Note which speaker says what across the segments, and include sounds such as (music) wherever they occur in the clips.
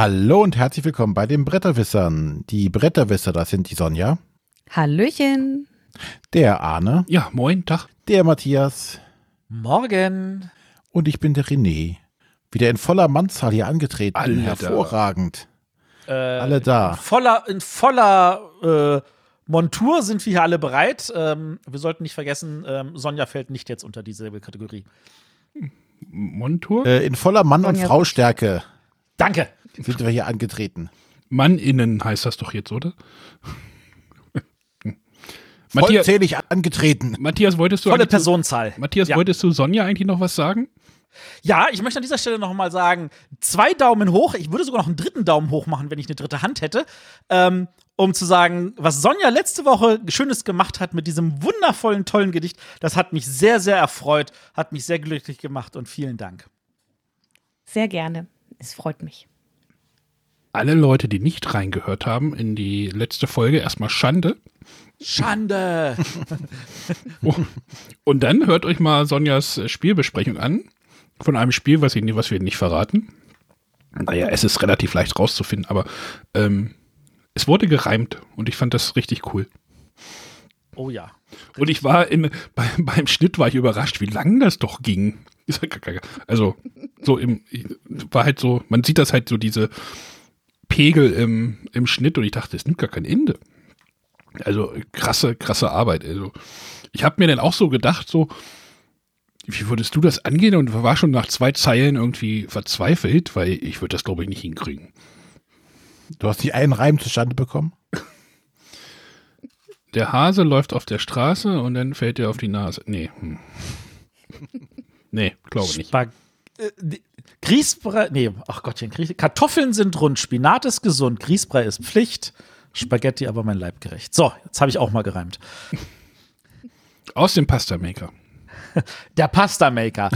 Speaker 1: Hallo und herzlich willkommen bei den Bretterwissern. Die Bretterwisser, das sind die Sonja,
Speaker 2: Hallöchen.
Speaker 1: der Arne,
Speaker 3: Ja, moin, Tag.
Speaker 1: der Matthias
Speaker 4: Morgen.
Speaker 1: und ich bin der René. Wieder in voller Mannzahl hier angetreten.
Speaker 3: Alle da.
Speaker 1: Hervorragend.
Speaker 4: Äh,
Speaker 1: Alle da.
Speaker 4: Voller, in voller äh, Montur sind wir hier alle bereit. Ähm, wir sollten nicht vergessen, ähm, Sonja fällt nicht jetzt unter dieselbe Kategorie.
Speaker 3: Montur?
Speaker 1: Äh, in voller Mann- und Frau-Stärke
Speaker 4: Danke.
Speaker 1: Sind wir hier angetreten.
Speaker 3: Mann innen heißt das doch jetzt, oder? (laughs) Matthias,
Speaker 1: Vollzählig angetreten.
Speaker 3: Matthias, wolltest du
Speaker 4: Volle
Speaker 3: eigentlich-
Speaker 4: Personenzahl.
Speaker 3: Matthias,
Speaker 4: ja.
Speaker 3: wolltest du Sonja eigentlich noch was sagen?
Speaker 4: ja, ich möchte an dieser Stelle noch mal sagen, zwei Daumen hoch. Ich würde sogar noch einen dritten Daumen hoch machen, wenn ich eine dritte Hand hätte. Ähm, um zu sagen, was Sonja letzte Woche Schönes gemacht hat mit diesem wundervollen, tollen Gedicht, das hat mich sehr, sehr erfreut, hat mich sehr glücklich gemacht und vielen Dank.
Speaker 2: Sehr gerne. Es freut mich.
Speaker 3: Alle Leute, die nicht reingehört haben in die letzte Folge, erstmal Schande.
Speaker 4: Schande! (laughs)
Speaker 3: Oh. Und dann hört euch mal Sonjas Spielbesprechung an. Von einem Spiel, was, ich, was wir nicht verraten. Naja, es ist relativ leicht rauszufinden, aber ähm, es wurde gereimt und ich fand das richtig cool.
Speaker 4: Oh ja.
Speaker 3: Und ich war in, bei, beim Schnitt war ich überrascht, wie lang das doch ging. Also, so im, war halt so, man sieht das halt so, diese Pegel im, im Schnitt und ich dachte, es nimmt gar kein Ende. Also, krasse, krasse Arbeit. Also, ich habe mir dann auch so gedacht, so, wie würdest du das angehen? Und war schon nach zwei Zeilen irgendwie verzweifelt, weil ich würde das, glaube ich, nicht hinkriegen.
Speaker 1: Du hast nicht einen Reim zustande bekommen?
Speaker 3: Der Hase läuft auf der Straße und dann fällt er auf die Nase. Nee. Hm. Nee, glaube nicht.
Speaker 4: Spag äh, Grießbrei, nee, ach Gottchen, Kartoffeln sind rund, Spinat ist gesund, Grießbrei ist Pflicht, Spaghetti aber mein Leib gerecht. So, jetzt habe ich auch mal gereimt. (laughs)
Speaker 3: Aus dem Pasta-Maker. (laughs)
Speaker 4: Der (laughs) Pasta Maker.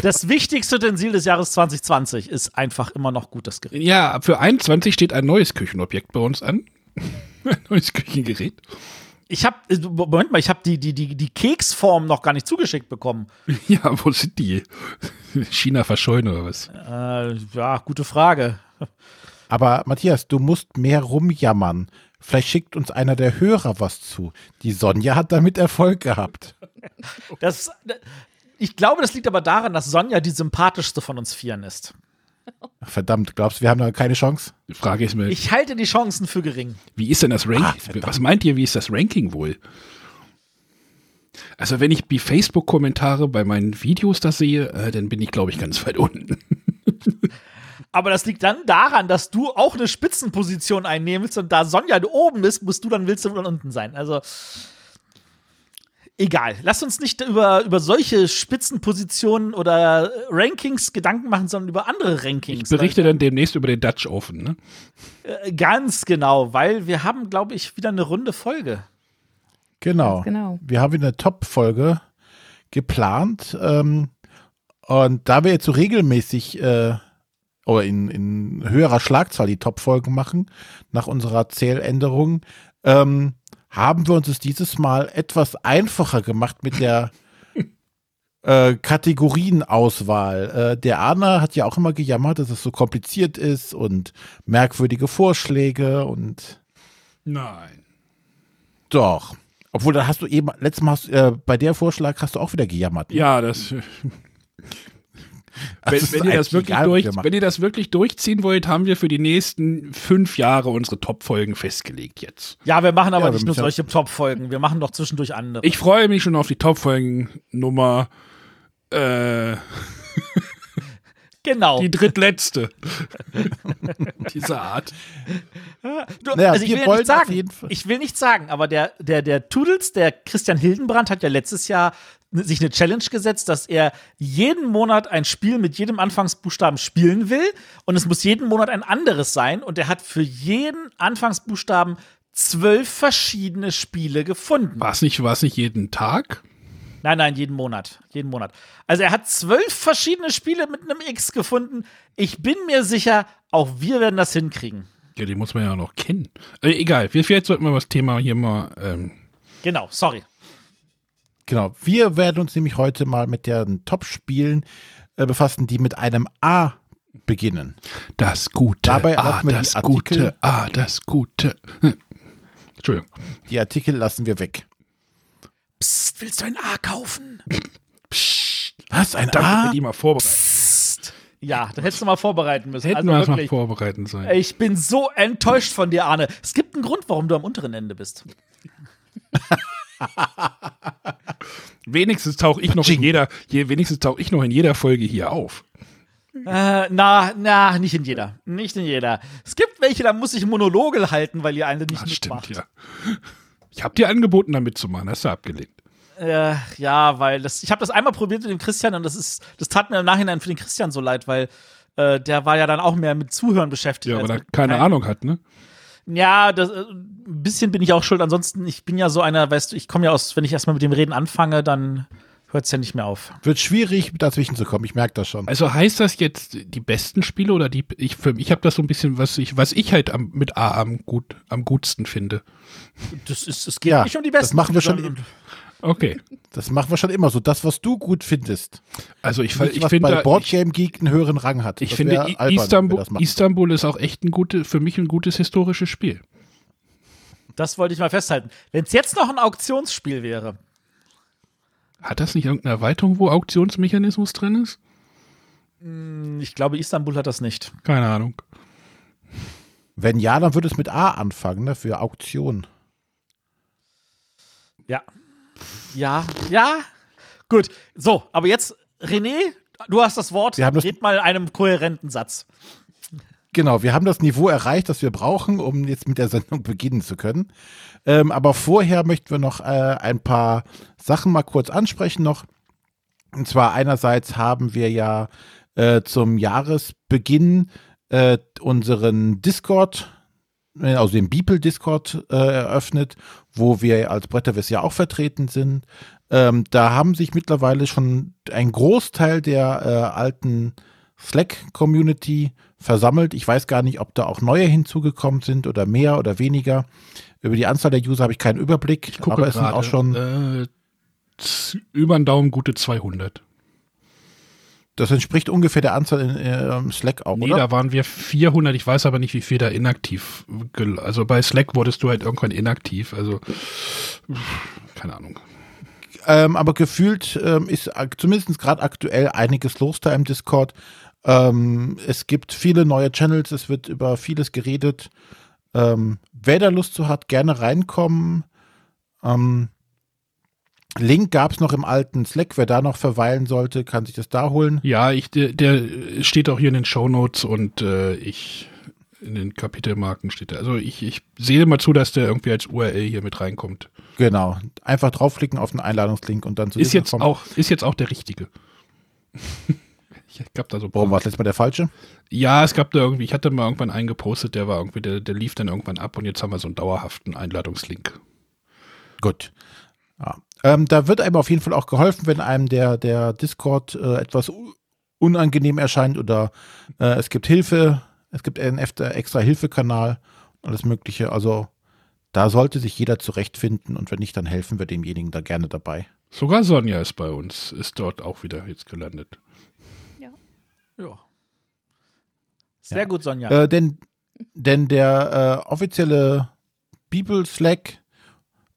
Speaker 4: das wichtigste Utensil des Jahres 2020 ist einfach immer noch gutes Gericht.
Speaker 3: Ja, für 21 steht ein neues Küchenobjekt bei uns an. ein neues Küchengerät.
Speaker 4: Ich habe, Moment mal, ich habe die, die, die, die Keksform noch gar nicht zugeschickt bekommen. (laughs)
Speaker 3: Ja, wo sind die? (laughs) China verschollen oder was?
Speaker 4: Äh, ja, gute Frage.
Speaker 1: Aber Matthias, du musst mehr rumjammern. Vielleicht schickt uns einer der Hörer was zu. Die Sonja hat damit Erfolg gehabt.
Speaker 4: Das, ich glaube, das liegt aber daran, dass Sonja die sympathischste von uns Vieren ist.
Speaker 1: Verdammt, glaubst du, wir haben da keine Chance?
Speaker 3: Die Frage ist mir,
Speaker 4: Ich halte die Chancen für gering.
Speaker 3: wie ist denn das
Speaker 1: Ah,
Speaker 3: Ranking?
Speaker 1: verdammt.
Speaker 3: was meint ihr, wie ist das Ranking wohl? Also, wenn ich die Facebook-Kommentare bei meinen Videos da sehe, äh, dann bin ich, glaube ich, ganz weit unten. (laughs)
Speaker 4: Aber das liegt dann daran, dass du auch eine Spitzenposition einnehmen willst und da Sonja oben ist, musst du dann willst du dann unten sein. Also egal. Lass uns nicht über, über solche Spitzenpositionen oder Rankings Gedanken machen, sondern über andere Rankings.
Speaker 3: Ich berichte dann demnächst über den Dutch Oven. Ne?
Speaker 4: Äh, Ganz genau, weil wir haben, glaube ich, wieder eine runde Folge.
Speaker 1: Genau.
Speaker 2: Genau.
Speaker 1: Wir haben wieder eine Top-Folge geplant. Ähm, und da wir jetzt so regelmäßig äh, oder in, in höherer Schlagzahl die Top-Folgen machen, nach unserer Zähländerung, ähm, haben wir uns es dieses Mal etwas einfacher gemacht mit der (laughs) äh, Kategorienauswahl. Äh, der Arne hat ja auch immer gejammert, dass es so kompliziert ist und merkwürdige Vorschläge und
Speaker 3: Nein.
Speaker 1: doch. Obwohl, da hast du eben, letztes Mal hast, äh, bei der Vorschlag hast du auch wieder gejammert. ne?
Speaker 3: Ja, das. Wenn, wenn, ihr das wirklich
Speaker 1: egal,
Speaker 3: durch,
Speaker 1: wir
Speaker 3: wenn ihr das wirklich durchziehen wollt, haben wir für die nächsten fünf Jahre unsere Top-Folgen festgelegt jetzt.
Speaker 4: Ja, wir machen aber
Speaker 1: Ja,
Speaker 4: nicht nur solche Top-Folgen, wir machen doch zwischendurch andere.
Speaker 3: Ich freue mich schon auf die Top-Folgen Nummer äh,
Speaker 4: genau.
Speaker 3: die drittletzte. (laughs) Diese Art.
Speaker 4: Du,
Speaker 1: Naja,
Speaker 4: also ich will nicht
Speaker 1: auf
Speaker 4: sagen,
Speaker 1: jeden Fall-
Speaker 4: ich will nicht sagen, aber der, der, der Tudels, der Christian Hildenbrand, hat ja letztes Jahr sich eine Challenge gesetzt, dass er jeden Monat ein Spiel mit jedem Anfangsbuchstaben spielen will und es muss jeden Monat ein anderes sein und er hat für jeden Anfangsbuchstaben zwölf verschiedene Spiele gefunden.
Speaker 3: War es nicht, war's nicht jeden Tag?
Speaker 4: Nein, nein, jeden Monat. Jeden Monat. Also er hat zwölf verschiedene Spiele mit einem X gefunden. Ich bin mir sicher, auch wir werden das hinkriegen.
Speaker 3: Ja, die muss man ja noch kennen. Äh, egal, wir vielleicht sollten wir das Thema hier mal. Ähm,
Speaker 4: Genau, sorry.
Speaker 1: Genau. Wir werden uns nämlich heute mal mit den Top-Spielen äh, befassen, die mit einem A beginnen.
Speaker 3: Das Gute.
Speaker 1: Dabei die
Speaker 3: das
Speaker 1: Artikel-
Speaker 3: Gute. Ah, das Gute. Hm. (laughs) Entschuldigung.
Speaker 1: Die Artikel lassen wir weg.
Speaker 4: Psst, willst du ein A kaufen? (laughs)
Speaker 1: Was? Ein
Speaker 3: Danke,
Speaker 1: A?
Speaker 3: ich mal vorbereitet.
Speaker 4: Psst. Ja, da hättest du mal vorbereiten müssen.
Speaker 3: Hätten
Speaker 4: also
Speaker 3: wir es mal
Speaker 4: wirklich.
Speaker 3: vorbereiten sollen.
Speaker 4: Ich bin so enttäuscht von dir, Arne. Es gibt einen Grund, warum du am unteren Ende bist. (laughs) (laughs)
Speaker 3: Wenigstens tauche ich noch in jeder, je, wenigstens tauche ich noch in jeder Folge hier auf.
Speaker 4: Äh, na, na, nicht in jeder. Nicht in jeder. Es gibt welche, da muss ich Monologe halten, weil ihr alle nicht
Speaker 3: Das
Speaker 4: mitmacht.
Speaker 3: stimmt, ja. Ich habe dir angeboten, da mitzumachen, hast du abgelehnt.
Speaker 4: Äh, ja, weil das, ich habe das einmal probiert mit dem Christian und das ist, das tat mir im Nachhinein für den Christian so leid, weil äh, der war ja dann auch mehr mit Zuhören beschäftigt.
Speaker 3: Ja, aber er keine
Speaker 4: kein-
Speaker 3: Ahnung hat, ne?
Speaker 4: Ja, das, äh, ein bisschen bin ich auch schuld. Ansonsten, ich bin ja so einer, weißt du, ich komme ja aus, wenn ich erstmal mit dem Reden anfange, dann hört es ja nicht mehr auf.
Speaker 1: Wird schwierig, dazwischen zu kommen. Ich merke das schon.
Speaker 3: Also heißt das jetzt die besten Spiele oder die ich für ich habe das so ein bisschen was ich was ich halt am, mit A am gut am gutsten finde.
Speaker 4: Das ist, es geht
Speaker 1: Ja,
Speaker 4: nicht um die
Speaker 1: das
Speaker 4: besten.
Speaker 1: machen wir schon
Speaker 3: Okay.
Speaker 1: Das machen wir schon immer so. Das, was du gut findest.
Speaker 3: Also ich,
Speaker 1: Nicht,
Speaker 3: ich
Speaker 1: was
Speaker 3: finde
Speaker 1: bei Boardgame Geek einen höheren Rang hat.
Speaker 3: ich
Speaker 1: Das
Speaker 3: finde
Speaker 1: albern,
Speaker 3: Istanbul. Istanbul ist auch echt ein gute für mich ein gutes historisches Spiel.
Speaker 4: Das wollte ich mal festhalten. Wenn es jetzt noch ein Auktionsspiel wäre,
Speaker 3: Hat das nicht irgendeine Erweiterung, wo Auktionsmechanismus drin ist?
Speaker 4: ich glaube, Istanbul hat das nicht.
Speaker 3: Keine Ahnung.
Speaker 1: Wenn ja, dann würde es mit A anfangen, ne, für Auktion.
Speaker 4: Ja. Ja, ja. Gut. So, aber jetzt, René, du hast das Wort.
Speaker 1: Wir haben das-
Speaker 4: Red mal in einem kohärenten Satz.
Speaker 1: Genau, wir haben das Niveau erreicht, das wir brauchen, um jetzt mit der Sendung beginnen zu können. Ähm, aber vorher möchten wir noch äh, ein paar Sachen mal kurz ansprechen noch. Und zwar einerseits haben wir ja äh, zum Jahresbeginn äh, unseren Discord, also den Beeple Discord äh, eröffnet, wo wir als Bretterwiss ja auch vertreten sind. Ähm, da haben sich mittlerweile schon ein Großteil der äh, alten Slack-Community versammelt. Ich weiß gar nicht, ob da auch neue hinzugekommen sind oder mehr oder weniger. Über die Anzahl der User habe ich keinen Überblick,
Speaker 3: Ich gucke
Speaker 1: aber es sind
Speaker 3: gerade,
Speaker 1: auch schon,
Speaker 3: äh, über den Daumen gute 200.
Speaker 1: das entspricht ungefähr der Anzahl in äh, Slack auch,
Speaker 3: Nee,
Speaker 1: oder?
Speaker 3: da waren wir 400. Ich weiß aber nicht, wie viel da inaktiv. Also bei Slack wurdest du halt irgendwann inaktiv. Also keine Ahnung.
Speaker 1: Ähm, aber gefühlt ähm, ist zumindest gerade aktuell einiges los da im Discord. Ähm, es gibt viele neue Channels, es wird über vieles geredet. Ähm, wer da Lust zu hat, gerne reinkommen. Ähm, Link gab es noch im alten Slack. Wer da noch verweilen sollte, kann sich das da holen.
Speaker 3: Ja, ich, der, der steht auch hier in den Shownotes und äh, ich in den Kapitelmarken steht er. Also ich, ich sehe mal zu, dass der irgendwie als URL hier mit reinkommt.
Speaker 1: Genau. Einfach draufklicken auf den Einladungslink und dann zu
Speaker 3: Ist jetzt
Speaker 1: kommen.
Speaker 3: auch, ist jetzt auch der richtige. (laughs) ich gab da so
Speaker 1: Warum war das letztes Mal der falsche?
Speaker 3: Ja, es gab da irgendwie, ich hatte mal irgendwann einen gepostet, der war irgendwie, der, der lief dann irgendwann ab und jetzt haben wir so einen dauerhaften Einladungslink.
Speaker 1: Gut. Ja. Ähm, da wird einem auf jeden Fall auch geholfen, wenn einem der, der Discord äh, etwas unangenehm erscheint oder äh, es gibt Hilfe, es gibt einen extra Hilfekanal, alles Mögliche. Also da sollte sich jeder zurechtfinden und wenn nicht, dann helfen wir demjenigen da gerne dabei.
Speaker 3: Sogar Sonja ist bei uns, ist dort auch wieder jetzt gelandet.
Speaker 4: Ja. Sehr gut, Sonja.
Speaker 1: Äh, denn, denn der äh, offizielle Bibel-Slack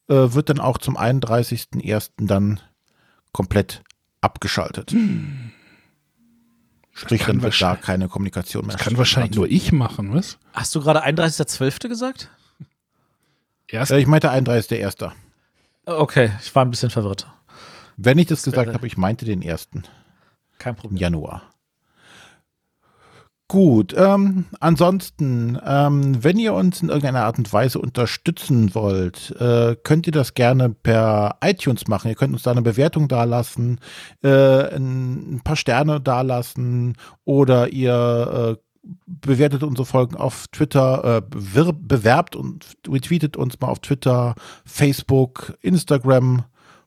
Speaker 1: äh, wird dann auch zum 31.01. dann komplett abgeschaltet. Sprich,
Speaker 3: kann
Speaker 1: dann wird da keine Kommunikation mehr.
Speaker 3: Das kann wahrscheinlich nur ich machen, was?
Speaker 4: Hast du gerade 31.12. gesagt?
Speaker 3: Erst,
Speaker 1: Äh, ich meinte 31.01.
Speaker 4: Okay, ich war ein bisschen verwirrt.
Speaker 1: Wenn ich das gesagt
Speaker 4: wäre-
Speaker 1: habe, ich meinte den 1.
Speaker 4: Kein Problem.
Speaker 1: Januar. Gut, ähm, ansonsten, ähm, wenn ihr uns in irgendeiner Art und Weise unterstützen wollt, äh, könnt ihr das gerne per iTunes machen. Ihr könnt uns da eine Bewertung dalassen, äh, ein, paar Sterne dalassen oder ihr äh, bewertet unsere Folgen auf Twitter, äh, bewerbt und retweetet uns mal auf Twitter, Facebook, Instagram.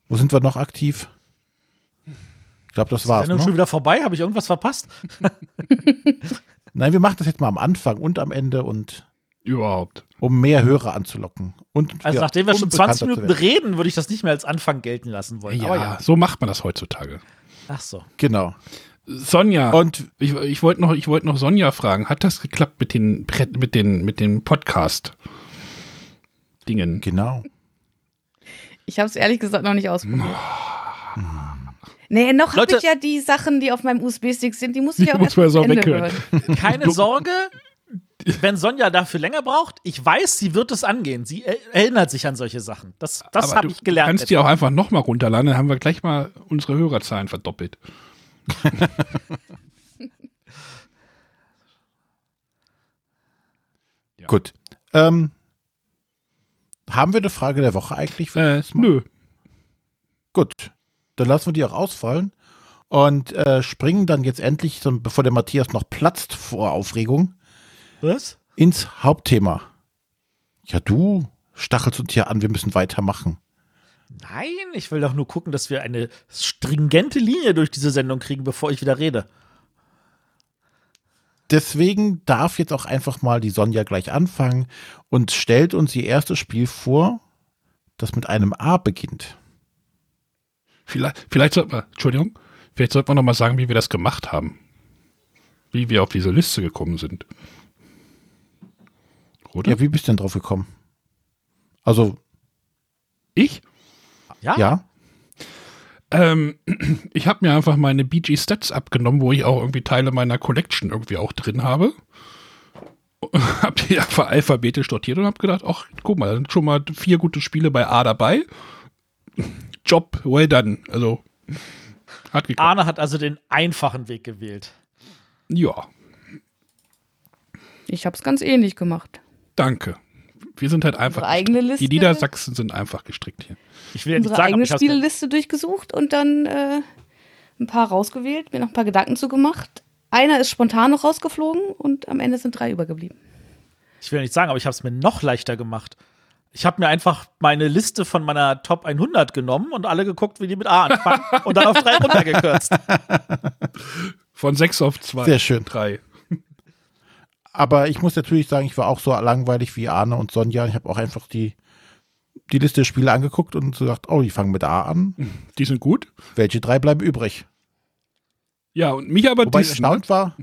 Speaker 1: Wo sind wir noch aktiv? Ich glaube, das war's.
Speaker 4: Ist die
Speaker 1: Ne?
Speaker 4: schon wieder vorbei? Habe ich irgendwas verpasst? (laughs)
Speaker 1: Nein, wir machen das jetzt mal am Anfang und am Ende und
Speaker 3: überhaupt.
Speaker 1: um mehr Hörer anzulocken. Und
Speaker 4: Also
Speaker 1: ja,
Speaker 4: nachdem wir schon
Speaker 1: bekannter
Speaker 4: 20
Speaker 1: zu
Speaker 4: Minuten reden, würde ich das nicht mehr als Anfang gelten lassen wollen.
Speaker 3: Ja,
Speaker 4: Aber ja.
Speaker 3: so macht man das heutzutage.
Speaker 4: Ach so.
Speaker 1: Genau.
Speaker 3: Sonja,
Speaker 1: Und
Speaker 3: ich, ich wollte noch, ich wollte noch Sonja fragen. Hat das geklappt mit den, mit den, mit den Podcast-Dingen?
Speaker 1: genau.
Speaker 2: Ich habe es ehrlich gesagt noch nicht ausprobiert. Nee, noch habe ich ja die Sachen, die auf meinem USB-Stick sind, die muss ich
Speaker 3: Die
Speaker 2: auch erst Ende
Speaker 3: weghören.
Speaker 2: hören.
Speaker 4: Keine Sorge, wenn Sonja dafür länger braucht, ich weiß, sie wird es angehen. Sie er erinnert sich an solche Sachen. Das, das habe
Speaker 3: du
Speaker 4: ich gelernt.
Speaker 3: kannst die auch einfach nochmal runterladen, dann haben wir gleich mal unsere Hörerzahlen verdoppelt. (laughs) Ja.
Speaker 1: Gut. Ähm, haben wir eine Frage der Woche eigentlich?
Speaker 3: Äh, nö.
Speaker 1: Gut. Dann lassen wir die auch ausfallen und äh, springen dann jetzt endlich, bevor der Matthias noch platzt vor Aufregung,
Speaker 4: Was?
Speaker 1: ins Hauptthema. Ja, du stachelst uns hier an, wir müssen weitermachen.
Speaker 4: Nein, ich will doch nur gucken, dass wir eine stringente Linie durch diese Sendung kriegen, bevor ich wieder rede.
Speaker 1: Deswegen darf jetzt auch einfach mal die Sonja gleich anfangen und stellt uns ihr erstes Spiel vor, das mit einem A beginnt.
Speaker 3: Vielleicht, vielleicht sollten wir, Entschuldigung, vielleicht sollten wir noch mal sagen, wie wir das gemacht haben. Wie wir auf diese Liste gekommen sind. Oder?
Speaker 1: Ja, wie bist du denn drauf gekommen? Also,
Speaker 3: ich?
Speaker 4: Ja?
Speaker 1: ja,
Speaker 3: Ähm, (clears throat) ich habe mir einfach meine BG Stats abgenommen, wo ich auch irgendwie Teile meiner Collection irgendwie auch drin habe. (laughs) hab die einfach alphabetisch sortiert und hab gedacht, ach, guck mal, da sind schon mal vier gute Spiele bei A dabei. Job, well done. Also, hat geklappt.
Speaker 4: Arne hat also den einfachen Weg gewählt.
Speaker 3: Ja,
Speaker 2: Ich habe es ganz ähnlich gemacht.
Speaker 3: danke. Wir sind halt einfach.
Speaker 2: Unsere eigene Liste.
Speaker 3: Die Niedersachsen sind einfach gestrickt hier.
Speaker 4: Ich will ja nicht
Speaker 2: Unsere
Speaker 4: sagen,
Speaker 2: eigene Spielliste durchgesucht und dann äh, ein paar rausgewählt, mir noch ein paar Gedanken zu gemacht. Einer ist spontan noch rausgeflogen und am Ende sind drei übergeblieben.
Speaker 4: ich will ja nicht sagen, aber ich habe es mir noch leichter gemacht. Ich habe mir einfach meine Liste von meiner Top 100 genommen und alle geguckt, wie die mit A anfangen (laughs) und dann auf drei runtergekürzt.
Speaker 3: Von sechs auf zwei.
Speaker 1: Sehr schön.
Speaker 3: Drei.
Speaker 1: aber ich muss natürlich sagen, ich war auch so langweilig wie Arne und Sonja. Ich habe auch einfach die, die Liste der Spiele angeguckt und so gesagt, oh, die fangen mit A an.
Speaker 3: Die sind gut.
Speaker 1: Welche drei bleiben übrig?
Speaker 3: Ja, und mich aber
Speaker 1: Wobei ich
Speaker 3: dissen.
Speaker 1: erstaunt war.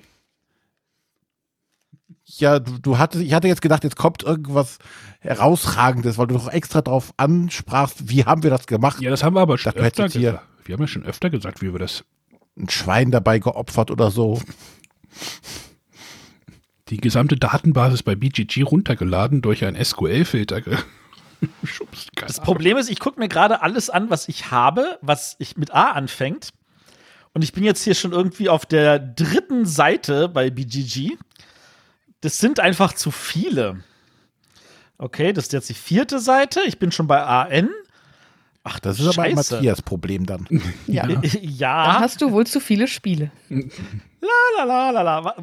Speaker 1: Ja, du, du hatte, ich hatte jetzt gedacht, jetzt kommt irgendwas herausragendes, weil du doch extra drauf ansprachst, wie haben wir das gemacht?
Speaker 3: Ja, das haben wir aber schon öfter
Speaker 1: hättest hier-
Speaker 3: gesagt. Wir haben ja schon öfter gesagt, wie wir das.
Speaker 1: Ein Schwein dabei geopfert oder so.
Speaker 3: Die gesamte Datenbasis bei BGG runtergeladen durch einen SQL-Filter (laughs)
Speaker 4: Das. Problem ist, ich gucke mir gerade alles an, was ich habe, was ich mit A anfängt. Und ich bin jetzt hier schon irgendwie auf der dritten Seite bei BGG. Das sind einfach zu viele. Okay, das ist jetzt die vierte Seite. Ich bin schon bei AN. Ach,
Speaker 1: Das ist aber ein
Speaker 4: Scheiße.
Speaker 1: Matthias Problem dann. (laughs) (laughs)
Speaker 2: Ja. Da
Speaker 4: Ja,
Speaker 2: hast du wohl zu viele Spiele.
Speaker 4: lalalala.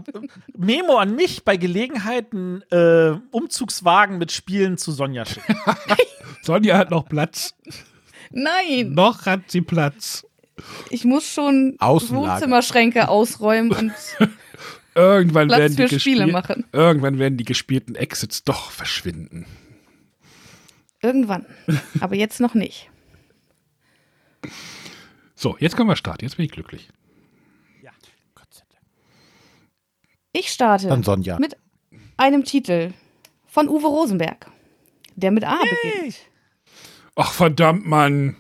Speaker 4: Memo an mich bei Gelegenheiten äh, Umzugswagen mit Spielen zu Sonja schicken. (laughs)
Speaker 3: Sonja hat noch Platz.
Speaker 2: Nein,
Speaker 3: Noch hat sie Platz.
Speaker 2: ich muss schon
Speaker 1: Außenlager.
Speaker 2: Wohnzimmerschränke ausräumen und
Speaker 3: Irgendwann
Speaker 2: Platz
Speaker 3: werden die
Speaker 2: für Spiele machen.
Speaker 3: Irgendwann werden die gespielten Exits doch verschwinden.
Speaker 2: irgendwann. Aber jetzt noch nicht. (laughs)
Speaker 3: So, jetzt können wir starten. Jetzt bin ich glücklich.
Speaker 2: Ich starte
Speaker 1: Dann Sonja.
Speaker 2: mit einem Titel von Uwe Rosenberg, der mit A beginnt.
Speaker 3: Ach, verdammt, Mann.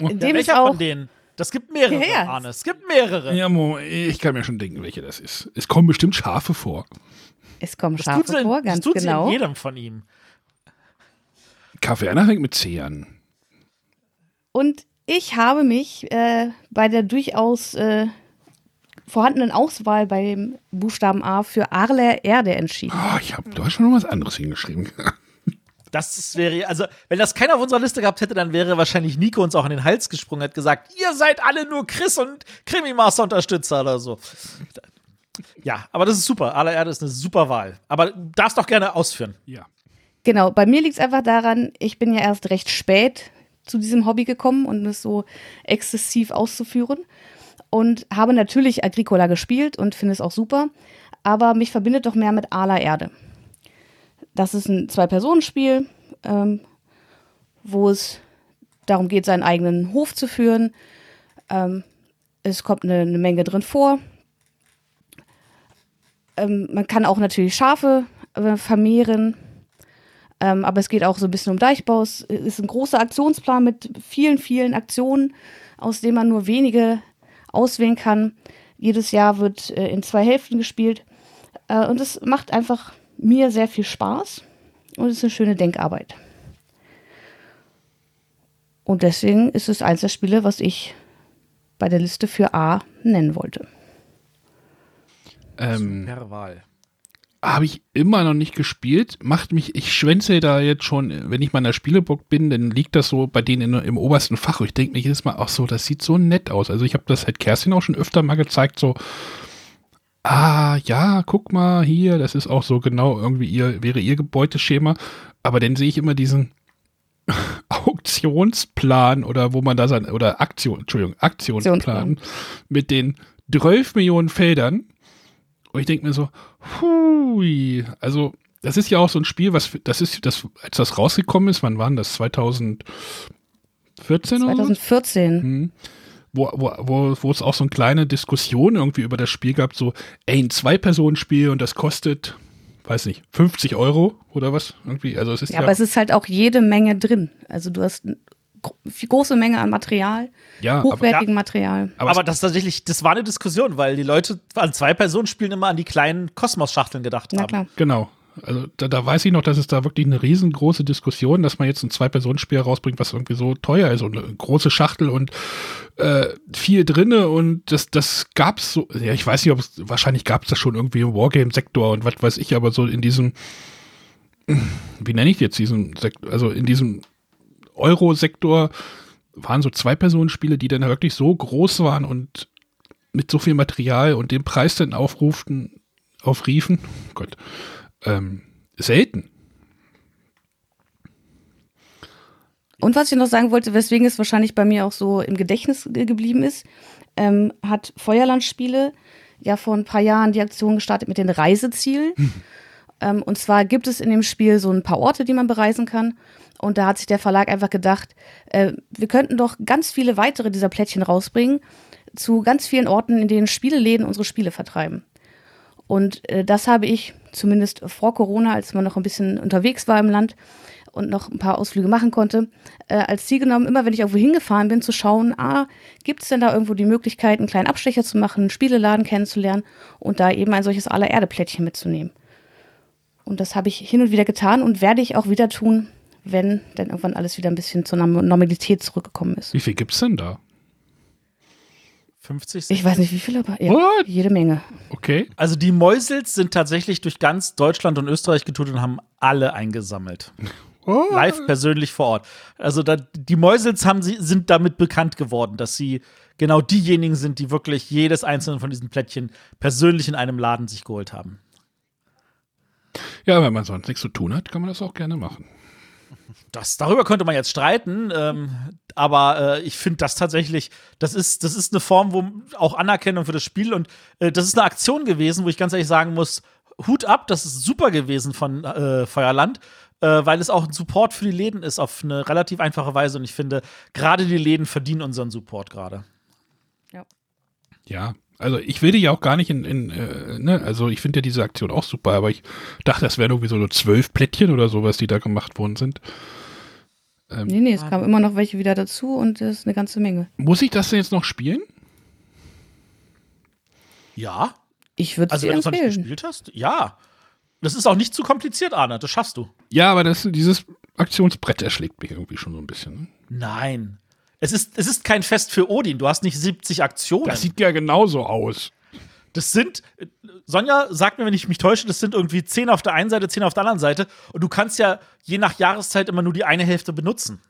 Speaker 2: In dem ist
Speaker 4: Welcher
Speaker 2: auch
Speaker 4: von denen? Das gibt mehrere,
Speaker 2: Ja, ja.
Speaker 4: Arne. Es gibt mehrere.
Speaker 3: Ja, Mo, ich kann mir schon denken, welche das ist. Es kommen bestimmt Schafe vor.
Speaker 2: es kommen
Speaker 4: Das
Speaker 2: Schafe
Speaker 4: tut sie,
Speaker 2: vor,
Speaker 4: das
Speaker 2: ganz
Speaker 4: tut sie
Speaker 2: genau.
Speaker 4: in jedem von ihm.
Speaker 3: Kaffeeana fängt mit C an.
Speaker 2: Und ich habe mich äh, bei der durchaus äh, vorhandenen Auswahl bei dem Buchstaben A für Arler Erde entschieden.
Speaker 3: Oh, ich habe, du hast schon noch was anderes hingeschrieben. (laughs)
Speaker 4: Das wäre, also, wenn das keiner auf unserer Liste gehabt hätte, dann wäre wahrscheinlich Nico uns auch in den Hals gesprungen, hat gesagt, ihr seid alle nur Chris und Krimi-Master-Unterstützer oder so. Ja, aber das ist super. Aller Erde ist eine super Wahl. Aber du darfst doch gerne ausführen.
Speaker 3: ja.
Speaker 2: Genau, bei mir liegt es einfach daran, ich bin ja erst recht spät zu diesem Hobby gekommen und es so exzessiv auszuführen. Und habe natürlich Agricola gespielt und finde es auch super. Aber mich verbindet doch mehr mit Ala Erde. Das ist ein Zwei-Personen-Spiel, ähm, wo es darum geht, seinen eigenen Hof zu führen. Ähm, es kommt eine, eine Menge drin vor. Ähm, man kann auch natürlich Schafe äh, vermehren. Ähm, aber es geht auch so ein bisschen um Deichbau. Es ist ein großer Aktionsplan mit vielen, vielen Aktionen, aus denen man nur wenige auswählen kann. Jedes Jahr wird äh, in zwei Hälften gespielt. Äh, und es macht einfach mir sehr viel Spaß. Und es ist eine schöne Denkarbeit. Und deswegen ist es eins der Spiele, was ich bei der Liste für A nennen wollte.
Speaker 3: Ähm,
Speaker 4: Per Wahl.
Speaker 3: habe ich immer noch nicht gespielt. Macht mich, ich schwänze da jetzt schon, wenn ich mal in der Spieleburg bin, dann liegt das so bei denen in, im obersten Fach. Und ich denke mir jedes Mal, ach so, das sieht so nett aus. Also ich habe das halt Kerstin auch schon öfter mal gezeigt, so, ah, ja, guck mal hier, das ist auch so genau irgendwie ihr, wäre ihr Gebeuteschema. Aber dann sehe ich immer diesen (laughs) Auktionsplan oder wo man da sein, oder Aktion, Entschuldigung, Aktionsplan mit den 12 Millionen Feldern. Und ich denke mir so, hui, also das ist ja auch so ein Spiel, was, das ist, das, als das rausgekommen ist, wann waren das? 2014 oder so?
Speaker 2: 2014.
Speaker 3: Mhm. Wo, wo, wo, wo es auch so eine kleine Diskussion irgendwie über das Spiel gab, so, ey, ein Zwei-Personen-Spiel und das kostet, weiß nicht, 50 Euro oder was? Irgendwie, also es ist
Speaker 2: Ja,
Speaker 3: ja,
Speaker 2: aber es ist halt auch jede Menge drin. Also du hast große Menge an Material,
Speaker 3: ja, aber,
Speaker 2: hochwertigem Material.
Speaker 3: aber,
Speaker 4: Aber, das ist tatsächlich, das war eine Diskussion, weil die Leute an zwei Personen spielen immer an die kleinen Kosmos-Schachteln gedacht
Speaker 2: Na
Speaker 4: haben.
Speaker 2: klar.
Speaker 3: Genau. Also da, da weiß ich noch, dass es da wirklich eine riesengroße Diskussion, dass man jetzt ein Zwei-Personen-Spiel rausbringt, was irgendwie so teuer ist und eine große Schachtel und äh, viel drinne und das, das gab's so, ja, ich weiß nicht, ob es, wahrscheinlich gab's das schon irgendwie im Wargame-Sektor und was weiß ich, aber so in diesem, wie nenne ich jetzt diesen Sektor, also in diesem Euro-Sektor waren so Zwei-Personen-Spiele, die dann wirklich so groß waren und mit so viel Material und den Preis dann aufruften, aufriefen, oh Gott, ähm, selten.
Speaker 2: Und was ich noch sagen wollte, weswegen es wahrscheinlich bei mir auch so im Gedächtnis ge geblieben ist, ähm, hat Feuerlandspiele ja vor ein paar Jahren die Aktion gestartet mit den Reisezielen. ähm, und zwar gibt es in dem Spiel so ein paar Orte, die man bereisen kann. Und da hat sich der Verlag einfach gedacht, äh, wir könnten doch ganz viele weitere dieser Plättchen rausbringen zu ganz vielen Orten, in denen Spieleläden unsere Spiele vertreiben. Und äh, das habe ich zumindest vor Corona, als man noch ein bisschen unterwegs war im Land und noch ein paar Ausflüge machen konnte, äh, als Ziel genommen, immer wenn ich irgendwo hingefahren bin, zu schauen, ah, gibt es denn da irgendwo die Möglichkeit, einen kleinen Abstecher zu machen, einen Spieleladen kennenzulernen und da eben ein solches Aller-Erde-Plättchen mitzunehmen. Und das habe ich hin und wieder getan und werde ich auch wieder tun, wenn dann irgendwann alles wieder ein bisschen zur Norm- Normalität zurückgekommen ist.
Speaker 3: Wie viel gibt's denn da?
Speaker 4: 50
Speaker 2: Ich weiß nicht, wie viel, aber ja,
Speaker 3: What?
Speaker 2: jede Menge.
Speaker 3: Okay.
Speaker 4: Also die Mäusels sind tatsächlich durch ganz Deutschland und Österreich getut und haben alle eingesammelt. (laughs)
Speaker 3: Oh.
Speaker 4: Live persönlich vor Ort. Also da, die Mäusels haben sie, sind damit bekannt geworden, dass sie genau diejenigen sind, die wirklich jedes einzelne von diesen Plättchen persönlich in einem Laden sich geholt haben.
Speaker 3: Ja, wenn man sonst nichts zu tun hat, kann man das auch gerne machen.
Speaker 4: Das, darüber könnte man jetzt streiten, ähm, aber äh, ich finde das tatsächlich, das ist, das ist eine Form, wo auch Anerkennung für das Spiel und äh, das ist eine Aktion gewesen, wo ich ganz ehrlich sagen muss, Hut ab, das ist super gewesen von äh, Feuerland, äh, weil es auch ein Support für die Läden ist auf eine relativ einfache Weise und ich finde, gerade die Läden verdienen unseren Support gerade.
Speaker 3: Ja, also ich will die ja auch gar nicht in, in äh, ne, also ich finde ja diese Aktion auch super, aber ich dachte, das wären irgendwie so nur zwölf Plättchen oder sowas, die da gemacht worden sind.
Speaker 2: Nee, nee, es kamen immer noch welche wieder dazu und das ist eine ganze Menge.
Speaker 3: Muss ich das denn jetzt noch spielen?
Speaker 4: Ja,
Speaker 2: Ich würde
Speaker 4: also wenn du es noch nicht gespielt hast, ja. Das ist auch nicht zu kompliziert, Arne, das schaffst du.
Speaker 3: Ja, aber das, dieses Aktionsbrett erschlägt mich irgendwie schon so ein bisschen. Ne?
Speaker 4: Nein. Es ist, es ist kein Fest für Odin. Du hast nicht 70 Aktionen.
Speaker 3: Das sieht ja genauso aus.
Speaker 4: Das sind, Sonja sagt mir, wenn ich mich täusche, das sind irgendwie 10 auf der einen Seite, 10 auf der anderen Seite. Und du kannst ja je nach Jahreszeit immer nur die eine Hälfte benutzen.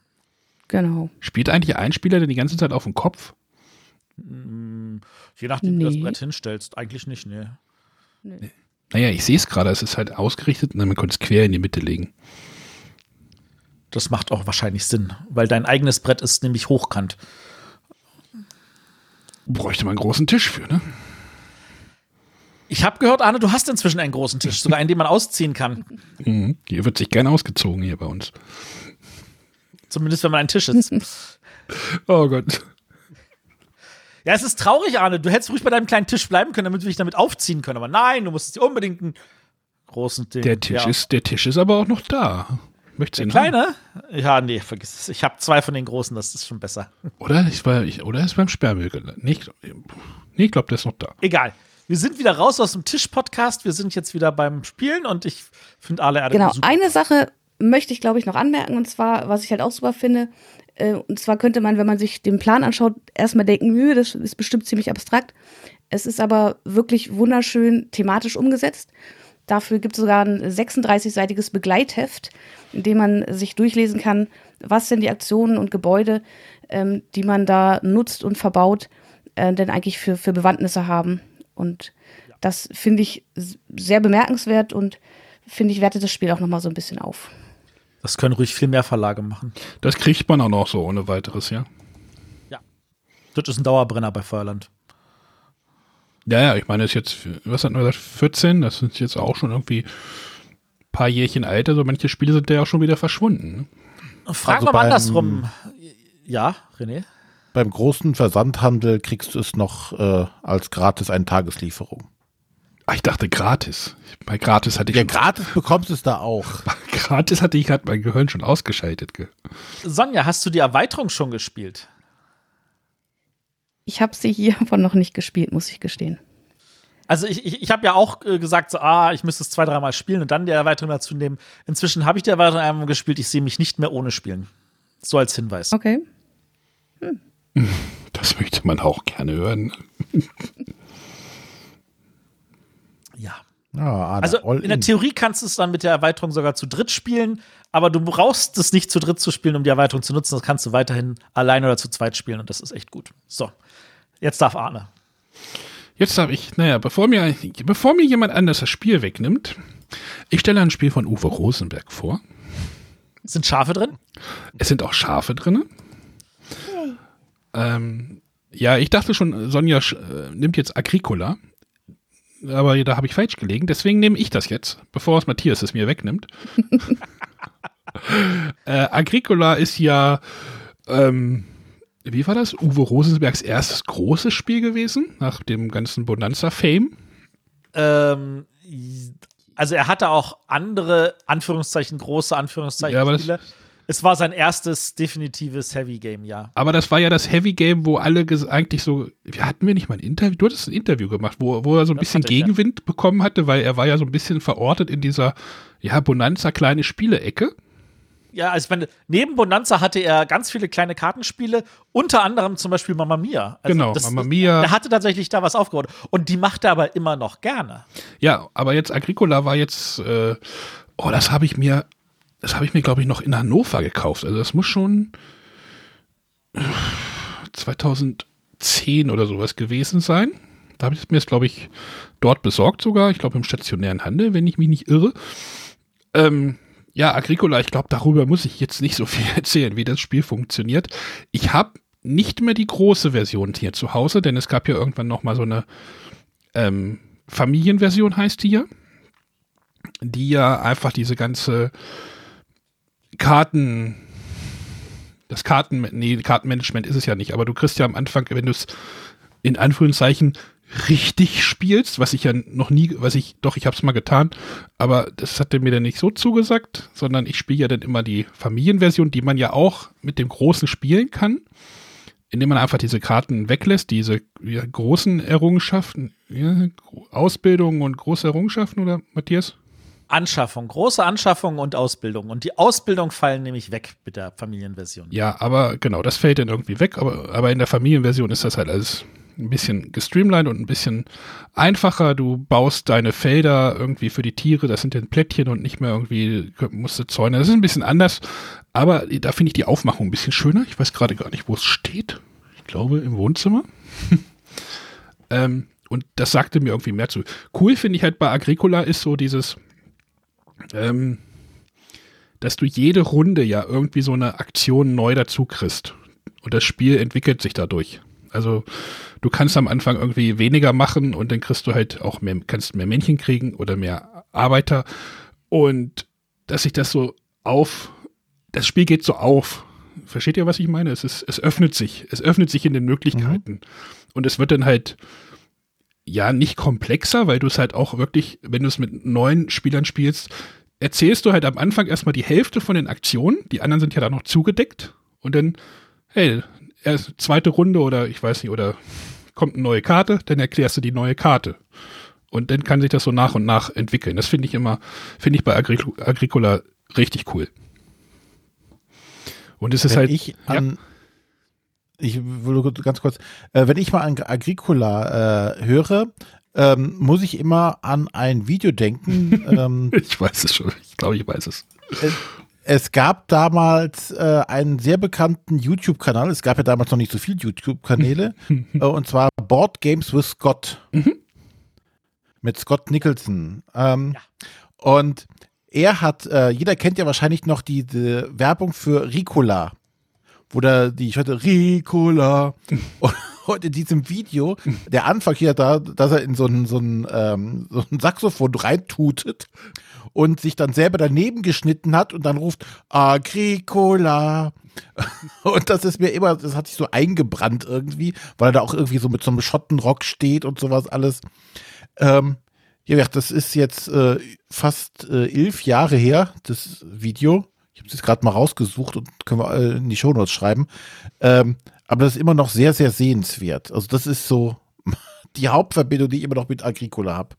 Speaker 2: Genau.
Speaker 3: Spielt eigentlich ein Spieler denn die ganze Zeit auf dem Kopf?
Speaker 4: Je nachdem, wie du das
Speaker 2: Nee.
Speaker 4: Brett hinstellst. Eigentlich nicht, ne.
Speaker 3: Naja, ich sehe es gerade, es ist halt ausgerichtet und dann man könnte es quer in die Mitte legen.
Speaker 4: Das macht auch wahrscheinlich Sinn, weil dein eigenes Brett ist nämlich hochkant.
Speaker 3: Bräuchte man einen großen Tisch für, ne?
Speaker 4: Ich habe gehört, Arne, du hast inzwischen einen großen Tisch, sogar einen, den man ausziehen kann.
Speaker 3: Mhm. Hier wird sich gern ausgezogen hier bei uns.
Speaker 4: Zumindest, wenn man einen Tisch ist. (laughs)
Speaker 3: Oh Gott.
Speaker 4: Ja, es ist traurig, Arne. Du hättest ruhig bei deinem kleinen Tisch bleiben können, damit wir dich damit aufziehen können. Aber nein, du musstest dir unbedingt einen großen Ding.
Speaker 3: Der Tisch,
Speaker 4: ja.
Speaker 3: ist, der Tisch ist aber auch noch da. Möchtest du haben?
Speaker 4: kleine? Ja, nee, vergiss es. Ich habe zwei von den großen, das ist schon besser. (laughs)
Speaker 3: Oder ist, bei, ich, oder ist beim Sperrmüll gelandet? Nee, nee, ich glaube, der ist noch da.
Speaker 4: Egal. Wir sind wieder raus aus dem Tisch-Podcast. Wir sind jetzt wieder beim Spielen und ich finde alle Erde
Speaker 2: Genau,
Speaker 4: super.
Speaker 2: eine Sache möchte ich, glaube ich, noch anmerken, und zwar, was ich halt auch super finde, äh, und zwar könnte man, wenn man sich den Plan anschaut, erstmal denken, nö, das ist bestimmt ziemlich abstrakt. Es ist aber wirklich wunderschön thematisch umgesetzt. Dafür gibt es sogar ein 36-seitiges Begleitheft, in dem man sich durchlesen kann, was denn die Aktionen und Gebäude, ähm, die man da nutzt und verbaut, äh, denn eigentlich für, für Bewandtnisse haben. Und das finde ich sehr bemerkenswert und finde ich, wertet das Spiel auch nochmal so ein bisschen auf.
Speaker 4: Das können ruhig viel mehr Verlage machen.
Speaker 3: Das kriegt man auch noch so ohne weiteres, ja.
Speaker 4: Das ist ein Dauerbrenner bei Feuerland.
Speaker 3: Ja, ja, ich meine, das ist jetzt, was hat man gesagt, 14, das sind jetzt auch schon irgendwie ein paar Jährchen alt, also manche Spiele sind ja auch schon wieder verschwunden. Ne?
Speaker 4: Frag
Speaker 1: Also
Speaker 4: mal
Speaker 1: beim-
Speaker 4: andersrum. Ja, René?
Speaker 1: Beim großen Versandhandel kriegst du es noch äh, als gratis eine Tageslieferung.
Speaker 3: Ah, ich dachte gratis. Bei gratis hatte ich
Speaker 1: Ja,
Speaker 3: schon,
Speaker 1: gratis bekommst du es da auch. (laughs)
Speaker 3: gratis hatte ich gerade mein Gehirn schon ausgeschaltet. ge-
Speaker 4: Sonja, hast du die Erweiterung schon gespielt?
Speaker 2: Ich habe sie hiervon noch nicht gespielt, muss ich gestehen.
Speaker 4: Also ich, ich, ich habe ja auch äh, gesagt, so, ah, ich müsste es zwei, dreimal spielen und dann die Erweiterung dazu nehmen. Inzwischen habe ich die Erweiterung einmal gespielt. Ich sehe mich nicht mehr ohne spielen. So als Hinweis.
Speaker 2: Okay.
Speaker 3: Das möchte man auch gerne hören.
Speaker 4: Ja.
Speaker 1: Ja, Arne,
Speaker 4: Also in der Theorie kannst du es dann mit der Erweiterung sogar zu dritt spielen, aber du brauchst es nicht zu dritt zu spielen, um die Erweiterung zu nutzen. Das kannst du weiterhin allein oder zu zweit spielen und das ist echt gut. So, jetzt darf Arne.
Speaker 3: Jetzt habe ich, naja, bevor mir, bevor mir jemand anders das Spiel wegnimmt, ich stelle ein Spiel von Uwe Rosenberg vor.
Speaker 4: Sind Schafe drin?
Speaker 3: Es sind auch Schafe drin. Ähm, ja, ich dachte schon, Sonja äh, nimmt jetzt Agricola. Aber da habe ich falsch gelegen. Deswegen nehme ich das jetzt, bevor es Matthias es mir wegnimmt. (laughs) äh, Agricola ist ja, ähm, wie war das? Uwe Rosenbergs erstes großes Spiel gewesen, nach dem ganzen Bonanza-Fame.
Speaker 4: Ähm, also er hatte auch andere Anführungszeichen, große Anführungszeichen
Speaker 3: Ja,
Speaker 4: Spiele. Es war sein erstes definitives Heavy Game, ja.
Speaker 3: Aber das war ja das Heavy Game, wo alle eigentlich so, wir hatten wir nicht mal ein Interview, du hattest ein Interview gemacht, wo, wo er so ein
Speaker 4: Das
Speaker 3: bisschen
Speaker 4: ich, ja.
Speaker 3: Gegenwind bekommen hatte, weil er war ja so ein bisschen verortet in dieser, ja, Bonanza kleine Spielecke.
Speaker 4: Ja, also wenn, neben Bonanza hatte er ganz viele kleine Kartenspiele, unter anderem zum Beispiel Mamma Mia. Also
Speaker 3: Genau, Mamma Mia.
Speaker 4: Er hatte tatsächlich da was aufgebaut. Und die macht er aber immer noch gerne.
Speaker 3: Ja, aber jetzt Agricola war jetzt, äh, oh, das habe ich mir, das habe ich mir, glaube ich, noch in Hannover gekauft. Also das muss schon äh, 2010 oder sowas gewesen sein. Da habe ich mir es, glaube ich, dort besorgt sogar. Ich glaube im stationären Handel, wenn ich mich nicht irre. Ähm, ja, Agricola, ich glaube, darüber muss ich jetzt nicht so viel (laughs) erzählen, wie das Spiel funktioniert. Ich habe nicht mehr die große Version hier zu Hause, denn es gab ja irgendwann noch mal so eine ähm, Familienversion heißt die ja, die ja einfach diese ganze Karten, das Karten, nee, Kartenmanagement ist es ja nicht, aber du kriegst ja am Anfang, wenn du es in Anführungszeichen richtig spielst, was ich ja noch nie, was ich, doch, ich habe es mal getan, aber das hatte mir dann nicht so zugesagt, sondern ich spiele ja dann immer die Familienversion, die man ja auch mit dem Großen spielen kann, indem man einfach diese Karten weglässt, diese ja, großen Errungenschaften, ja, Ausbildung und große Errungenschaften, oder Matthias?
Speaker 4: Anschaffung, große Anschaffung und Ausbildung. Und die Ausbildung fallen nämlich weg mit der Familienversion.
Speaker 3: Ja, aber genau, das fällt dann irgendwie weg, aber, aber in der Familienversion ist das halt alles ein bisschen gestreamlined und ein bisschen einfacher. Du baust deine Felder irgendwie für die Tiere, das sind dann Plättchen und nicht mehr irgendwie musst du Zäune. Das ist ein bisschen anders, aber da finde ich die Aufmachung ein bisschen schöner. Ich weiß gerade gar nicht, wo es steht. Ich glaube im Wohnzimmer. (laughs) ähm, und das sagte mir irgendwie mehr zu. Cool finde ich halt bei Agricola ist so dieses, ähm, dass du jede Runde ja irgendwie so eine Aktion neu dazu kriegst. Und das Spiel entwickelt sich dadurch. Also du kannst am Anfang irgendwie weniger machen und dann kriegst du halt auch mehr, kannst mehr Männchen kriegen oder mehr Arbeiter. Und dass sich das so auf, das Spiel geht so auf. Versteht ihr, was ich meine? Es, ist, es öffnet sich. Es öffnet sich in den Möglichkeiten. Mhm. Und es wird dann halt, ja, nicht komplexer, weil du es halt auch wirklich, wenn du es mit neuen Spielern spielst, erzählst du halt am Anfang erstmal die Hälfte von den Aktionen. Die anderen sind ja dann noch zugedeckt. Und dann, hey, erst zweite Runde oder ich weiß nicht, oder kommt eine neue Karte, dann erklärst du die neue Karte. Und dann kann sich das so nach und nach entwickeln. Das finde ich immer, finde ich bei Agricola richtig cool. Und es ist
Speaker 1: wenn
Speaker 3: halt.
Speaker 1: Ich an, ja. Ich will ganz kurz, äh, wenn ich mal an Agricola äh, höre, ähm, muss ich immer an ein Video denken. (laughs)
Speaker 3: ähm, ich weiß es schon, ich glaube, ich weiß es.
Speaker 1: Äh, es gab damals äh, einen sehr bekannten YouTube-Kanal. Es gab ja damals noch nicht so viele YouTube-Kanäle. (laughs) äh, und zwar Board Games with Scott. Mhm. Mit Scott Nicholson. Ähm, ja. Und er hat, äh, jeder kennt ja wahrscheinlich noch diese Werbung für Ricola. Wo da die, ich hatte Ricola. (laughs) und in diesem Video, der Anfang hier da, dass er in so ein, so ein, ähm, so ein Saxophon reintutet und sich dann selber daneben geschnitten hat und dann ruft Agricola. (laughs) Und das ist mir immer, das hat sich so eingebrannt irgendwie, weil er da auch irgendwie so mit so einem Schottenrock steht und sowas alles. Ähm, ja, das ist jetzt äh, fast äh, elf Jahre her, das Video. Ich habe es jetzt gerade mal rausgesucht und können wir in die Shownotes schreiben. Ähm, aber das ist immer noch sehr, sehr sehenswert. Also das ist so (laughs) die Hauptverbindung, die ich immer noch mit Agricola habe.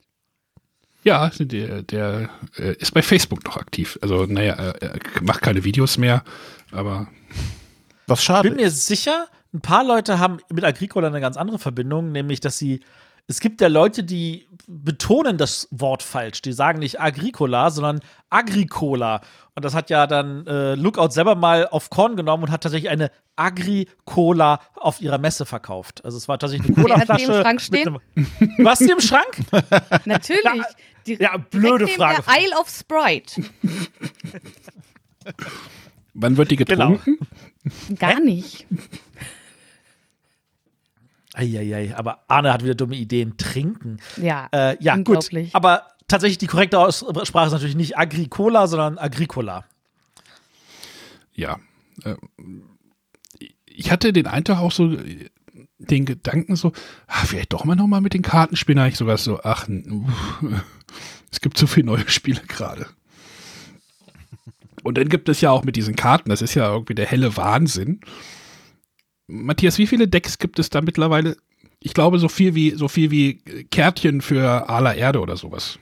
Speaker 3: Ja, der, der äh, ist bei Facebook noch aktiv. Also, naja, er macht keine Videos mehr, aber.
Speaker 4: Was schade. Ich bin mir sicher, ein paar Leute haben mit Agricola eine ganz andere Verbindung, nämlich, dass sie es gibt ja Leute, die betonen das Wort falsch. Die sagen nicht Agricola, sondern Agricola. Und das hat ja dann äh, Lookout selber mal auf Korn genommen und hat tatsächlich eine Agricola auf ihrer Messe verkauft. Also es war tatsächlich eine (laughs) Colaflasche.
Speaker 2: Hat die im Schrank stehen?
Speaker 4: Was die im Schrank? (laughs)
Speaker 2: Natürlich.
Speaker 4: Ja, ja blöde Frage.
Speaker 2: Der Isle of Sprite.
Speaker 3: Wann wird die getrunken?
Speaker 2: Genau. Gar nicht.
Speaker 4: Eieiei, aber Arne hat wieder dumme Ideen. Trinken.
Speaker 2: Ja,
Speaker 4: äh, ja gut. Aber tatsächlich die korrekte Aussprache ist natürlich nicht Agricola, sondern Agricola.
Speaker 3: Ja. Äh, ich hatte den Eintag auch so den Gedanken so, ach, vielleicht doch mal nochmal mit den Kartenspielen. Ich sogar so, ach, es gibt so viele neue (laughs) Spiele gerade. Und dann gibt es ja auch mit diesen Karten, das ist ja irgendwie der helle Wahnsinn. Matthias, wie viele Decks gibt es da mittlerweile? Ich glaube, so viel wie, so viel wie Kärtchen für aller Erde oder sowas.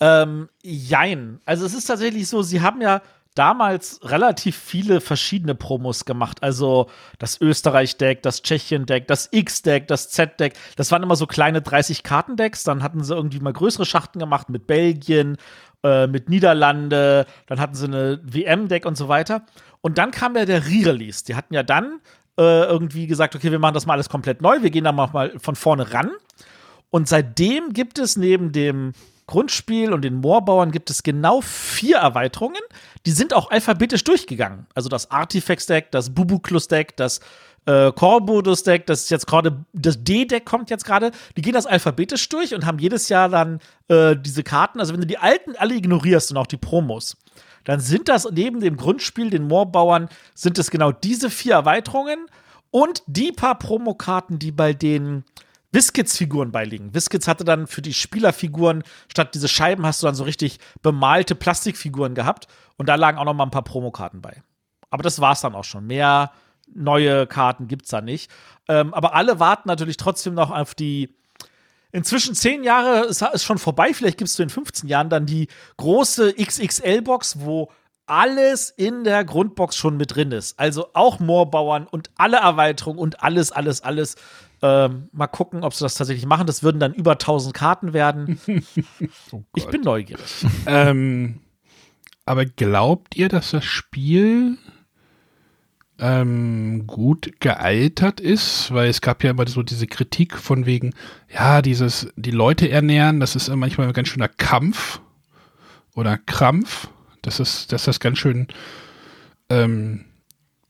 Speaker 4: Ähm, jein. Also es ist tatsächlich so, sie haben ja damals relativ viele verschiedene Promos gemacht. Also das Österreich-Deck, das Tschechien-Deck, das X-Deck, das Z-Deck. Das waren immer so kleine 30-Karten-Decks. Dann hatten sie irgendwie mal größere Schachten gemacht mit Belgien, äh, mit Niederlande. Dann hatten sie eine WM-Deck und so weiter. Und dann kam ja der Re-Release. Die hatten ja dann äh, irgendwie gesagt, okay, wir machen das mal alles komplett neu, wir gehen da mal von vorne ran. Und seitdem gibt es neben dem Grundspiel und den Moorbauern gibt es genau vier Erweiterungen. Die sind auch alphabetisch durchgegangen. Also das Artifacts-Deck, das Bubuklus-Deck, das äh, Corbodus-Deck, das ist jetzt gerade, das D-Deck kommt jetzt gerade. Die gehen das alphabetisch durch und haben jedes Jahr dann äh, diese Karten. Also wenn du die alten alle ignorierst und auch die Promos, dann sind das neben dem Grundspiel, den Moorbauern, sind es genau diese vier Erweiterungen und die paar Promokarten, die bei den Wiskits-Figuren beiliegen. Wiskits hatte dann für die Spielerfiguren, statt diese Scheiben, hast du dann so richtig bemalte Plastikfiguren gehabt. Und da lagen auch noch mal ein paar Promokarten bei. Aber das war's dann auch schon. Mehr neue Karten gibt's da nicht. Ähm, aber alle warten natürlich trotzdem noch auf die Inzwischen zehn Jahre ist, ist schon vorbei. Vielleicht gibst du in 15 Jahren dann die große XXL-Box, wo alles in der Grundbox schon mit drin ist. Also auch Moorbauern und alle Erweiterungen und alles, alles, alles. Ähm, mal gucken, ob sie das tatsächlich machen. Das würden dann über 1000 Karten werden. (laughs) oh ich bin neugierig.
Speaker 3: ähm, aber glaubt ihr, dass das Spiel ähm, gut gealtert ist, weil es gab ja immer so diese Kritik von wegen, ja, dieses, die Leute ernähren, das ist manchmal ein ganz schöner Kampf oder Krampf, das ist, dass das ganz schön, ähm,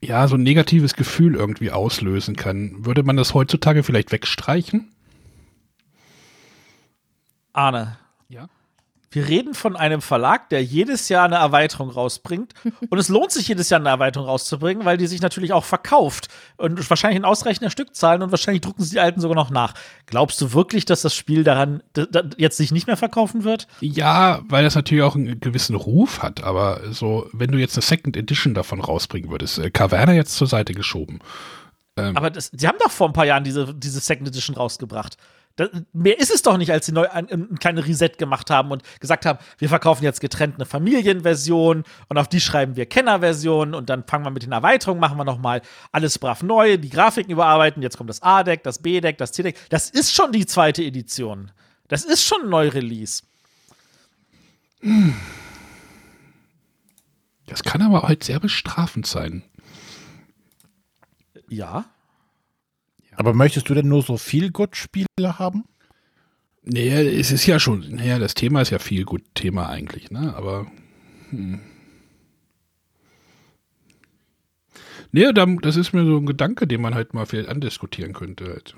Speaker 3: ja, so ein negatives Gefühl irgendwie auslösen kann. Würde man das heutzutage vielleicht wegstreichen?
Speaker 4: Arne. Wir reden von einem Verlag, der jedes Jahr eine Erweiterung rausbringt. (laughs) Und es lohnt sich jedes Jahr eine Erweiterung rauszubringen, weil die sich natürlich auch verkauft. Und wahrscheinlich in ausreichender Stückzahlen und wahrscheinlich drucken sie die alten sogar noch nach. Glaubst du wirklich, dass das Spiel daran jetzt sich nicht mehr verkaufen wird?
Speaker 3: Ja, weil das natürlich auch einen gewissen Ruf hat. Aber so, wenn du jetzt eine Second Edition davon rausbringen würdest, äh, Caverna jetzt zur Seite geschoben.
Speaker 4: Ähm, aber das, die haben doch vor ein paar Jahren diese, diese Second Edition rausgebracht. Das, mehr ist es doch nicht, als sie neu ein, ein kleines Reset gemacht haben und gesagt haben, wir verkaufen jetzt getrennt eine Familienversion und auf die schreiben wir Kennerversion und dann fangen wir mit den Erweiterungen, machen wir nochmal alles brav neu, die Grafiken überarbeiten, jetzt kommt das A-Deck, das B-Deck, das C-Deck. Das ist schon die zweite Edition. Das ist schon ein Neu-Release.
Speaker 3: Das kann aber halt sehr bestrafend sein.
Speaker 4: Ja.
Speaker 1: Aber möchtest du denn nur so viel Good-Spiele haben?
Speaker 3: Naja, es ist ja schon, naja, das Thema ist ja viel gut Thema eigentlich, ne? Aber. Hm. Nee, das ist mir so ein Gedanke, den man halt mal vielleicht andiskutieren könnte. Halt.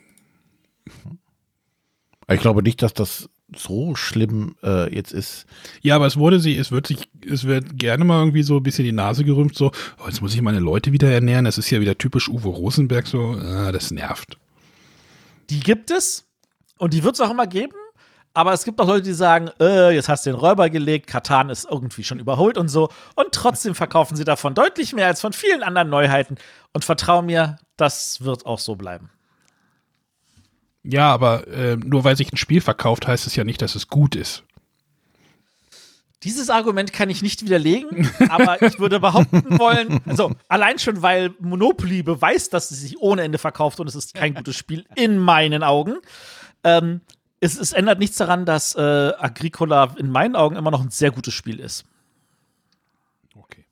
Speaker 1: Ich glaube nicht, dass das so schlimm äh, jetzt ist.
Speaker 3: Ja, aber es wurde sie, es wird sich, es wird gerne mal irgendwie so ein bisschen die Nase gerümpft, so, oh, jetzt muss ich meine Leute wieder ernähren, das ist ja wieder typisch Uwe Rosenberg, so, ah, das nervt.
Speaker 4: Die gibt es und die wird es auch immer geben, aber es gibt auch Leute, die sagen, äh, jetzt hast du den Räuber gelegt, Katan ist irgendwie schon überholt und so. Und trotzdem verkaufen sie davon deutlich mehr als von vielen anderen Neuheiten. Und vertrau mir, das wird auch so bleiben.
Speaker 3: Ja, aber äh, nur weil sich ein Spiel verkauft, heißt es ja nicht, dass es gut ist.
Speaker 4: Dieses Argument kann ich nicht widerlegen, aber ich würde behaupten wollen, also allein schon, weil Monopoly beweist, dass es sich ohne Ende verkauft und es ist kein gutes Spiel in meinen Augen. Ähm, es, es, ändert nichts daran, dass äh, Agricola in meinen Augen immer noch ein sehr gutes Spiel ist.
Speaker 3: Okay.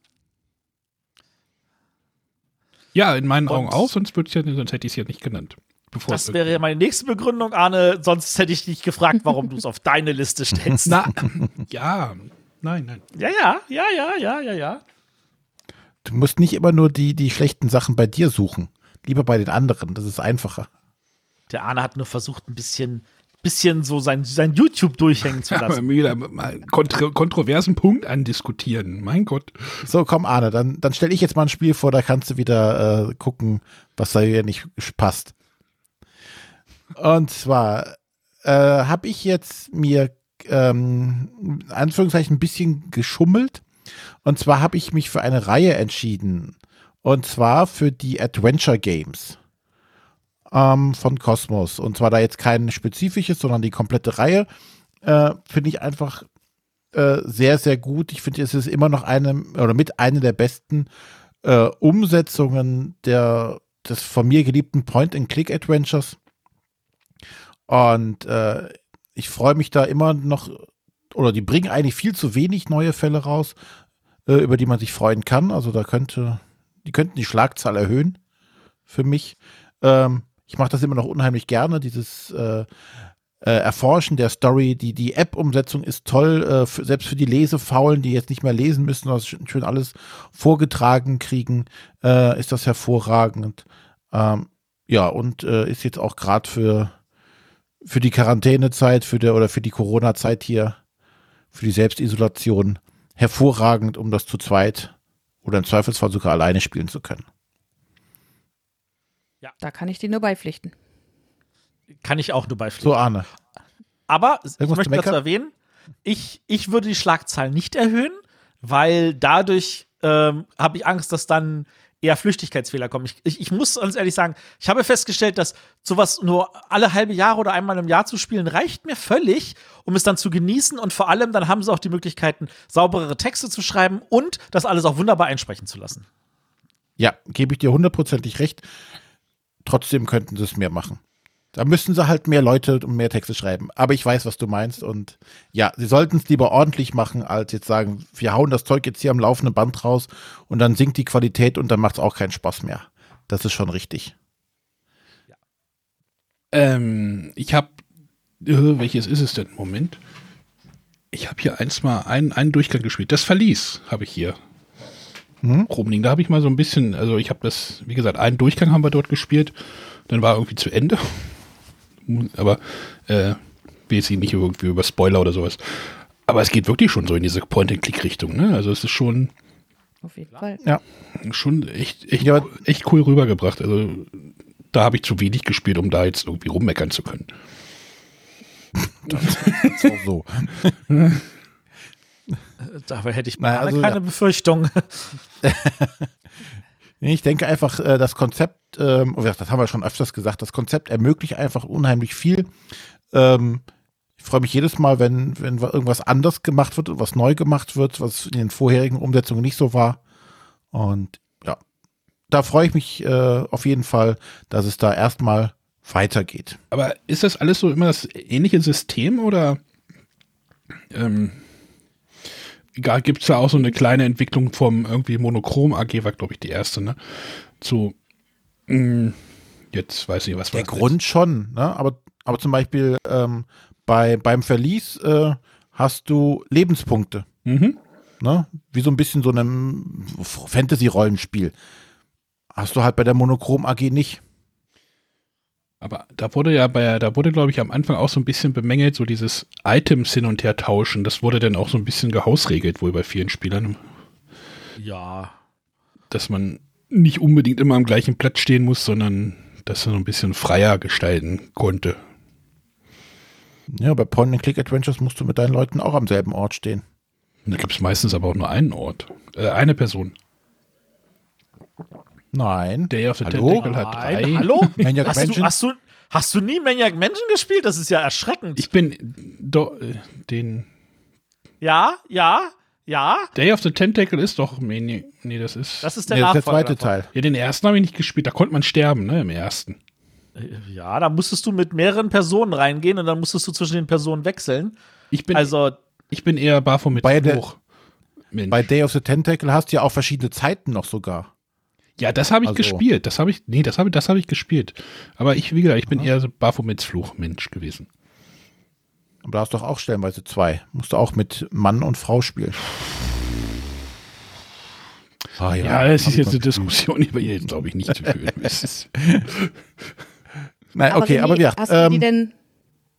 Speaker 3: Ja, in meinen und Augen auch, sonst, ja, sonst hätte ich es ja nicht genannt.
Speaker 4: Bevor das wäre ja meine nächste Begründung, Arne. Sonst hätte ich dich gefragt, warum du es auf deine Liste stellst.
Speaker 3: Na, (laughs) ja, nein, nein.
Speaker 4: Ja, ja, ja, ja, ja, ja, ja.
Speaker 1: Du musst nicht immer nur die, die schlechten Sachen bei dir suchen. Lieber bei den anderen. Das ist einfacher.
Speaker 4: Der Arne hat nur versucht, ein bisschen, bisschen so sein, sein YouTube durchhängen zu (laughs) lassen.
Speaker 3: Ja, mal einen kontro kontroversen Punkt andiskutieren. Mein Gott.
Speaker 1: So, komm, Arne, dann, dann stelle ich jetzt mal ein Spiel vor, da kannst du wieder äh, gucken, was da hier nicht passt. Und zwar äh, habe ich jetzt mir ähm, in Anführungszeichen ein bisschen geschummelt. Und zwar habe ich mich für eine Reihe entschieden. Und zwar für die Adventure Games ähm, von Cosmos. Und zwar da jetzt kein spezifisches, sondern die komplette Reihe. Äh, finde ich einfach äh, sehr, sehr gut. Ich finde, es ist immer noch eine oder mit einer der besten äh, Umsetzungen der, des von mir geliebten Point-and-Click-Adventures. Und äh, ich freue mich da immer noch, oder die bringen eigentlich viel zu wenig neue Fälle raus, äh, über die man sich freuen kann. Also da könnte, die könnten die Schlagzahl erhöhen für mich. Ähm, ich mache das immer noch unheimlich gerne, dieses äh, äh, Erforschen der Story. Die, die App-Umsetzung ist toll, äh, für, selbst für die Lesefaulen, die jetzt nicht mehr lesen müssen, sondern schön alles vorgetragen kriegen, äh, ist das hervorragend. Ähm, ja, und äh, ist jetzt auch gerade für für die Quarantänezeit, für der oder für die Corona-Zeit hier, für die Selbstisolation hervorragend, um das zu zweit oder im Zweifelsfall sogar alleine spielen zu können.
Speaker 2: Ja. Da kann ich dir nur beipflichten.
Speaker 4: Kann ich auch nur beipflichten.
Speaker 1: So, Arne.
Speaker 4: Aber Irgendwas ich möchte dazu erwähnen, ich, ich würde die Schlagzahl nicht erhöhen, weil dadurch ähm, habe ich Angst, dass dann eher Flüchtigkeitsfehler kommen. Ich, ich, ich, muss ganz ehrlich sagen, ich habe festgestellt, dass sowas nur alle halbe Jahre oder einmal im Jahr zu spielen, reicht mir völlig, um es dann zu genießen. Und vor allem, dann haben sie auch die Möglichkeiten, sauberere Texte zu schreiben und das alles auch wunderbar einsprechen zu lassen.
Speaker 1: Ja, gebe ich dir hundertprozentig recht. Trotzdem könnten sie es mehr machen. Da müssten sie halt mehr Leute und mehr Texte schreiben. Aber ich weiß, was du meinst. Und ja, sie sollten es lieber ordentlich machen, als jetzt sagen, wir hauen das Zeug jetzt hier am laufenden Band raus und dann sinkt die Qualität und dann macht es auch keinen Spaß mehr. Das ist schon richtig.
Speaker 3: Ja. Ähm, ich habe, äh, welches ist es denn? Moment. Ich habe hier eins mal einen, einen Durchgang gespielt. Das Verlies habe ich hier. Hm? Rumliegen. Da habe ich mal so ein bisschen, also ich habe das, wie gesagt, einen Durchgang haben wir dort gespielt. Dann war irgendwie zu Ende aber äh, will sie nicht irgendwie über Spoiler oder sowas. Aber es geht wirklich schon so in diese Point-and-Click-Richtung, ne? Also es ist schon,
Speaker 2: Auf jeden Fall.
Speaker 3: schon echt, echt,
Speaker 1: Ja,
Speaker 3: echt cool rübergebracht. Also da habe ich zu wenig gespielt, um da jetzt irgendwie rummeckern zu können.
Speaker 1: So, so. (laughs)
Speaker 4: Dabei hätte ich mal
Speaker 1: also,
Speaker 4: keine
Speaker 1: ja.
Speaker 4: Befürchtung. (laughs)
Speaker 1: Ich denke einfach, äh, das Konzept, ähm, oh, das haben wir schon öfters gesagt, das Konzept ermöglicht einfach unheimlich viel. Ähm, ich freue mich jedes Mal, wenn, wenn irgendwas anders gemacht wird und was neu gemacht wird, was in den vorherigen Umsetzungen nicht so war. Und ja, da freue ich mich äh, auf jeden Fall, dass es da erstmal weitergeht.
Speaker 3: Aber ist das alles so immer das ähnliche System oder ähm, gibt es da auch so eine kleine Entwicklung vom irgendwie Monochrom AG, war glaube ich die erste, ne? Zu mh, jetzt weiß ich was
Speaker 1: Der
Speaker 3: war das
Speaker 1: Grund schon, ne? aber, aber zum Beispiel ähm, bei, beim Verlies äh, hast du Lebenspunkte.
Speaker 3: jetzt? Mhm.
Speaker 1: ne? Wie so ein bisschen so einem Fantasy-Rollenspiel. Hast du halt bei der Monochrom AG nicht.
Speaker 3: Aber da wurde ja bei, da wurde, glaube ich, am Anfang auch so ein bisschen bemängelt, so dieses Items hin und her tauschen. Das wurde dann auch so ein bisschen gehausregelt, wohl bei vielen Spielern,
Speaker 4: Ja.
Speaker 3: dass man nicht unbedingt immer am gleichen Platz stehen muss, sondern das so ein bisschen freier gestalten konnte.
Speaker 1: Ja, bei Point-and-Click-Adventures musst du mit deinen Leuten auch am selben Ort stehen.
Speaker 3: Da gibt es meistens aber auch nur einen Ort. Äh, eine Person.
Speaker 1: Nein.
Speaker 3: Day of the
Speaker 1: Hallo?
Speaker 3: Tentacle hat drei.
Speaker 4: Nein, hallo? (laughs)
Speaker 1: Maniac
Speaker 4: Hast du,
Speaker 1: Mansion?
Speaker 4: hast, du, hast du nie Maniac Mansion gespielt? Das ist ja erschreckend.
Speaker 3: Ich bin do, äh, den
Speaker 4: ja, ja, ja.
Speaker 3: Day of the Tentacle ist doch nee, nee das ist
Speaker 4: Das ist der
Speaker 1: Nee, das ist der zweite
Speaker 4: davon.
Speaker 1: Teil.
Speaker 3: ja den ersten habe ich nicht gespielt. Da konnte man sterben, ne, im ersten.
Speaker 4: Ja, da musstest du mit mehreren Personen reingehen und dann musstest du zwischen den Personen wechseln.
Speaker 3: Ich bin
Speaker 4: Also,
Speaker 3: ich bin eher Baphomet
Speaker 1: Bei der-.
Speaker 3: Mensch.
Speaker 1: Bei Day of the Tentacle hast du ja auch verschiedene Zeiten noch sogar.
Speaker 3: Ja, das habe ich
Speaker 1: Also-
Speaker 3: gespielt. Das habe ich, nee, das habe das habe ich gespielt. Aber ich, wie gesagt, ich bin eher so Baphomets Fluch-Mensch gewesen.
Speaker 1: Aber da hast du doch auch stellenweise zwei. Musst du auch mit Mann und Frau spielen. Ah,
Speaker 3: Ja, das
Speaker 1: hab
Speaker 3: ist jetzt eine. Diskussion, (laughs) die wir hier jetzt, glaube ich, nicht führen (laughs) müssen.
Speaker 1: Nein, okay,
Speaker 2: René,
Speaker 1: aber ja.
Speaker 2: hast du die
Speaker 1: Ähm,
Speaker 2: denn,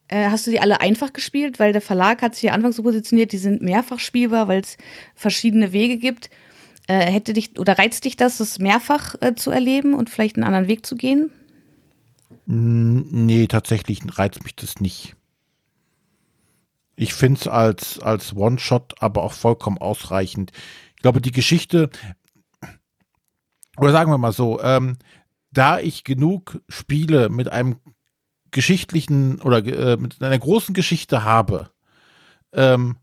Speaker 2: äh, hast du die alle einfach gespielt? Weil der Verlag hat sich ja anfangs so positioniert, die sind mehrfach spielbar, weil es verschiedene Wege gibt. Äh, hätte dich oder reizt dich das, das mehrfach äh, zu erleben und vielleicht einen anderen Weg zu gehen?
Speaker 1: nee, tatsächlich reizt mich das nicht. Ich finde es als, als One-Shot aber auch vollkommen ausreichend. Ich glaube, die Geschichte, oder sagen wir mal so, ähm, da ich genug Spiele mit einem geschichtlichen oder äh, mit einer großen Geschichte habe, ähm,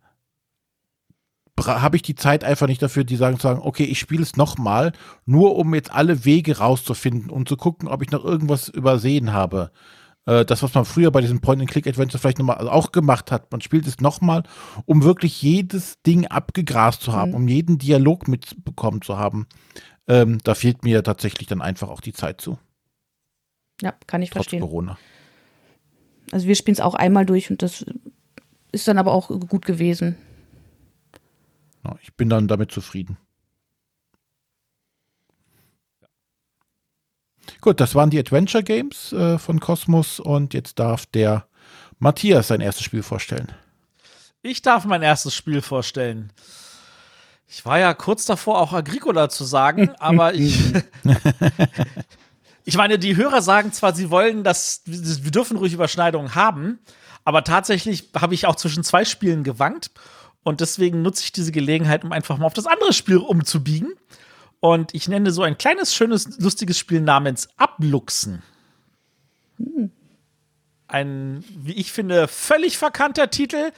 Speaker 1: habe ich die Zeit einfach nicht dafür, die sagen, sagen okay, ich spiele es nochmal, nur um jetzt alle Wege rauszufinden und zu gucken, ob ich noch irgendwas übersehen habe. Äh, das, was man früher bei diesen Point-and-Click-Adventures vielleicht nochmal auch gemacht hat, man spielt es nochmal, um wirklich jedes Ding abgegrast zu haben,
Speaker 2: Mhm.
Speaker 1: um jeden Dialog mitbekommen zu haben. Ähm, da fehlt mir tatsächlich dann einfach auch die Zeit zu,
Speaker 2: Ja, kann ich
Speaker 1: trotz
Speaker 2: verstehen.
Speaker 1: Corona.
Speaker 2: Also wir spielen es auch einmal durch und das ist dann aber auch gut gewesen.
Speaker 1: Ich bin dann damit zufrieden. Gut, das waren die Adventure Games äh, von Cosmos und jetzt darf der Matthias sein erstes Spiel vorstellen.
Speaker 4: ich darf mein erstes Spiel vorstellen. Ich war ja kurz davor, auch Agricola zu sagen, (laughs) aber ich. (laughs) (laughs) ich meine, die Hörer sagen zwar, sie wollen das, wir dürfen ruhig Überschneidungen haben, aber tatsächlich habe ich auch zwischen zwei Spielen gewankt und deswegen nutze ich diese Gelegenheit, um einfach mal auf das andere Spiel umzubiegen. Und ich nenne so ein kleines, schönes, lustiges Spiel namens Abluchsen. Ein, wie ich finde, völlig verkannter Titel,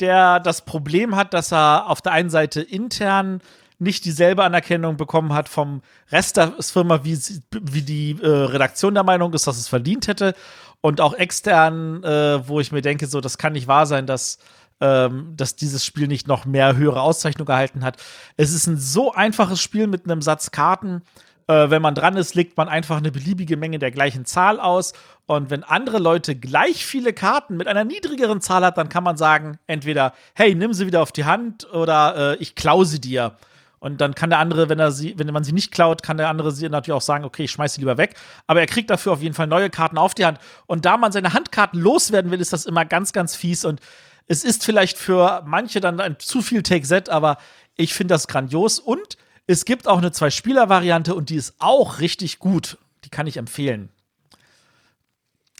Speaker 4: der das Problem hat, dass er auf der einen Seite intern nicht dieselbe Anerkennung bekommen hat vom Rest der Firma, wie, wie die äh, Redaktion der Meinung ist, dass es verdient hätte. Und auch extern, äh, wo ich mir denke, so, das kann nicht wahr sein, dass, ähm, dass dieses Spiel nicht noch mehr höhere Auszeichnung erhalten hat. Es ist ein so einfaches Spiel mit einem Satz Karten. Äh, wenn man dran ist, legt man einfach eine beliebige Menge der gleichen Zahl aus. Und wenn andere Leute gleich viele Karten mit einer niedrigeren Zahl hat, dann kann man sagen, entweder, hey, nimm sie wieder auf die Hand oder äh, ich klau sie dir. Und dann kann der andere, wenn er sie, wenn man sie nicht klaut, kann der andere sie natürlich auch sagen, okay, ich schmeiß sie lieber weg. Aber er kriegt dafür auf jeden Fall neue Karten auf die Hand. Und da man seine Handkarten loswerden will, ist das immer ganz, ganz fies. Und Es ist vielleicht für manche dann ein zu viel Take-Set, aber ich finde das grandios. Und es gibt auch eine Zwei-Spieler-Variante und die ist auch richtig gut. Die kann ich empfehlen.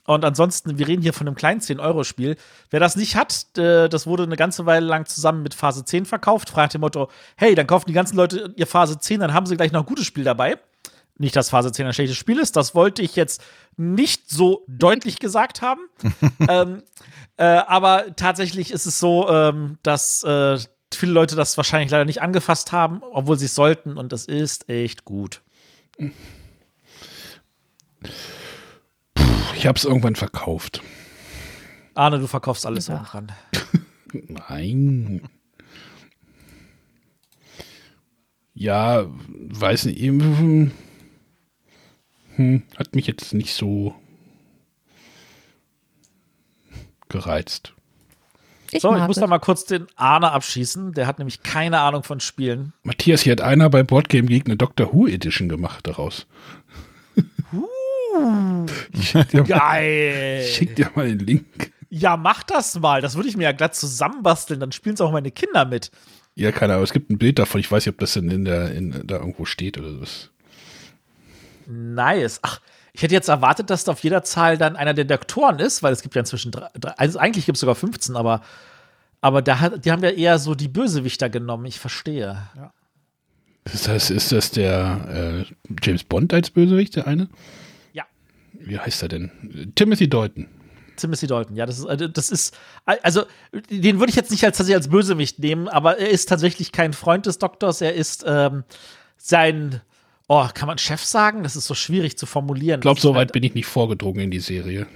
Speaker 4: Und ansonsten, wir reden hier von einem kleinen 10-Euro-Spiel. Wer das nicht hat, das wurde eine ganze Weile lang zusammen mit Phase 10 verkauft. Fragt dem Motto, hey, dann kaufen die ganzen Leute ihr Phase 10, dann haben sie gleich noch ein gutes Spiel dabei. Nicht, dass Phase 10 ein schlechtes Spiel ist, das wollte ich jetzt nicht so deutlich gesagt haben. (laughs) ähm, äh, aber tatsächlich ist es so, ähm, dass äh, viele Leute das wahrscheinlich leider nicht angefasst haben, obwohl sie es sollten. Und das ist echt gut.
Speaker 3: Ich habe es irgendwann verkauft.
Speaker 4: Arne, du verkaufst alles
Speaker 2: Ja.
Speaker 4: irgendwann. (laughs)
Speaker 3: Nein. Ja, weiß nicht. Hm, hat mich jetzt nicht so gereizt.
Speaker 2: Ich
Speaker 4: So, ich muss
Speaker 2: es.
Speaker 4: da mal kurz den Arne abschießen. Der hat nämlich keine Ahnung von Spielen.
Speaker 3: Matthias, hier hat einer bei Boardgame Geek eine Doctor Who Edition gemacht daraus. Ich schick dir, mal,
Speaker 4: Geil.
Speaker 3: ich schick dir mal den Link.
Speaker 4: Ja, mach das mal. Das würde ich mir ja glatt zusammenbasteln. Dann spielen es auch meine Kinder mit.
Speaker 3: Ja, keine Ahnung, es gibt ein Bild davon. Ich weiß nicht, ob das denn in der, in, da irgendwo steht oder so.
Speaker 4: Nice. Ach, ich hätte jetzt erwartet, dass da auf jeder Zahl dann einer der Doktoren ist, weil es gibt ja inzwischen drei, also eigentlich gibt es sogar 15, aber, aber da hat, die haben ja eher so die Bösewichter genommen. Ich verstehe.
Speaker 3: Ist das, ist das der äh, James Bond als Bösewicht, der eine?
Speaker 4: Ja.
Speaker 3: Wie heißt er denn? Timothy Dalton.
Speaker 4: Timothy Dalton, ja, das ist, also, das ist, also, den würde ich jetzt nicht als, tatsächlich als Bösewicht nehmen, aber er ist tatsächlich kein Freund des Doktors, er ist ähm, sein, oh, kann man Chef sagen? Das ist so schwierig zu formulieren.
Speaker 3: Ich glaube, so
Speaker 4: ist
Speaker 3: weit bin ich nicht vorgedrungen in die Serie.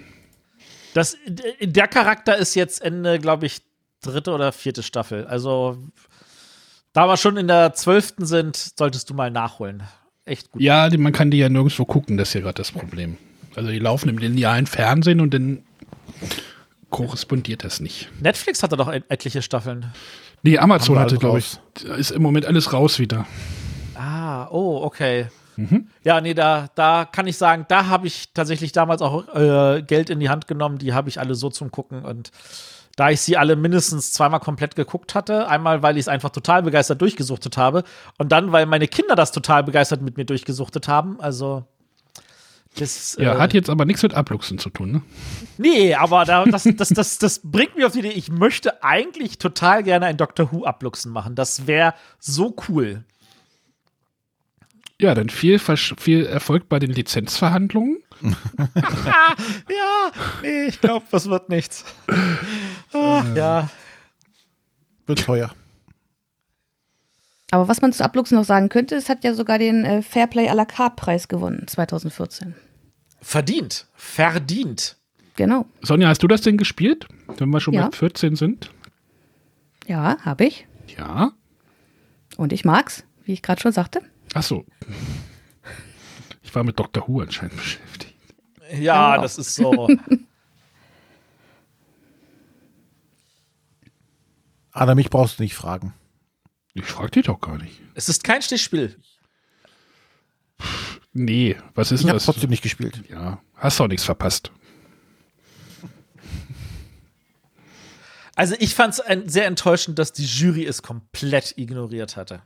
Speaker 4: Das, der Charakter ist jetzt Ende, glaube ich, dritte oder vierte Staffel. Also, da wir schon in der zwölften sind, solltest du mal nachholen. Echt gut.
Speaker 3: Ja, man kann die ja nirgendwo gucken, das ist ja gerade das Problem. Also die laufen im linearen Fernsehen und dann korrespondiert das nicht.
Speaker 4: Netflix hatte doch et- etliche Staffeln.
Speaker 3: Nee, Amazon hatte,
Speaker 1: alle
Speaker 3: glaube ich, da ist im Moment alles raus wieder.
Speaker 4: Ah, oh, okay. Ja, nee, da, da kann ich sagen, da habe ich tatsächlich damals auch äh, Geld in die Hand genommen. Die habe ich alle so zum Gucken. Und da ich sie alle mindestens zweimal komplett geguckt hatte, einmal, weil ich es einfach total begeistert durchgesuchtet habe und dann, weil meine Kinder das total begeistert mit mir durchgesuchtet haben. Also, das.
Speaker 3: Ja,
Speaker 4: äh,
Speaker 3: hat jetzt aber nichts mit Abluchsen zu tun, ne?
Speaker 4: Nee, aber da, das, das, das, das bringt mich auf die Idee, ich möchte eigentlich total gerne ein Doctor Who-Abluchsen machen. Das wäre so cool.
Speaker 3: Ja, dann viel, viel Erfolg bei den Lizenzverhandlungen. (laughs)
Speaker 4: Ja, nee, ich glaube, das wird nichts. Ah, ja.
Speaker 1: Wird teuer.
Speaker 2: Aber was man zu Abluchsen noch sagen könnte, es hat ja sogar den äh, Fairplay à la carte Preis gewonnen 2014.
Speaker 4: Verdient. Verdient.
Speaker 2: Genau.
Speaker 3: Sonja, hast du das denn gespielt? Wenn wir schon
Speaker 2: Ja.
Speaker 3: bei 14 sind?
Speaker 2: Ja, habe ich.
Speaker 3: Ja.
Speaker 2: Und ich mag's, wie ich gerade schon sagte.
Speaker 3: Ach so. Ich war mit Dr. Who anscheinend beschäftigt.
Speaker 4: Ja,
Speaker 2: Ja.
Speaker 4: das ist so. (laughs)
Speaker 1: Anna, mich brauchst du nicht fragen.
Speaker 3: Ich frag dich doch gar nicht.
Speaker 4: es ist kein Stichspiel.
Speaker 3: Nee, was ist
Speaker 1: Ich
Speaker 3: denn
Speaker 1: habe
Speaker 3: das?
Speaker 1: trotzdem nicht gespielt.
Speaker 3: Ja, hast doch nichts verpasst.
Speaker 4: Also, ich fand es sehr enttäuschend, dass die Jury es komplett ignoriert hatte.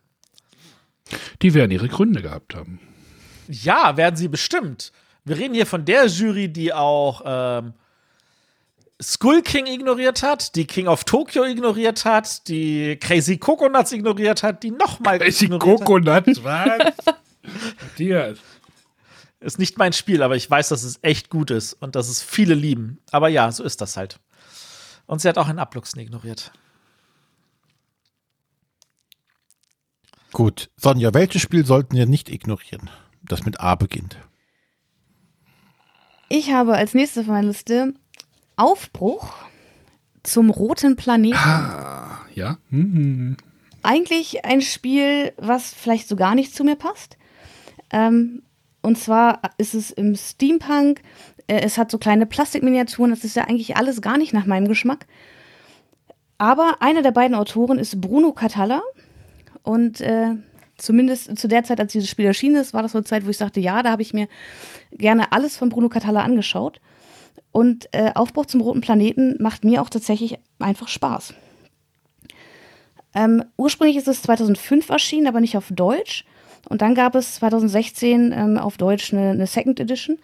Speaker 3: Die werden ihre Gründe gehabt haben.
Speaker 4: Ja, werden sie bestimmt. Wir reden hier von der Jury, die auch ähm, Skull King ignoriert hat, die King of Tokyo ignoriert hat, die Crazy Coconuts ignoriert hat, die nochmal hat.
Speaker 3: Coconuts, was? Matthias.
Speaker 4: Ist nicht mein Spiel, aber ich weiß, dass es echt gut ist und dass es viele lieben. Aber ja, so ist das halt. Und sie hat auch einen Abluchsen ignoriert.
Speaker 1: Gut. Sonja, welches Spiel sollten wir nicht ignorieren? Das mit A beginnt.
Speaker 2: Ich habe als nächstes auf meiner Liste Aufbruch zum roten Planeten.
Speaker 3: Ja? Hm.
Speaker 2: Eigentlich ein Spiel, was vielleicht so gar nicht zu mir passt. Ähm, und zwar ist es im Steampunk. Äh, es hat so kleine Plastikminiaturen. Das ist ja eigentlich alles gar nicht nach meinem Geschmack. Aber einer der beiden Autoren ist Bruno Catalla. Und äh, zumindest zu der Zeit, als dieses Spiel erschienen ist, war das so eine Zeit, wo ich sagte, ja, da habe ich mir gerne alles von Bruno Catalla angeschaut. Und äh, Aufbruch zum roten Planeten macht mir auch tatsächlich einfach Spaß. Ähm, ursprünglich ist es 2005 erschienen, aber nicht auf Deutsch. Und dann gab es 2016 ähm, auf Deutsch eine, eine Second Edition,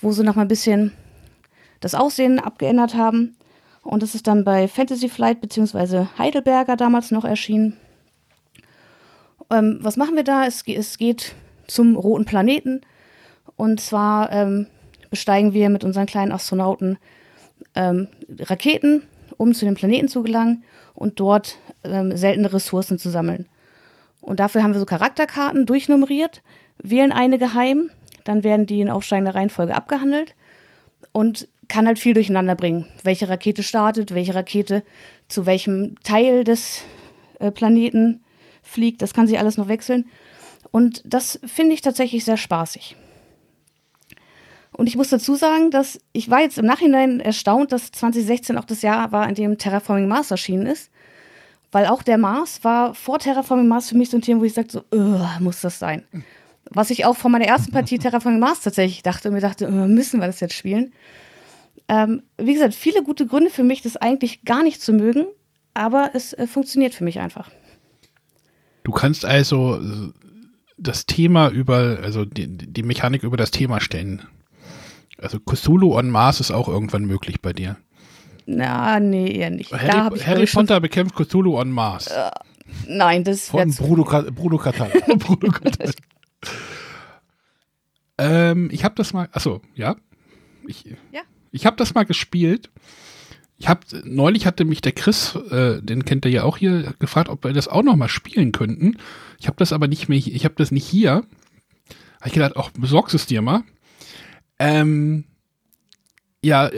Speaker 2: wo sie noch mal ein bisschen das Aussehen abgeändert haben. Und das ist dann bei Fantasy Flight bzw. Heidelberger damals noch erschienen. Ähm, was machen wir da? Es, es, geht zum roten Planeten. Und zwar ähm, besteigen wir mit unseren kleinen Astronauten ähm, Raketen, um zu dem Planeten zu gelangen und dort ähm, seltene Ressourcen zu sammeln. Und dafür haben wir so Charakterkarten durchnummeriert, wählen eine geheim, dann werden die in aufsteigender Reihenfolge abgehandelt und kann halt viel durcheinander bringen. Welche Rakete startet, welche Rakete zu welchem Teil des äh, Planeten fliegt, das kann sich alles noch wechseln. Und das finde ich tatsächlich sehr spaßig. Und ich muss dazu sagen, dass ich war jetzt im Nachhinein erstaunt, dass 2016 auch das Jahr war, in dem Terraforming Mars erschienen ist. Weil auch der Mars war vor Terraforming Mars für mich so ein Thema, wo ich sagte, so, muss das sein? Was ich auch von meiner ersten Partie Terraforming Mars tatsächlich dachte und mir dachte, müssen wir das jetzt spielen? Ähm, wie gesagt, viele gute Gründe für mich, das eigentlich gar nicht zu mögen, aber es äh, funktioniert für mich einfach.
Speaker 3: Du kannst also äh, das Thema über, also die, die Mechanik über das Thema stellen. Also Cthulhu on Mars ist auch irgendwann möglich bei dir.
Speaker 2: Na, nee, eher nicht.
Speaker 3: Harry, Harry Potter bekämpft Cthulhu on Mars. Äh,
Speaker 2: nein, das
Speaker 1: Von Bruno, Bruno Katal. (laughs) Bruno Katal.
Speaker 3: ähm, ich habe das mal, achso, ja. Ich,
Speaker 2: ja.
Speaker 3: Ich habe das mal gespielt. Ich habe neulich hatte mich der Chris, äh, den kennt er ja auch hier, gefragt, ob wir das auch noch mal spielen könnten. Ich habe das aber nicht mehr, ich habe das nicht hier. Habe ich gedacht, auch besorgst es dir mal. Ähm, ja,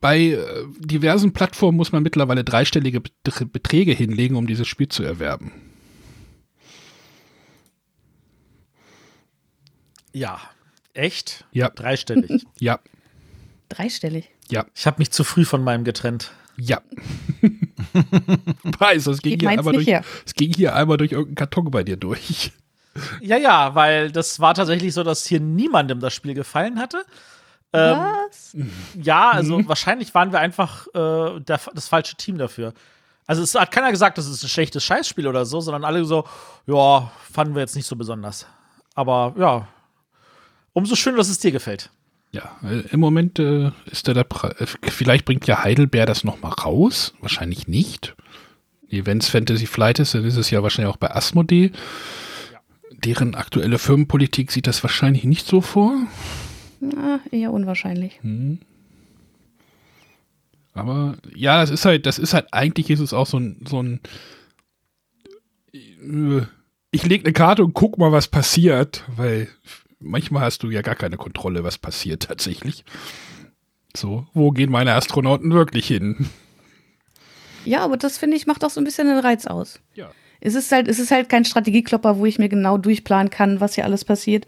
Speaker 3: bei äh, diversen Plattformen muss man mittlerweile dreistellige Beträge hinlegen, um dieses Spiel zu erwerben.
Speaker 4: Ja, echt?
Speaker 3: Ja.
Speaker 4: Dreistellig. (laughs)
Speaker 3: ja.
Speaker 2: Dreistellig.
Speaker 3: Ja.
Speaker 4: Ich habe mich zu früh von meinem getrennt.
Speaker 3: Ja. (laughs) Weiß, es ging, hier einmal durch, her. es ging hier einmal durch irgendeinen Karton bei dir durch.
Speaker 4: Ja, ja, weil das war tatsächlich so, dass hier niemandem das Spiel gefallen hatte. Ähm, Was? Ja, also mhm. wahrscheinlich waren wir einfach äh, der, das falsche Team dafür. Also es hat keiner gesagt, das ist ein schlechtes Scheißspiel oder so, sondern alle so, ja, fanden wir jetzt nicht so besonders. Aber ja, umso schöner, dass es dir gefällt.
Speaker 3: Ja, im Moment äh, ist da der, Pre äh, vielleicht bringt ja Heidelberg das noch mal raus, wahrscheinlich nicht. Wenn es Fantasy Flight ist, dann ist es ja wahrscheinlich auch bei Asmodee. Ja. Deren aktuelle Firmenpolitik sieht das wahrscheinlich nicht so vor.
Speaker 2: Na, eher unwahrscheinlich. Hm.
Speaker 3: Aber ja, das ist halt, das ist halt, eigentlich ist es auch so ein, so ein äh, ich lege eine Karte und guck mal, was passiert, weil manchmal hast du ja gar keine Kontrolle, was passiert tatsächlich. So, wo gehen meine Astronauten wirklich hin?
Speaker 2: Ja, aber das finde ich macht auch so ein bisschen den Reiz aus.
Speaker 3: Ja.
Speaker 2: Es ist halt, es ist halt kein Strategieklopper, wo ich mir genau durchplanen kann, was hier alles passiert.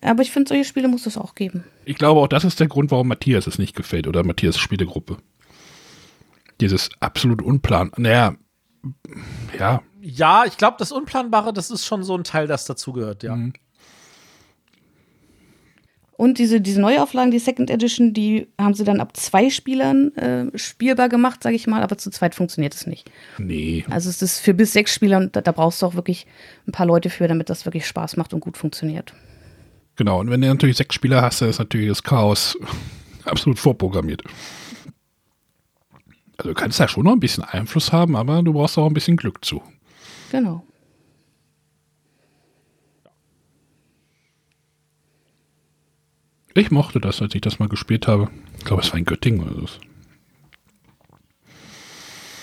Speaker 2: Aber ich finde, solche Spiele muss es auch geben.
Speaker 3: Ich glaube, auch das ist der Grund, warum Matthias es nicht gefällt oder Matthias Spielegruppe. Dieses absolut unplan. Naja, ja.
Speaker 4: Ja, ich glaube, das Unplanbare, das ist schon so ein Teil, das dazugehört, ja. Mhm.
Speaker 2: Und diese, diese Neuauflagen, die Second Edition, die haben sie dann ab zwei Spielern äh, spielbar gemacht, sage ich mal, aber zu zweit funktioniert es nicht.
Speaker 3: Nee.
Speaker 2: Also es ist für bis sechs Spieler und da, da brauchst du auch wirklich ein paar Leute für, damit das wirklich Spaß macht und gut funktioniert.
Speaker 3: Genau, und wenn du natürlich sechs Spieler hast, dann ist natürlich das Chaos (laughs) absolut vorprogrammiert. Also du kannst da schon noch ein bisschen Einfluss haben, aber du brauchst auch ein bisschen Glück zu.
Speaker 2: Genau.
Speaker 3: Ich mochte das, als ich das mal gespielt habe. Ich glaube, es war in Göttingen oder so.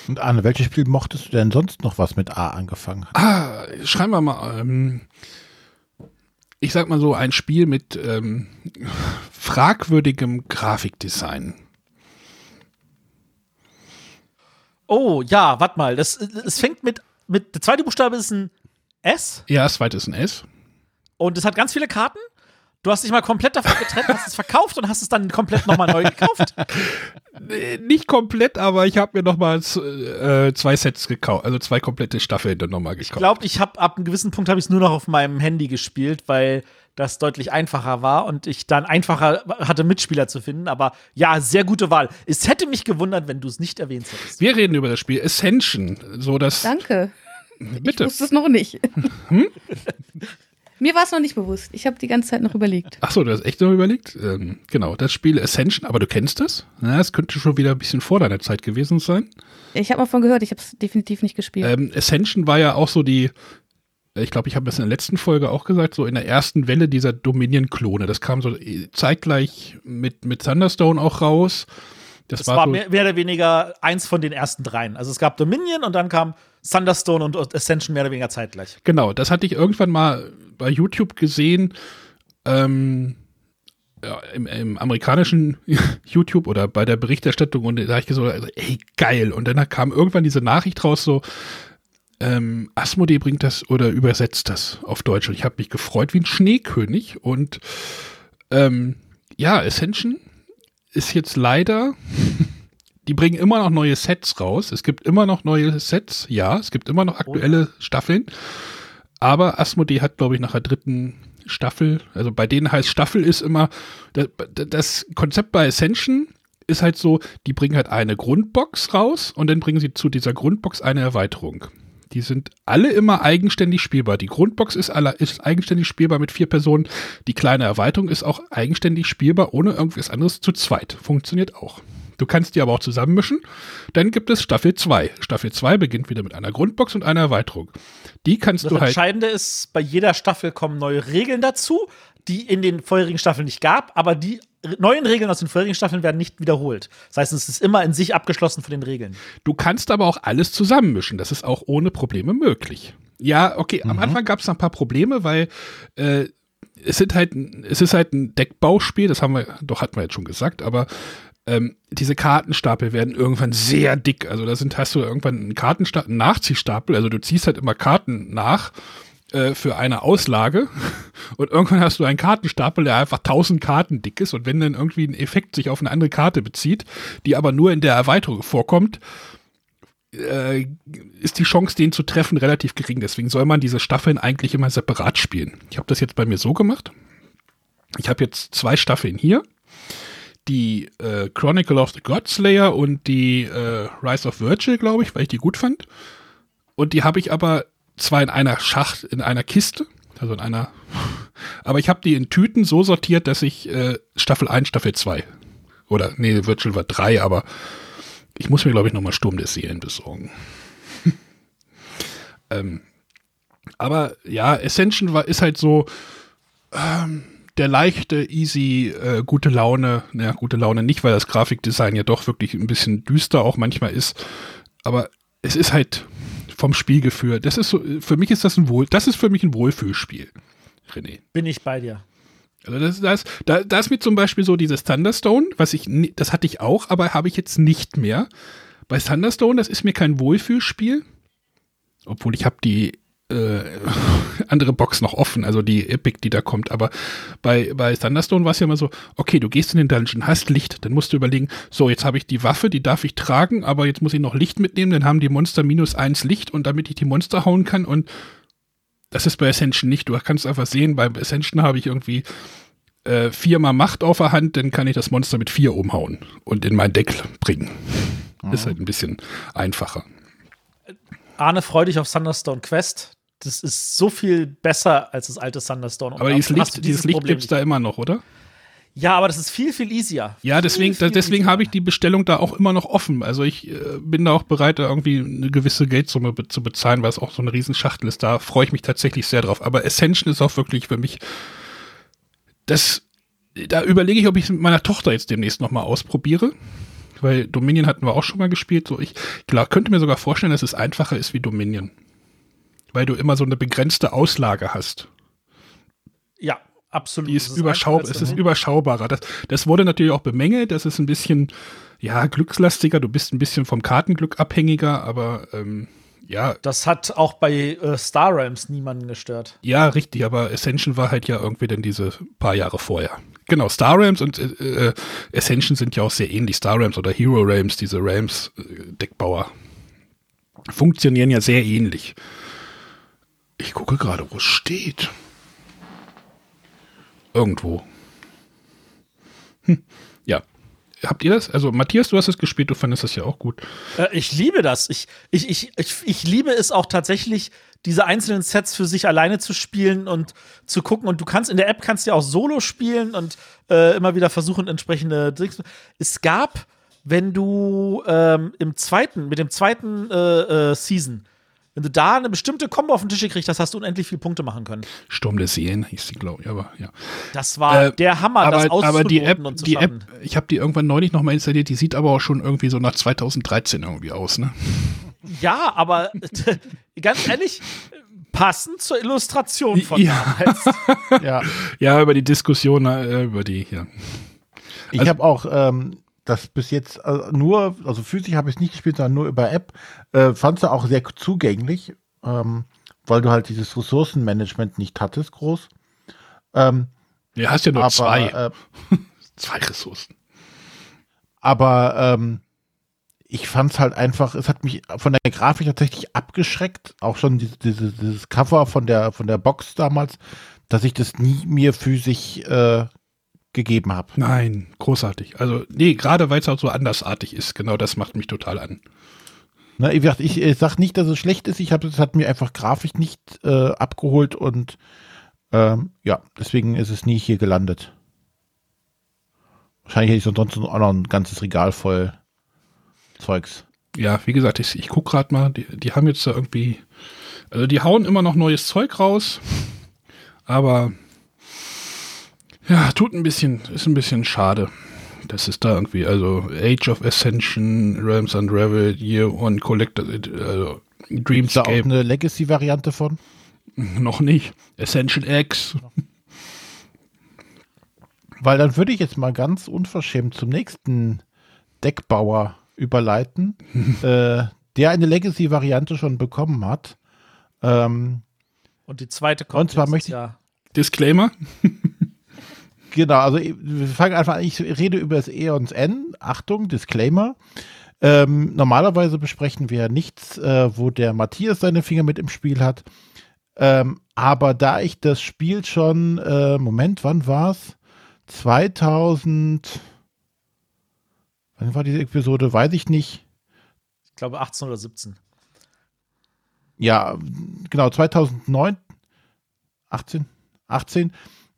Speaker 1: Und Arne, welches Spiel mochtest du denn sonst noch, was mit A angefangen hat?
Speaker 3: Ah, schreiben wir mal. Ähm, ich sag mal so, ein Spiel mit ähm, fragwürdigem Grafikdesign.
Speaker 4: Oh, ja, warte mal. Das, es fängt mit, mit. Der zweite Buchstabe ist ein S.
Speaker 3: Ja, das zweite ist ein S.
Speaker 4: Und es hat ganz viele Karten. Du hast dich mal komplett davon getrennt, hast es verkauft und hast es dann komplett nochmal neu gekauft?
Speaker 3: Nicht komplett, aber ich habe mir noch mal äh, zwei Sets gekauft, also zwei komplette Staffeln dann nochmal gekauft.
Speaker 4: Ich glaube, ich habe ab einem gewissen Punkt habe ich es nur noch auf meinem Handy gespielt, weil das deutlich einfacher war und ich dann einfacher hatte, Mitspieler zu finden. Aber ja, sehr gute Wahl. Es hätte mich gewundert, wenn du es nicht erwähnt hättest.
Speaker 3: Wir reden über das Spiel Ascension, so dass
Speaker 2: Danke. Ich
Speaker 3: bitte.
Speaker 2: wusste es noch nicht. (laughs) Mir war es noch nicht bewusst. Ich habe die ganze Zeit noch überlegt.
Speaker 3: Ach so, du hast echt noch überlegt? Ähm, genau, das Spiel Ascension, aber du kennst das? Na, es könnte schon wieder ein bisschen vor deiner Zeit gewesen sein.
Speaker 2: Ich habe mal von gehört, ich habe es definitiv nicht gespielt.
Speaker 3: Ähm, Ascension war ja auch so die, ich glaube, ich habe das in der letzten Folge auch gesagt, so in der ersten Welle dieser Dominion-Klone. Das kam so zeitgleich mit, mit Thunderstone auch raus. Das,
Speaker 4: Das
Speaker 3: war,
Speaker 4: war
Speaker 3: so,
Speaker 4: mehr, mehr oder weniger eins von den ersten dreien. Also es gab Dominion und dann kam Thunderstone und Ascension mehr oder weniger zeitgleich.
Speaker 3: Genau, das hatte ich irgendwann mal bei YouTube gesehen. Ähm, ja, im, im amerikanischen (laughs) YouTube oder bei der Berichterstattung und da habe ich gesagt, also, ey, geil. Und dann kam irgendwann diese Nachricht raus, so, ähm, Asmodee bringt das oder übersetzt das auf Deutsch. Und ich habe mich gefreut wie ein Schneekönig. Und ähm, ja, Ascension ist jetzt leider, die bringen immer noch neue Sets raus. Es gibt immer noch neue Sets, ja, es gibt immer noch aktuelle Staffeln. Aber Asmodee hat, glaube ich, nach der dritten Staffel, also bei denen heißt Staffel ist immer, das, das Konzept bei Ascension ist halt so, die bringen halt eine Grundbox raus und dann bringen sie zu dieser Grundbox eine Erweiterung. Die sind alle immer eigenständig spielbar. Die Grundbox ist, alle, ist eigenständig spielbar mit vier Personen. Die kleine Erweiterung ist auch eigenständig spielbar, ohne irgendwas anderes zu zweit. Funktioniert auch. Du kannst die aber auch zusammenmischen. Dann gibt es Staffel 2. Staffel 2 beginnt wieder mit einer Grundbox und einer Erweiterung. Die kannst
Speaker 4: Das
Speaker 3: du halt.
Speaker 4: Entscheidende ist, bei jeder Staffel kommen neue Regeln dazu, die in den vorherigen Staffeln nicht gab, aber die neuen Regeln aus den vorherigen Staffeln werden nicht wiederholt. Das heißt, es ist immer in sich abgeschlossen von den Regeln.
Speaker 3: Du kannst aber auch alles zusammenmischen. Das ist auch ohne Probleme möglich. Ja, okay, am Anfang gab es noch ein paar Probleme, weil äh, es, sind halt, es ist halt ein Deckbauspiel, das haben wir, doch hatten wir jetzt schon gesagt, aber ähm, diese Kartenstapel werden irgendwann sehr dick. Also da sind, hast du irgendwann einen Kartenstapel, einen Nachziehstapel, also du ziehst halt immer Karten nach äh, für eine Auslage (laughs) und irgendwann hast du einen Kartenstapel, der einfach 1000 Karten dick ist und wenn dann irgendwie ein Effekt sich auf eine andere Karte bezieht, die aber nur in der Erweiterung vorkommt, äh, ist die Chance, den zu treffen, relativ gering. Deswegen soll man diese Staffeln eigentlich immer separat spielen. Ich habe das jetzt bei mir so gemacht. Ich habe jetzt zwei Staffeln hier. Die äh, Chronicle of the Godslayer und die äh, Rise of Virgil, glaube ich, weil ich die gut fand. Und die habe ich aber zwar in einer Schacht, in einer Kiste, also in einer, (laughs) aber ich habe die in Tüten so sortiert, dass ich äh, Staffel 1, Staffel 2 oder nee, Virgil war 3, aber ich muss mir, glaube ich, nochmal Sturm der Seelen besorgen. (laughs) ähm, aber ja, Ascension war, ist halt so ähm, der leichte, easy, äh, gute Laune. Naja, gute Laune nicht, weil das Grafikdesign ja doch wirklich ein bisschen düster auch manchmal ist. Aber es ist halt vom Spielgefühl. Das ist so, für mich ist das ein Wohl, das ist für mich ein Wohlfühlspiel, René.
Speaker 4: Bin ich bei dir.
Speaker 3: Also das, das, da, da ist mir zum Beispiel so dieses Thunderstone, was ich, das hatte ich auch, aber habe ich jetzt nicht mehr. Bei Thunderstone, das ist mir kein Wohlfühlspiel, obwohl ich habe die äh, andere Box noch offen, also die Epic, die da kommt. Aber bei, bei Thunderstone war es ja immer so, okay, du gehst in den Dungeon, hast Licht, dann musst du überlegen, so, jetzt habe ich die Waffe, die darf ich tragen, aber jetzt muss ich noch Licht mitnehmen, dann haben die Monster minus eins Licht und damit ich die Monster hauen kann und das ist bei Ascension nicht. Du kannst einfach sehen, bei Ascension habe ich irgendwie äh, viermal Macht auf der Hand, dann kann ich das Monster mit vier umhauen und in mein Deck bringen. Ist halt ein bisschen einfacher.
Speaker 4: Arne, freu dich auf Thunderstone Quest. Das ist so viel besser als das alte Thunderstone. Und
Speaker 3: Aber dieses Licht, dieses Licht gibt es da immer noch, oder?
Speaker 4: Ja, aber das ist viel, viel easier.
Speaker 3: Ja, deswegen,
Speaker 4: Viel, viel
Speaker 3: deswegen habe ich die Bestellung da auch immer noch offen. Also ich äh, bin da auch bereit, da irgendwie eine gewisse Geldsumme be zu bezahlen, weil es auch so eine Riesenschachtel ist. Da freue ich mich tatsächlich sehr drauf. Aber Ascension ist auch wirklich für mich das, da überlege ich, ob ich es mit meiner Tochter jetzt demnächst nochmal ausprobiere. Weil Dominion hatten wir auch schon mal gespielt. So ich klar, könnte mir sogar vorstellen, dass es einfacher ist wie Dominion. Weil du immer so eine begrenzte Auslage hast.
Speaker 4: Ja, absolut.
Speaker 3: Die ist,
Speaker 4: einfacher
Speaker 3: es ist überschaubarer. Das, das wurde natürlich auch bemängelt. Das ist ein bisschen, ja, glückslastiger. Du bist ein bisschen vom Kartenglück abhängiger, aber ähm, Ja,
Speaker 4: Das hat auch bei äh, Star Realms niemanden gestört.
Speaker 3: ja, richtig, aber Ascension war halt ja irgendwie dann diese paar Jahre vorher. Genau, Star Realms und äh, äh, Ascension sind ja auch sehr ähnlich. Star Realms oder Hero Realms, diese Realms-Deckbauer, funktionieren ja sehr ähnlich. Ich gucke gerade, wo es steht. Irgendwo. Hm. Ja. Habt ihr das? Also, Matthias, du hast es gespielt, du fandest das ja auch gut.
Speaker 4: Äh, ich liebe das. Ich, ich, ich, ich, ich liebe es auch tatsächlich, diese einzelnen Sets für sich alleine zu spielen und zu gucken. Und du kannst in der App kannst ja auch Solo spielen und äh, immer wieder versuchen, entsprechende Tricks. Es gab, wenn du ähm, im zweiten, mit dem zweiten äh, äh, Season, wenn du da eine bestimmte Combo auf den Tisch gekriegt hast, hast du unendlich viele Punkte machen können.
Speaker 3: Sturm des Seen hieß die, glaube ich, aber ja.
Speaker 4: Das war
Speaker 3: Äh,
Speaker 4: der Hammer, das
Speaker 3: aber, aber die App,
Speaker 4: und zu
Speaker 3: die
Speaker 4: schaffen.
Speaker 3: App, ich habe die irgendwann neulich nochmal installiert, die sieht aber auch schon irgendwie so nach 2013 irgendwie aus, ne?
Speaker 4: Ja, aber (laughs) ganz ehrlich, passend zur Illustration von
Speaker 3: Ja.
Speaker 4: damals. (laughs)
Speaker 1: Ja,
Speaker 3: Ja, über die Diskussion, äh, über die, ja.
Speaker 1: ich
Speaker 3: Also-
Speaker 1: habe auch ähm, das bis jetzt äh, nur, also physisch habe ich es nicht gespielt, sondern nur über App. Äh, Fand du auch sehr zugänglich, ähm, weil du halt dieses Ressourcenmanagement nicht hattest, groß. Ähm,
Speaker 3: Du hast ja nur
Speaker 1: aber
Speaker 3: zwei,
Speaker 1: Äh, (laughs)
Speaker 3: zwei Ressourcen.
Speaker 1: aber ähm, ich fand es halt einfach, es hat mich von der Grafik tatsächlich abgeschreckt, auch schon diese, diese, dieses Cover von der, von der Box damals, dass ich das nie mir physisch äh, gegeben habe.
Speaker 3: Nein, großartig. Also, nee, gerade weil es auch so andersartig ist, genau das macht mich total an.
Speaker 1: Wie gesagt, ich, ich sag nicht, dass es schlecht ist, ich habe es hat mir einfach grafisch nicht äh, abgeholt und ähm, ja, deswegen ist es nie hier gelandet. Wahrscheinlich hätte ich sonst auch noch ein ganzes Regal voll Zeugs.
Speaker 3: Ja, wie gesagt, ich, ich guck gerade mal, die, die haben jetzt da irgendwie, also die hauen immer noch neues Zeug raus, aber ja, tut ein bisschen, ist ein bisschen schade. Das ist da irgendwie, also Age of Ascension, Realms Unraveled, Year One Collector, also
Speaker 1: Ist da auch
Speaker 3: Dreamscape,
Speaker 1: eine Legacy-Variante von? (laughs)
Speaker 3: noch nicht. Ascension X,
Speaker 1: Weil dann würde ich jetzt mal ganz unverschämt zum nächsten Deckbauer überleiten, (laughs) äh, der eine Legacy-Variante schon bekommen hat. Ähm,
Speaker 4: Und die zweite kommt
Speaker 1: Und zwar möchte ich-
Speaker 4: Jahr.
Speaker 3: Disclaimer.
Speaker 1: Genau, also wir fangen einfach an, ich rede über das Eons N. Achtung, Disclaimer. Ähm, normalerweise besprechen wir nichts, äh, wo der Matthias seine Finger mit im Spiel hat. Ähm, aber da ich das Spiel schon, äh, Moment, wann war's? 2000, wann war diese Episode? Weiß ich nicht.
Speaker 4: Ich glaube 18 oder 17.
Speaker 1: ja, genau, 2009, 18, 18,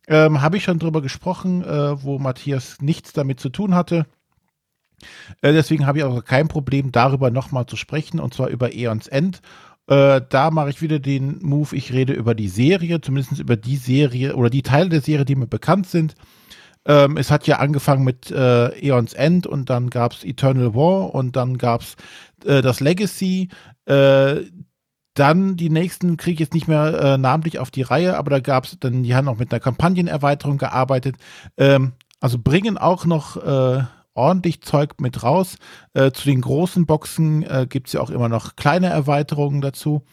Speaker 1: ähm, habe ich schon drüber gesprochen, äh, wo Matthias nichts damit zu tun hatte. Äh, deswegen habe ich auch kein Problem, darüber nochmal zu sprechen, und zwar über Eons End. Äh, da mache ich wieder den Move, ich rede über die Serie, zumindest über die Serie oder die Teile der Serie, die mir bekannt sind. Ähm, es hat ja angefangen mit äh, Eons End und dann gab es Eternal War und dann gab es äh, das Legacy. Äh, dann die nächsten kriege ich jetzt nicht mehr äh, namentlich auf die Reihe, aber da gab es dann, die haben auch mit einer Kampagnenerweiterung gearbeitet. Ähm, also bringen auch noch äh, ordentlich Zeug mit raus. Äh, zu den großen Boxen äh, gibt es ja auch immer noch kleine Erweiterungen dazu.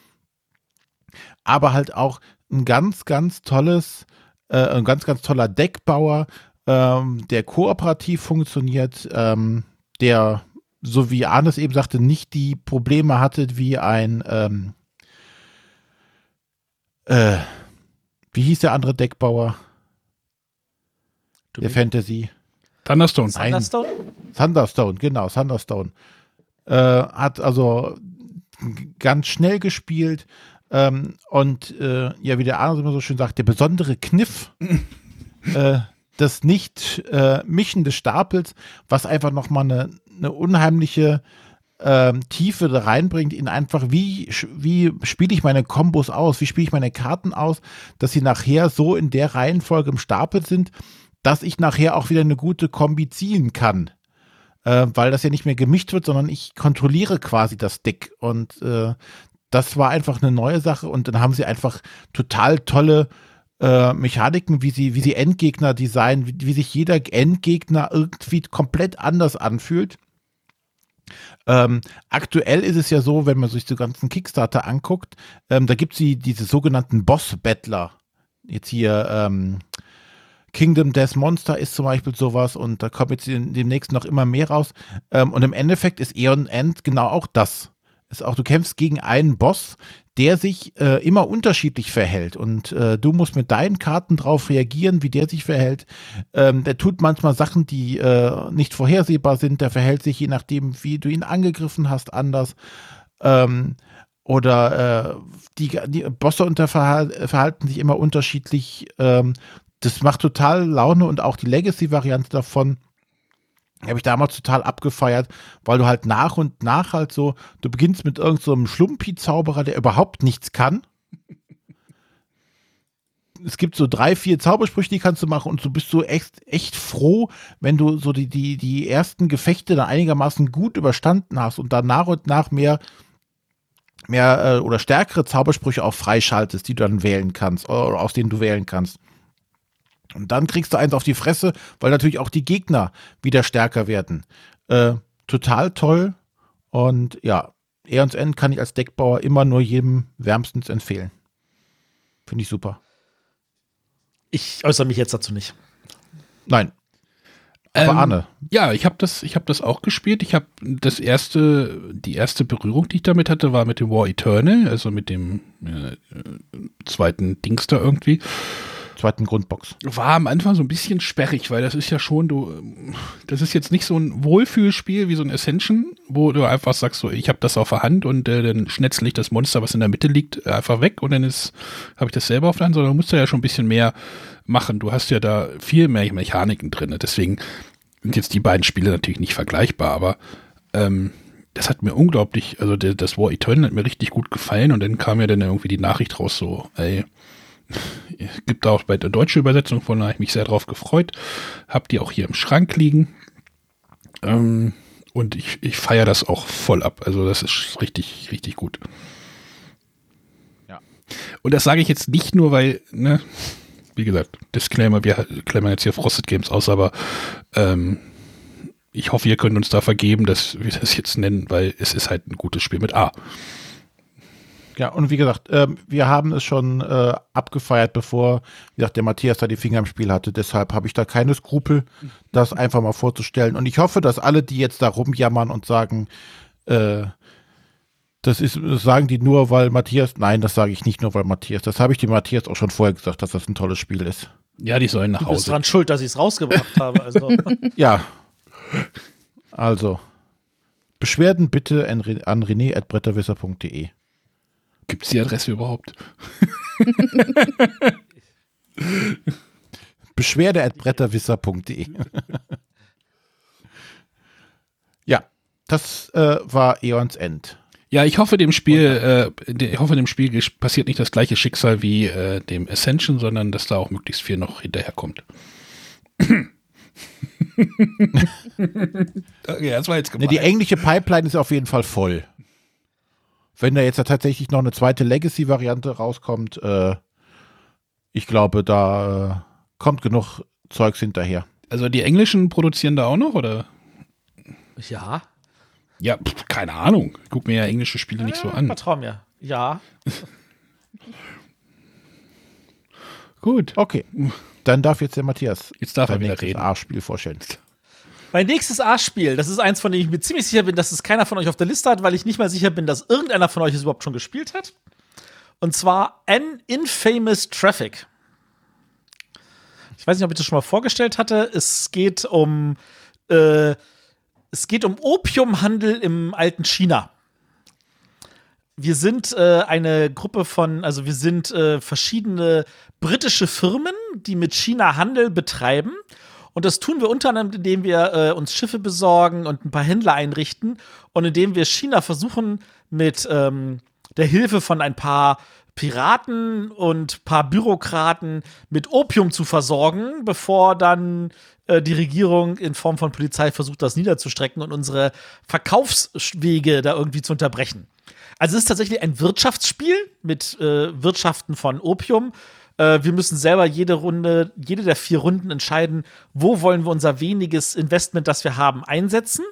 Speaker 1: Aber halt auch ein ganz, ganz tolles, äh, ein ganz, ganz toller Deckbauer, ähm, der kooperativ funktioniert, ähm, der, so wie Arnes eben sagte, nicht die Probleme hatte wie ein ähm, äh, wie hieß der andere Deckbauer
Speaker 4: Du
Speaker 1: der Fantasy?
Speaker 3: Thunderstone.
Speaker 1: Nein.
Speaker 4: Thunderstone?
Speaker 1: Thunderstone, genau, Thunderstone. Äh, hat also ganz schnell gespielt ähm, und äh, ja, wie der Arne immer so schön sagt, der besondere Kniff (laughs) äh, des nicht äh, Mischen des Stapels, was einfach nochmal eine, eine unheimliche ähm, Tiefe reinbringt, in einfach, wie, wie spiele ich meine Kombos aus, wie spiele ich meine Karten aus, dass sie nachher so in der Reihenfolge im Stapel sind, dass ich nachher auch wieder eine gute Kombi ziehen kann. Äh, weil das ja nicht mehr gemischt wird, sondern ich kontrolliere quasi das Deck. Und äh, das war einfach eine neue Sache. Und dann haben sie einfach total tolle äh, Mechaniken, wie sie, wie sie Endgegner designen, wie, wie sich jeder Endgegner irgendwie komplett anders anfühlt. Ähm, aktuell ist es ja so, wenn man sich die ganzen Kickstarter anguckt, ähm, da gibt es die, diese sogenannten Boss-Battler. Jetzt hier ähm, Kingdom Death Monster ist zum Beispiel sowas und da kommt jetzt demnächst noch immer mehr raus. Ähm, und im Endeffekt ist Eon End genau auch das. Ist auch, du kämpfst gegen einen Boss, der sich äh, immer unterschiedlich verhält und äh, du musst mit deinen Karten drauf reagieren, wie der sich verhält. Ähm, der tut manchmal Sachen, die äh, nicht vorhersehbar sind. Der verhält sich je nachdem, wie du ihn angegriffen hast, anders. Ähm, oder äh, die, die Bosse unter verhalten sich immer unterschiedlich. Ähm, das macht total Laune und auch die Legacy-Variante davon habe ich damals total abgefeiert, weil du halt nach und nach halt so, du beginnst mit irgendeinem so Schlumpi-Zauberer, der überhaupt nichts kann. Es gibt so drei, vier Zaubersprüche, die kannst du machen und du bist so echt, echt froh, wenn du so die, die, die ersten Gefechte dann einigermaßen gut überstanden hast und dann nach und nach mehr mehr äh, oder stärkere Zaubersprüche auch freischaltest, die du dann wählen kannst oder aus denen du wählen kannst. Und dann kriegst du eins auf die Fresse, weil natürlich auch die Gegner wieder stärker werden. Äh, total toll. Und ja, Eons End kann ich als Deckbauer immer nur jedem wärmstens empfehlen. Finde ich super.
Speaker 4: Ich äußere mich jetzt dazu nicht.
Speaker 1: Nein. Aber ähm, Arne.
Speaker 3: Ja, ich habe das, ich das auch gespielt. Ich habe das erste, die erste Berührung, die ich damit hatte, war mit dem War Eternal, also mit dem äh, zweiten Dings da irgendwie
Speaker 1: zweiten Grundbox.
Speaker 3: War am Anfang so ein bisschen sperrig, weil das ist ja schon, du, das ist jetzt nicht so ein Wohlfühlspiel wie so ein Ascension, wo du einfach sagst, so, ich habe das auf der Hand und äh, dann schnetzel ich das Monster, was in der Mitte liegt, einfach weg und dann ist, habe ich das selber auf der Hand, sondern du musst ja schon ein bisschen mehr machen. Du hast ja da viel mehr Mechaniken drin. Deswegen sind jetzt die beiden Spiele natürlich nicht vergleichbar, aber ähm, das hat mir unglaublich, also das War Eternal hat mir richtig gut gefallen und dann kam ja dann irgendwie die Nachricht raus, so, ey, (laughs) gibt auch bei der deutschen Übersetzung von, da habe ich mich sehr drauf gefreut. Hab die auch hier im Schrank liegen. Ähm, und ich, ich feiere das auch voll ab. Also das ist richtig, richtig gut. Ja. Und das sage ich jetzt nicht nur, weil, ne, wie gesagt, Disclaimer, wir klammern jetzt hier Frosted Games aus, aber ähm, ich hoffe, ihr könnt uns da vergeben, dass wir das jetzt nennen, weil es ist halt ein gutes Spiel mit A.
Speaker 1: Ja, und wie gesagt, äh, wir haben es schon äh, abgefeiert, bevor, wie gesagt, der Matthias da die Finger im Spiel hatte. Deshalb habe ich da keine Skrupel, das einfach mal vorzustellen. Und ich hoffe, dass alle, die jetzt da rumjammern und sagen, äh, das ist, das sagen die nur, weil Matthias, nein, das sage ich nicht nur, weil Matthias, das habe ich dem Matthias auch schon vorher gesagt, dass das ein tolles Spiel ist.
Speaker 3: Ja, die sollen nach Hause. Du
Speaker 4: bist dran schuld, dass ich es rausgebracht habe. Also. (laughs)
Speaker 1: ja. Also. Beschwerden bitte an, an rené.bretterwisser.de.
Speaker 3: Gibt es die Adresse überhaupt? (laughs)
Speaker 1: Beschwerde at bretterwisser.de. (laughs) ja, das äh, war Eons End.
Speaker 3: Ja, ich hoffe dem Spiel, äh, ich hoffe dem Spiel passiert nicht das gleiche Schicksal wie äh, dem Ascension, sondern dass da auch möglichst viel noch hinterherkommt. (laughs)
Speaker 1: ja, das war jetzt gemein. Die englische Pipeline ist auf jeden Fall voll wenn da jetzt tatsächlich noch eine zweite Legacy-Variante rauskommt, äh, ich glaube, da äh, kommt genug Zeugs hinterher.
Speaker 3: Also die Englischen produzieren da auch noch, oder?
Speaker 4: Ja.
Speaker 3: Ja, pff, keine Ahnung. Ich guck mir ja englische Spiele ja, nicht so an.
Speaker 4: Vertrau mir. Ja. (laughs)
Speaker 1: Gut. Okay. Dann darf jetzt der Matthias
Speaker 3: jetzt darf er wieder reden.
Speaker 1: A-Spiel vorstellen.
Speaker 4: Mein nächstes A-Spiel, das ist eins, von dem ich mir ziemlich sicher bin, dass es keiner von euch auf der Liste hat, weil ich nicht mal sicher bin, dass irgendeiner von euch es überhaupt schon gespielt hat. Und zwar An Infamous Traffic. Ich weiß nicht, ob ich das schon mal vorgestellt hatte. Es geht um äh, es geht um Opiumhandel im alten China. Wir sind äh, eine Gruppe von, also wir sind äh, verschiedene britische Firmen, die mit China Handel betreiben und das tun wir unter anderem, indem wir äh, uns Schiffe besorgen und ein paar Händler einrichten und indem wir China versuchen, mit ähm, der Hilfe von ein paar Piraten und paar Bürokraten mit Opium zu versorgen, bevor dann äh, die Regierung in Form von Polizei versucht, das niederzustrecken und unsere Verkaufswege da irgendwie zu unterbrechen. Also es ist tatsächlich ein Wirtschaftsspiel mit äh, Wirtschaften von Opium äh, wir müssen selber jede Runde, jede der vier Runden entscheiden, wo wollen wir unser weniges Investment, das wir haben, einsetzen.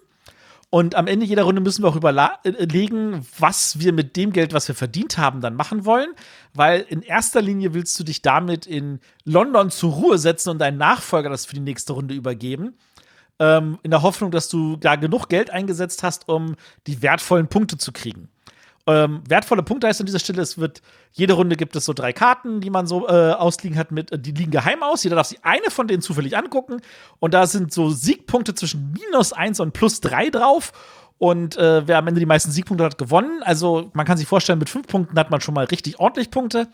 Speaker 4: Und am Ende jeder Runde müssen wir auch überlegen, was wir mit dem Geld, was wir verdient haben, dann machen wollen. Weil in erster Linie willst du dich damit in London zur Ruhe setzen und deinen Nachfolger das für die nächste Runde übergeben. Ähm, in der Hoffnung, dass du da genug Geld eingesetzt hast, um die wertvollen Punkte zu kriegen. Ähm, wertvolle Punkte heißt an dieser Stelle, es wird, jede Runde gibt es so drei Karten, die man so äh, ausliegen hat, mit, die liegen geheim aus. Jeder darf sich eine von denen zufällig angucken. Und da sind so Siegpunkte zwischen minus eins und plus drei drauf. Und äh, wer am Ende die meisten Siegpunkte hat, gewonnen. Also man kann sich vorstellen, mit fünf Punkten hat man schon mal richtig ordentlich Punkte.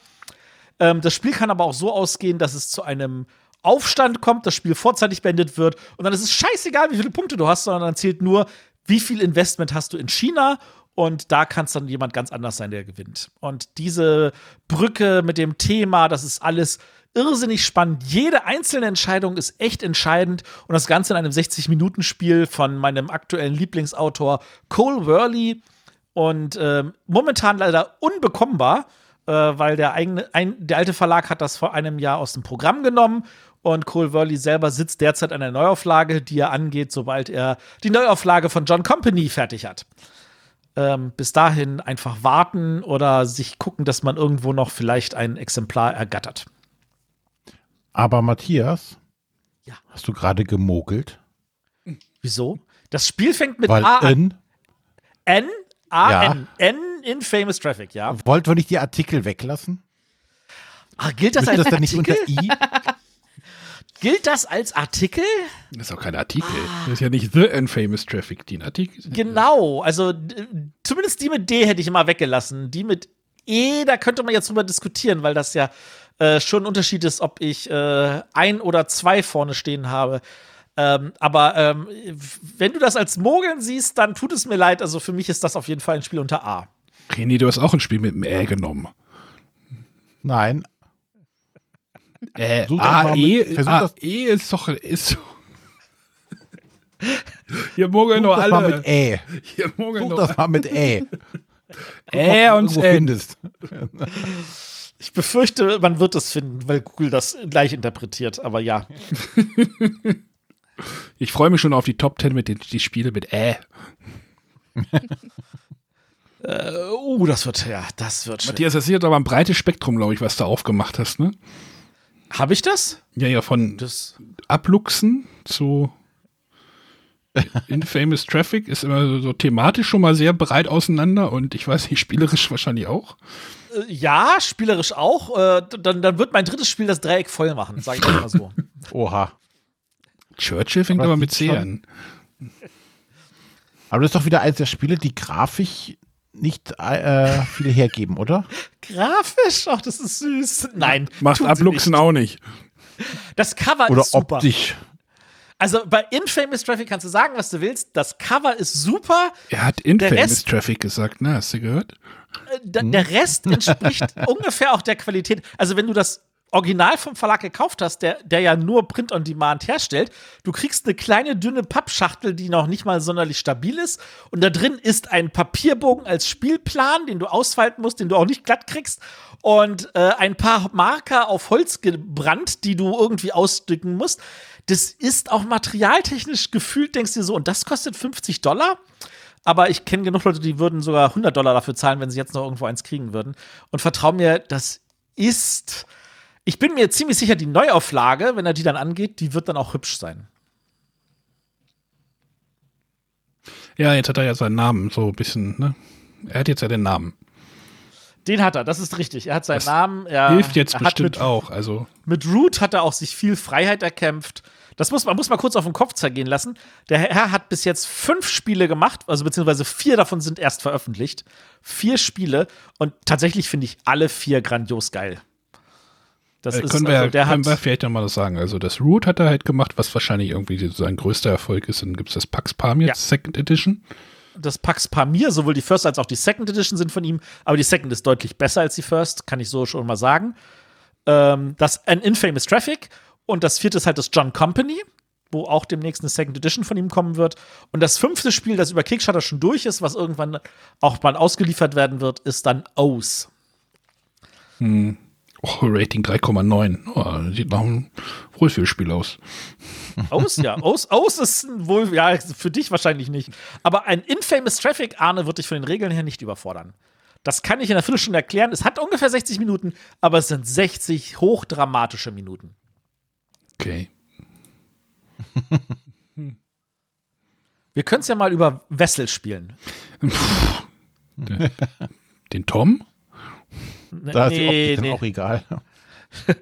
Speaker 4: Ähm, das Spiel kann aber auch so ausgehen, dass es zu einem Aufstand kommt, das Spiel vorzeitig beendet wird. Und dann ist es scheißegal, wie viele Punkte du hast, sondern dann zählt nur, wie viel Investment hast du in China und da kann es dann jemand ganz anders sein, der gewinnt. Und diese Brücke mit dem Thema, das ist alles irrsinnig spannend. Jede einzelne Entscheidung ist echt entscheidend. Und das Ganze in einem 60-Minuten-Spiel von meinem aktuellen Lieblingsautor Cole Worley. Und äh, momentan leider unbekommbar, äh, weil der, eigene, ein, der alte Verlag hat das vor einem Jahr aus dem Programm genommen. Und Cole Worley selber sitzt derzeit an der Neuauflage, die er angeht, sobald er die Neuauflage von John Company fertig hat ähm, bis dahin einfach warten oder sich gucken, dass man irgendwo noch vielleicht ein Exemplar ergattert.
Speaker 1: Aber Matthias,
Speaker 4: ja.
Speaker 1: hast du gerade gemogelt?
Speaker 4: Wieso? Das Spiel fängt mit
Speaker 1: Weil
Speaker 4: A an.
Speaker 1: N,
Speaker 4: A,
Speaker 1: Ja.
Speaker 4: N. N in Famous Traffic, ja.
Speaker 1: wollt wir nicht die Artikel weglassen?
Speaker 4: Ah, gilt das
Speaker 1: Müsste
Speaker 4: als
Speaker 1: das dann nicht unter I? (laughs)
Speaker 4: Gilt das als Artikel?
Speaker 3: Das ist auch kein Artikel.
Speaker 4: Ah.
Speaker 3: Das ist ja nicht The Infamous Traffic, die ein Artikel.
Speaker 4: Genau. Also zumindest die mit D hätte ich immer weggelassen. Die mit E, da könnte man jetzt drüber diskutieren, weil das ja äh, schon ein Unterschied ist, ob ich äh, ein oder zwei vorne stehen habe. Ähm, aber ähm, wenn du das als Mogeln siehst, dann tut es mir leid. Also für mich ist das auf jeden Fall ein Spiel unter A.
Speaker 3: René, du hast auch ein Spiel mit dem Ä genommen.
Speaker 1: Nein.
Speaker 3: Äh,
Speaker 1: Versuch das mal
Speaker 3: AE,
Speaker 1: mit- versuch das-
Speaker 3: AE ist doch. Ist so. Hier mogeln nur
Speaker 1: das mal
Speaker 3: alle.
Speaker 1: mit Ä.
Speaker 3: Hier mogeln
Speaker 1: Such das mal mit Ä. (laughs)
Speaker 3: Ä und N.
Speaker 1: findest.
Speaker 4: Ich befürchte, man wird es finden, weil Google das gleich interpretiert. Aber ja. (laughs)
Speaker 3: Ich freue mich schon auf die Top 10 mit den die Spiele mit Ä. (laughs)
Speaker 4: Äh, uh, das wird, ja, das wird schön.
Speaker 3: Matthias, das ist jetzt aber ein breites Spektrum, glaube ich, was du aufgemacht hast, ne?
Speaker 4: Habe ich das?
Speaker 3: Ja, ja, von
Speaker 4: Das.
Speaker 3: Abluchsen zu (laughs) Infamous Traffic ist immer so, so thematisch schon mal sehr breit auseinander und ich weiß nicht, spielerisch wahrscheinlich auch.
Speaker 4: Äh, ja, spielerisch auch. Äh, dann, dann wird mein drittes Spiel das Dreieck voll machen, sage ich (laughs) mal so.
Speaker 1: Oha.
Speaker 3: Churchill fängt
Speaker 1: Aber
Speaker 3: aber mit C an.
Speaker 1: Aber das ist doch wieder eins der Spiele, die grafisch nicht äh, viel hergeben, oder? (laughs)
Speaker 4: Grafisch? Ach, das ist süß. Nein. (laughs)
Speaker 3: Macht Abluchsen
Speaker 4: nicht.
Speaker 3: auch nicht.
Speaker 4: Das Cover
Speaker 1: Oder
Speaker 4: ist super.
Speaker 1: optisch.
Speaker 4: Also bei Infamous Traffic kannst du sagen, was du willst. Das Cover ist super.
Speaker 3: Er hat Infamous
Speaker 4: Rest-
Speaker 3: Traffic gesagt, ne? Hast du gehört?
Speaker 4: Äh, Der Rest (laughs) entspricht ungefähr auch der Qualität. Also wenn du das Original vom Verlag gekauft hast, der, der ja nur Print on Demand herstellt, du kriegst eine kleine dünne Pappschachtel, die noch nicht mal sonderlich stabil ist. Und da drin ist ein Papierbogen als Spielplan, den du ausfalten musst, den du auch nicht glatt kriegst. Und äh, ein paar Marker auf Holz gebrannt, die du irgendwie ausdrücken musst. Das ist auch materialtechnisch gefühlt, denkst du dir so, und das kostet 50 Dollar? Aber ich kenne genug Leute, die würden sogar 100 Dollar dafür zahlen, wenn sie jetzt noch irgendwo eins kriegen würden. Und vertrau mir, das ist. Ich bin mir ziemlich sicher, die Neuauflage, wenn er die dann angeht, die wird dann auch hübsch sein.
Speaker 3: Ja, jetzt hat er ja seinen Namen so ein bisschen, ne? Er hat jetzt ja den Namen.
Speaker 4: Den hat er, das ist richtig. Er hat seinen
Speaker 3: Das
Speaker 4: Namen. Er,
Speaker 3: Hilft jetzt bestimmt
Speaker 4: mit,
Speaker 3: auch. Also,
Speaker 4: Mit Root hat er auch sich viel Freiheit erkämpft. Das muss man muss mal kurz auf den Kopf zergehen lassen. Der Herr hat bis jetzt fünf Spiele gemacht, also beziehungsweise vier davon sind erst veröffentlicht. Vier Spiele und tatsächlich finde ich alle vier grandios geil. Das
Speaker 3: äh,
Speaker 4: ist
Speaker 3: können, wir,
Speaker 4: also, der
Speaker 3: können
Speaker 4: hat
Speaker 3: wir vielleicht noch mal das sagen. Also, das Root hat er halt gemacht, was wahrscheinlich irgendwie sein größter Erfolg ist. Dann gibt es das Pax Pamir
Speaker 4: Ja.
Speaker 3: Second Edition.
Speaker 4: das Pax Pamir, sowohl die First als auch die Second Edition sind von ihm, aber die Second ist deutlich besser als die First, kann ich so schon mal sagen. Ähm, das ein Infamous Traffic und das vierte ist halt das John Company, wo auch demnächst eine Second Edition von ihm kommen wird. Und das fünfte Spiel, das über Kickstarter schon durch ist, was irgendwann auch mal ausgeliefert werden wird, ist dann O's.
Speaker 3: Oh, Rating 3,9. Oh, sieht nach einem Wohlfühlspiel aus.
Speaker 4: Aus, ja. Aus, aus ist wohl, ja, für dich wahrscheinlich nicht. Aber ein Infamous Traffic, Arne, wird dich von den Regeln her nicht überfordern. Das kann ich in einer Viertelstunde erklären. Es hat ungefähr 60 Minuten, aber es sind 60 hochdramatische Minuten.
Speaker 3: Okay. (laughs)
Speaker 4: Wir können es ja mal über Wessel spielen.
Speaker 3: Den Tom?
Speaker 1: Da ist die Optik dann auch egal. (laughs)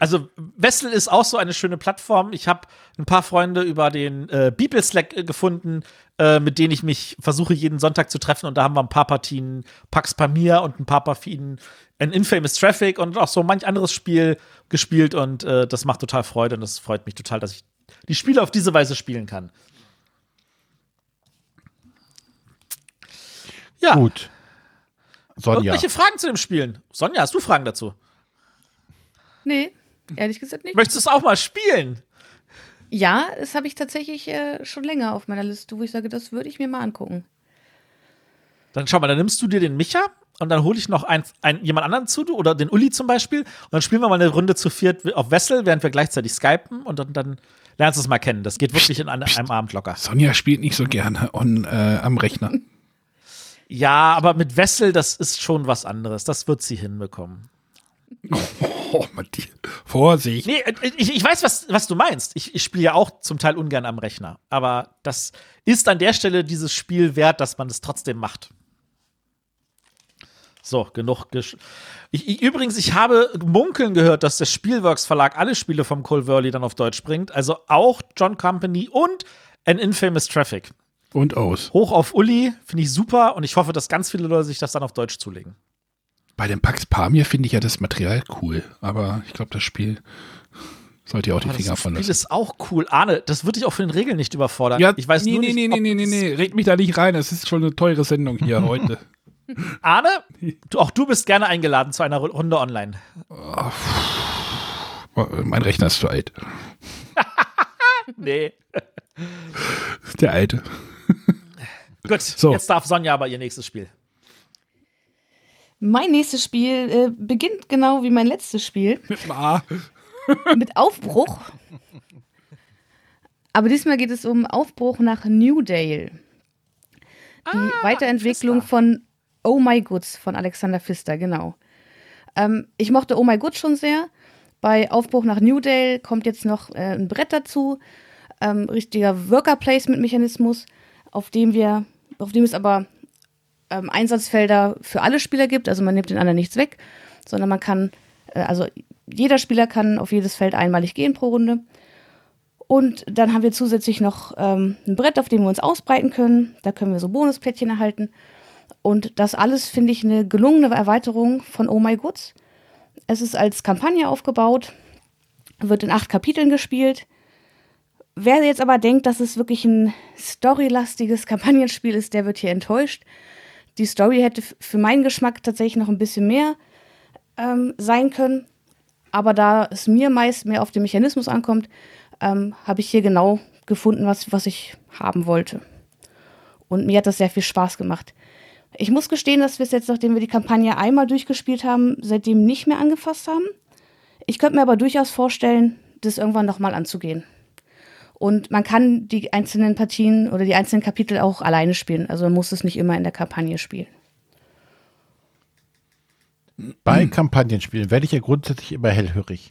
Speaker 4: Also Wessel ist auch so eine schöne Plattform. Ich habe ein paar Freunde über den äh, Bibel Slack äh, gefunden, äh, mit denen ich mich versuche jeden Sonntag zu treffen. Und da haben wir ein paar Partien Pax Pamir und ein paar Partien ein Infamous Traffic und auch so manch anderes Spiel gespielt. Und äh, das macht total Freude und das freut mich total, dass ich die Spiele auf diese Weise spielen kann. Ja.
Speaker 1: Gut. Sonja.
Speaker 4: Irgendwelche Fragen zu dem Spielen? Sonja, hast du Fragen dazu?
Speaker 2: Nee, ehrlich gesagt nicht.
Speaker 4: Möchtest du es auch mal spielen?
Speaker 2: Ja, das habe ich tatsächlich äh, schon länger auf meiner Liste, wo ich sage, das würde ich mir mal angucken.
Speaker 4: Dann schau mal, dann nimmst du dir den Micha und dann hole ich noch ein, ein, jemand anderen zu, du, oder den Uli zum Beispiel. Und dann spielen wir mal eine Runde zu viert auf Wessel, während wir gleichzeitig skypen und dann, dann lernst du es mal kennen. Das geht wirklich in einem, einem Abend locker.
Speaker 3: Sonja spielt nicht so gerne on, äh, am Rechner.
Speaker 4: Ja, aber mit Wessel, das ist schon was anderes. Das wird sie hinbekommen. (laughs)
Speaker 3: Oh, Matthias. Vorsicht.
Speaker 4: Nee, äh, ich, ich weiß, was, was du meinst. Ich, ich spiele ja auch zum Teil ungern am Rechner. Aber das ist an der Stelle dieses Spiel wert, dass man es trotzdem macht. So, genug. Gesch ich, ich, übrigens, ich habe munkeln gehört, dass der Spielworks Verlag alle Spiele vom Cole Verley dann auf Deutsch bringt. Also auch John Company und An Infamous Traffic.
Speaker 3: Und aus.
Speaker 4: Hoch auf Uli, finde ich super und ich hoffe, dass ganz viele Leute sich das dann auf Deutsch zulegen.
Speaker 3: Bei dem Pax Pamir finde ich ja das Material cool, aber ich glaube, das Spiel sollte ja auch die
Speaker 4: Aber
Speaker 3: Finger
Speaker 4: das
Speaker 3: von
Speaker 4: Spiel
Speaker 3: lassen.
Speaker 4: ist auch cool. Arne, das würde ich auch von den Regeln nicht überfordern.
Speaker 3: Ja,
Speaker 4: ich weiß
Speaker 3: nee,
Speaker 4: nur
Speaker 3: nee,
Speaker 4: nicht,
Speaker 3: nee, nee, nee,
Speaker 4: es-
Speaker 3: nee, red mich da nicht rein. Es ist schon eine teure Sendung hier (laughs) heute.
Speaker 4: Arne, auch du bist gerne eingeladen zu einer Runde online.
Speaker 3: Oh, mein Rechner ist zu alt. (laughs)
Speaker 4: Nee.
Speaker 3: Der alte.
Speaker 4: Gut, (laughs)
Speaker 3: So.
Speaker 4: jetzt darf Sonja aber ihr nächstes Spiel.
Speaker 2: Mein nächstes Spiel äh, beginnt genau wie mein letztes Spiel (laughs)
Speaker 3: Mit dem A.
Speaker 2: mit Aufbruch. Aber diesmal geht es um Aufbruch nach Newdale. Die Weiterentwicklung
Speaker 4: Pfister.
Speaker 2: von Oh My Goods von Alexander Pfister, genau. Ähm, ich mochte Oh My Goods schon sehr. Bei Aufbruch nach Newdale kommt jetzt noch äh, ein Brett dazu. Ähm, richtiger Worker-Placement-Mechanismus, auf dem wir, auf dem es aber ähm, Einsatzfelder für alle Spieler gibt. Also man nimmt den anderen nichts weg, sondern man kann, äh, also jeder Spieler kann auf jedes Feld einmalig gehen pro Runde. Und dann haben wir zusätzlich noch ähm, ein Brett, auf dem wir uns ausbreiten können. Da können wir so Bonusplättchen erhalten. Und das alles finde ich eine gelungene Erweiterung von Oh My Goods. Es ist als Kampagne aufgebaut, wird in acht Kapiteln gespielt. Wer jetzt aber denkt, dass es wirklich ein storylastiges Kampagnenspiel ist, der wird hier enttäuscht. Die Story hätte für meinen Geschmack tatsächlich noch ein bisschen mehr ähm, sein können. Aber da es mir meist mehr auf den Mechanismus ankommt, ähm, habe ich hier genau gefunden, was, was ich haben wollte. Und mir hat das sehr viel Spaß gemacht. Ich muss gestehen, dass wir es jetzt, nachdem wir die Kampagne einmal durchgespielt haben, seitdem nicht mehr angefasst haben. Ich könnte mir aber durchaus vorstellen, das irgendwann nochmal anzugehen. Und man kann die einzelnen Partien oder die einzelnen Kapitel auch alleine spielen. Also man muss es nicht immer in der Kampagne spielen.
Speaker 1: Bei Kampagnenspielen werde ich ja grundsätzlich immer hellhörig.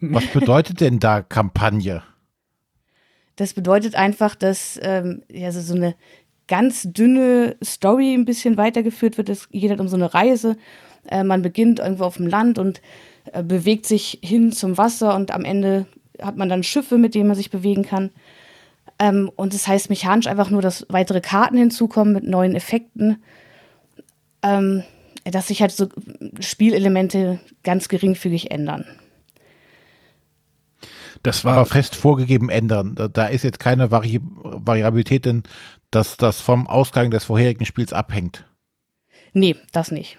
Speaker 1: Was bedeutet denn da Kampagne?
Speaker 2: Das bedeutet einfach, dass ähm, ja, so so eine ganz dünne Story ein bisschen weitergeführt wird. Es geht halt um so eine Reise. Äh, man beginnt irgendwo auf dem Land und äh, bewegt sich hin zum Wasser und am Ende hat man dann Schiffe, mit denen man sich bewegen kann. Ähm, und das heißt mechanisch einfach nur, dass weitere Karten hinzukommen mit neuen Effekten. Ähm, dass sich halt so Spielelemente ganz geringfügig ändern.
Speaker 3: Das
Speaker 1: Aber
Speaker 3: war
Speaker 1: fest vorgegeben ändern. Da, da ist jetzt keine Vari Variabilität drin, dass das vom Ausgang des vorherigen Spiels abhängt.
Speaker 2: Nee, das nicht.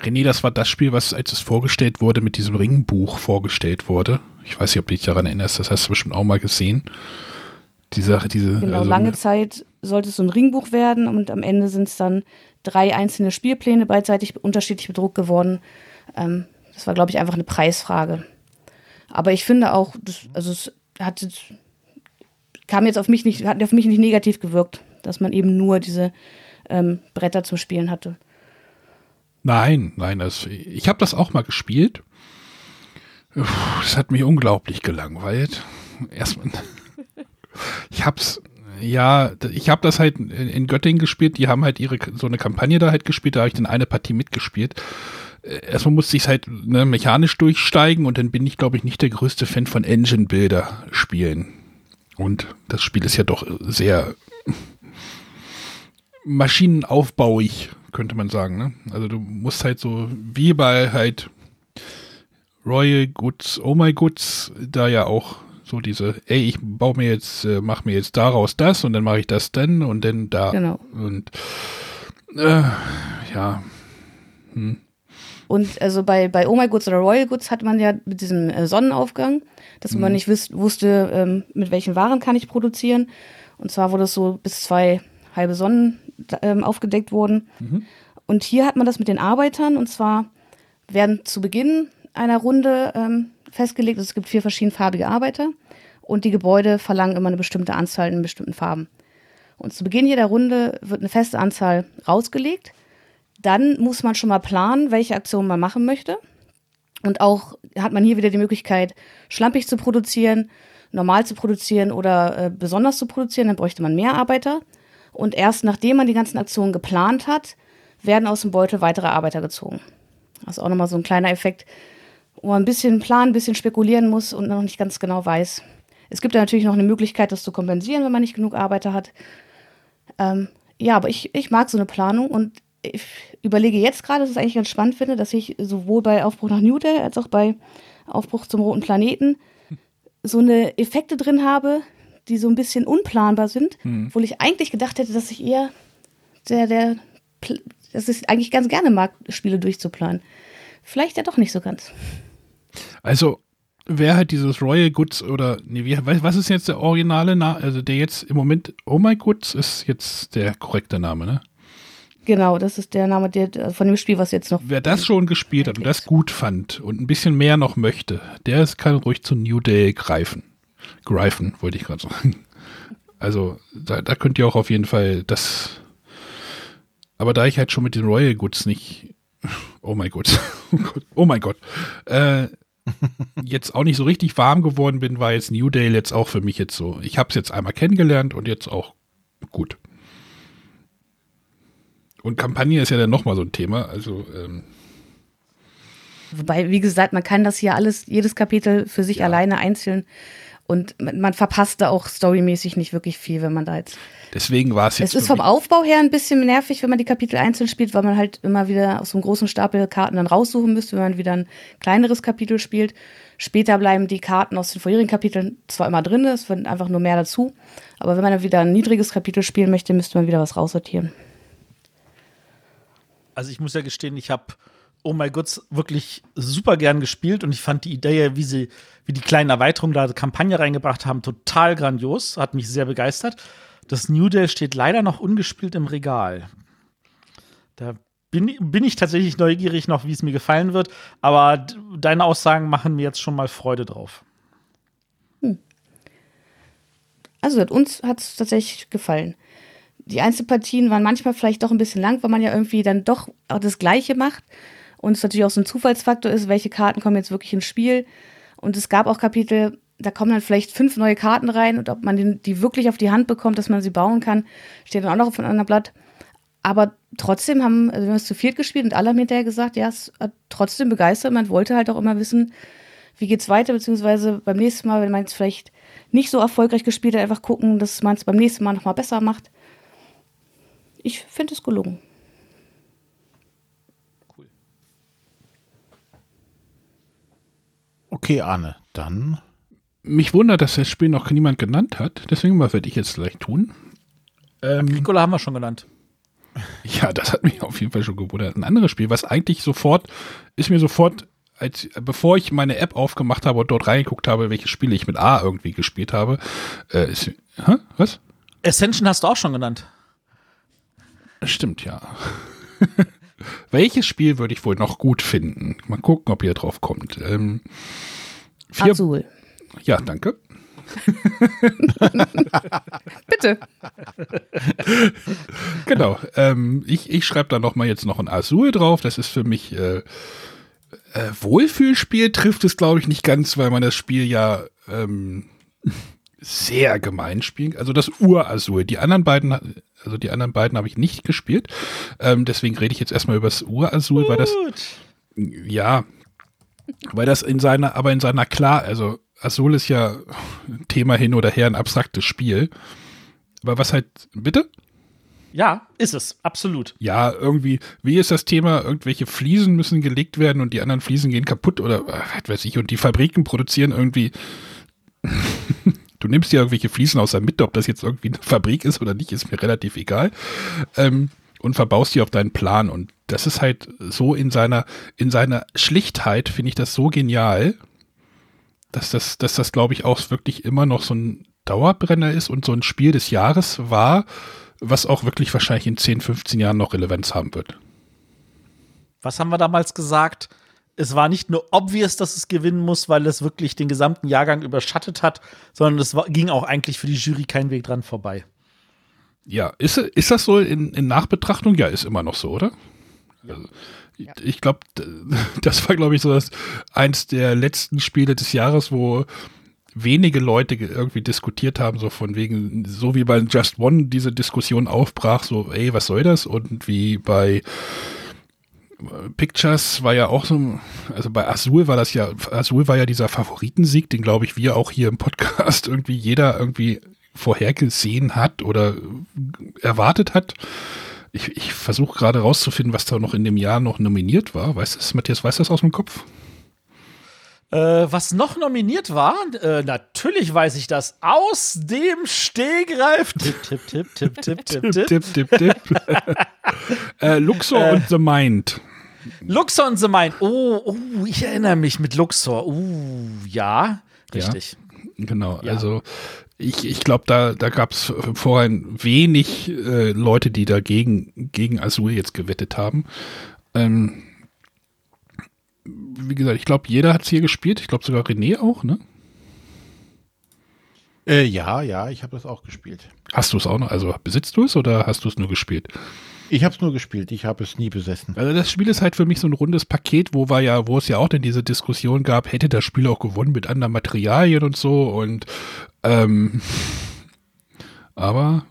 Speaker 3: René, das war das Spiel, was als es vorgestellt wurde, mit diesem Ringbuch vorgestellt wurde. Ich weiß nicht, ob du dich daran erinnerst, das hast du bestimmt auch mal gesehen. Die Sache, diese.
Speaker 2: Genau,
Speaker 3: also,
Speaker 2: lange Zeit sollte es so ein Ringbuch werden und am Ende sind es dann drei einzelne Spielpläne beidseitig unterschiedlich bedruckt geworden. Ähm, Das war, glaube ich, einfach eine Preisfrage. Aber ich finde auch, das, also es hat kam jetzt auf mich nicht, hat auf mich nicht negativ gewirkt, dass man eben nur diese ähm, Bretter zum Spielen hatte.
Speaker 3: Nein, nein, das, ich habe das auch mal gespielt. Das hat mich unglaublich gelangweilt. Erstmal, (laughs) ich hab's, ja, ich habe das halt in Göttingen gespielt. Die haben halt ihre so eine Kampagne da halt gespielt. Da habe ich dann eine Partie mitgespielt. Äh, erstmal musste ich es halt ne, mechanisch durchsteigen und dann bin ich, glaube ich, nicht der größte Fan von Engine-Builder spielen. Und das Spiel ist ja doch sehr (laughs) maschinenaufbauig, könnte man sagen. Ne? Also du musst halt so wie bei halt Royal Goods, Oh My Goods, da ja auch so diese, ey, ich baue mir jetzt, äh, mach mir jetzt daraus das und dann mache ich das dann und dann da.
Speaker 2: Genau.
Speaker 3: Und äh, ja.
Speaker 2: Hm. Und also bei, bei Oh My Goods oder Royal Goods hat man ja mit diesem äh, Sonnenaufgang, dass mhm. man nicht wiss, wusste, ähm, mit welchen Waren kann ich produzieren. Und zwar wurde es so bis zwei halbe Sonnen ähm, aufgedeckt wurden. Mhm. Und hier hat man das mit den Arbeitern und zwar werden zu Beginn einer Runde ähm, festgelegt, es gibt vier verschiedenfarbige Arbeiter und die Gebäude verlangen immer eine bestimmte Anzahl in bestimmten Farben. Und zu Beginn jeder Runde wird eine feste Anzahl rausgelegt. Dann muss man schon mal planen, welche Aktion man machen möchte. Und auch hat man hier wieder die Möglichkeit, schlampig zu produzieren, normal zu produzieren oder äh, besonders zu produzieren. Dann bräuchte man mehr Arbeiter. Und erst nachdem man die ganzen Aktionen geplant hat, werden aus dem Beutel weitere Arbeiter gezogen. Das ist auch nochmal so ein kleiner Effekt, wo man ein bisschen planen, ein bisschen spekulieren muss und noch nicht ganz genau weiß. Es gibt ja natürlich noch eine Möglichkeit, das zu kompensieren, wenn man nicht genug Arbeiter hat. Ähm, ja, aber ich, ich mag so eine Planung und ich überlege jetzt gerade, dass ich es eigentlich ganz spannend finde, dass ich sowohl bei Aufbruch nach New Day als auch bei Aufbruch zum roten Planeten so eine Effekte drin habe, die so ein bisschen unplanbar sind, hm. obwohl ich eigentlich gedacht hätte, dass ich eher der, der, dass ich eigentlich ganz gerne mag, Spiele durchzuplanen. Vielleicht ja doch nicht so ganz.
Speaker 3: Also, wer halt dieses Royal Goods oder, nee, wie, was ist jetzt der originale Name, also der jetzt im Moment, Oh My Goods ist jetzt der korrekte Name, ne?
Speaker 2: Genau, das ist der Name der, von dem Spiel, was jetzt noch.
Speaker 3: Wer das schon gespielt hat und das gut fand und ein bisschen mehr noch möchte, der kann ruhig zu New Day greifen. Greifen, wollte ich gerade sagen. Also, da, da könnt ihr auch auf jeden Fall das. Aber da ich halt schon mit den Royal Goods nicht. Oh mein Gott. (laughs) Oh mein Gott. Äh, jetzt auch nicht so richtig warm geworden bin, war jetzt New Dale jetzt auch für mich jetzt so. Ich habe es jetzt einmal kennengelernt und jetzt auch gut. Und Kampagne ist ja dann nochmal so ein Thema. Also ähm
Speaker 2: Wobei, wie gesagt, man kann das hier alles, jedes Kapitel für sich ja. alleine einzeln und man verpasst da auch storymäßig nicht wirklich viel, wenn man da jetzt.
Speaker 3: Deswegen war es jetzt.
Speaker 2: Es ist vom Aufbau her ein bisschen nervig, wenn man die Kapitel einzeln spielt, weil man halt immer wieder aus so einem großen Stapel Karten dann raussuchen müsste, wenn man wieder ein kleineres Kapitel spielt. Später bleiben die Karten aus den vorherigen Kapiteln zwar immer drin, es wird einfach nur mehr dazu. Aber wenn man dann wieder ein niedriges Kapitel spielen möchte, müsste man wieder was raussortieren.
Speaker 4: Also ich muss ja gestehen, ich habe Oh My Goods wirklich super gern gespielt und ich fand die Idee, wie sie, wie die kleinen Erweiterungen da Kampagne reingebracht haben, total grandios. Hat mich sehr begeistert. Das New Day steht leider noch ungespielt im Regal. Da bin, bin ich tatsächlich neugierig noch, wie es mir gefallen wird. Aber deine Aussagen machen mir jetzt schon mal Freude drauf. Hm.
Speaker 2: Also uns hat es tatsächlich gefallen. Die Einzelpartien waren manchmal vielleicht doch ein bisschen lang, weil man ja irgendwie dann doch auch das Gleiche macht. Und es natürlich auch so ein Zufallsfaktor ist, welche Karten kommen jetzt wirklich ins Spiel. Und es gab auch Kapitel, da kommen dann vielleicht fünf neue Karten rein und ob man die wirklich auf die Hand bekommt, dass man sie bauen kann, steht dann auch noch auf einem anderen Blatt. Aber trotzdem haben also wir haben es zu viert gespielt und alle haben hinterher gesagt, ja, es hat trotzdem begeistert. Man wollte halt auch immer wissen, wie geht's weiter, beziehungsweise beim nächsten Mal, wenn man es vielleicht nicht so erfolgreich gespielt hat, einfach gucken, dass man es beim nächsten Mal nochmal besser macht. Ich finde es gelungen.
Speaker 1: Okay, Arne, dann.
Speaker 3: Mich wundert, dass das Spiel noch niemand genannt hat. Deswegen werde ich jetzt gleich tun.
Speaker 4: Ähm, Nicola haben wir schon genannt. (laughs)
Speaker 3: Ja, das hat mich auf jeden Fall schon gewundert. Ein anderes Spiel, was eigentlich sofort, ist mir sofort, als, bevor ich meine App aufgemacht habe und dort reingeguckt habe, welche Spiele ich mit A irgendwie gespielt habe, äh, ist, hä? was?
Speaker 4: Ascension hast du auch schon genannt.
Speaker 3: Stimmt, ja. (laughs) Welches Spiel würde ich wohl noch gut finden? Mal gucken, ob ihr drauf kommt. Ähm, vier,
Speaker 2: Azul.
Speaker 3: ja, danke. (laughs)
Speaker 2: Bitte. (laughs)
Speaker 3: Genau. Ähm, ich ich schreibe da noch mal jetzt noch ein Azul drauf. Das ist für mich äh, äh, Wohlfühlspiel trifft es, glaube ich, nicht ganz, weil man das Spiel ja ähm, sehr gemein spielt. Also das Ur-Azul. Die anderen beiden, also die anderen beiden habe ich nicht gespielt. Ähm, deswegen rede ich jetzt erstmal über das Ur-Azul, weil das ja, weil das in seiner, aber in seiner klar, also Azul ist ja Thema hin oder her ein abstraktes Spiel. Aber was halt, bitte?
Speaker 4: Ja, ist es, absolut.
Speaker 3: Ja, irgendwie, wie ist das Thema? Irgendwelche Fliesen müssen gelegt werden und die anderen Fliesen gehen kaputt oder äh, was weiß ich. Und die Fabriken produzieren irgendwie. Du nimmst dir irgendwelche Fliesen aus der Mitte, ob das jetzt irgendwie eine Fabrik ist oder nicht, ist mir relativ egal. Ähm, und verbaust die auf deinen Plan. Und das ist halt so in seiner, in seiner Schlichtheit, finde ich das so genial, dass das, dass das, glaube ich, auch wirklich immer noch so ein Dauerbrenner ist und so ein Spiel des Jahres war, was auch wirklich wahrscheinlich in 10, 15 Jahren noch Relevanz haben wird.
Speaker 4: Was haben wir damals gesagt? Es war nicht nur obvious, dass es gewinnen muss, weil es wirklich den gesamten Jahrgang überschattet hat, sondern es war, ging auch eigentlich für die Jury kein Weg dran vorbei.
Speaker 3: Ja, ist, ist das so in, in Nachbetrachtung? Ja, ist immer noch so, oder? Also,
Speaker 2: Ja.
Speaker 3: Ich, glaube, (laughs) das war, glaube ich, so das eins der letzten Spiele des Jahres, wo wenige Leute ge- irgendwie diskutiert haben, so von wegen, so wie bei Just One diese Diskussion aufbrach, so, ey, was soll das? Und wie bei Pictures war ja auch so, also bei Azul war das ja, Azul war ja dieser Favoritensieg, den glaube ich wir auch hier im Podcast (laughs) irgendwie jeder irgendwie vorhergesehen hat oder erwartet hat. Ich, ich versuche gerade rauszufinden, was da noch in dem Jahr noch nominiert war. Weißt du Matthias, weißt du das aus dem Kopf?
Speaker 4: Äh, was noch nominiert war, äh, natürlich weiß ich das, aus dem Stegreif. Tipp, tipp, tipp, tipp, tipp, tipp, tipp.
Speaker 3: tipp, tipp, tipp. (laughs) äh, Luxor und The Mind.
Speaker 4: Luxor und The Mind. Oh, oh, ich erinnere mich mit Luxor. Uh, ja, richtig.
Speaker 3: Genau,
Speaker 4: Ja.
Speaker 3: also ich, ich glaube, da, da gab es vorher wenig äh, Leute, die dagegen gegen Azul jetzt gewettet haben. Ähm, wie gesagt, ich glaube, jeder hat es hier gespielt. Ich glaube sogar René auch, ne?
Speaker 1: Äh, ja, ja, ich habe das auch gespielt.
Speaker 3: Hast du es auch noch? Also besitzt du es oder hast du es nur gespielt?
Speaker 1: Ich habe es nur gespielt, ich habe es nie besessen.
Speaker 3: Also das Spiel ist halt für mich so ein rundes Paket, wo war ja, wo es ja auch denn diese Diskussion gab, hätte das Spiel auch gewonnen mit anderen Materialien und so und ähm, aber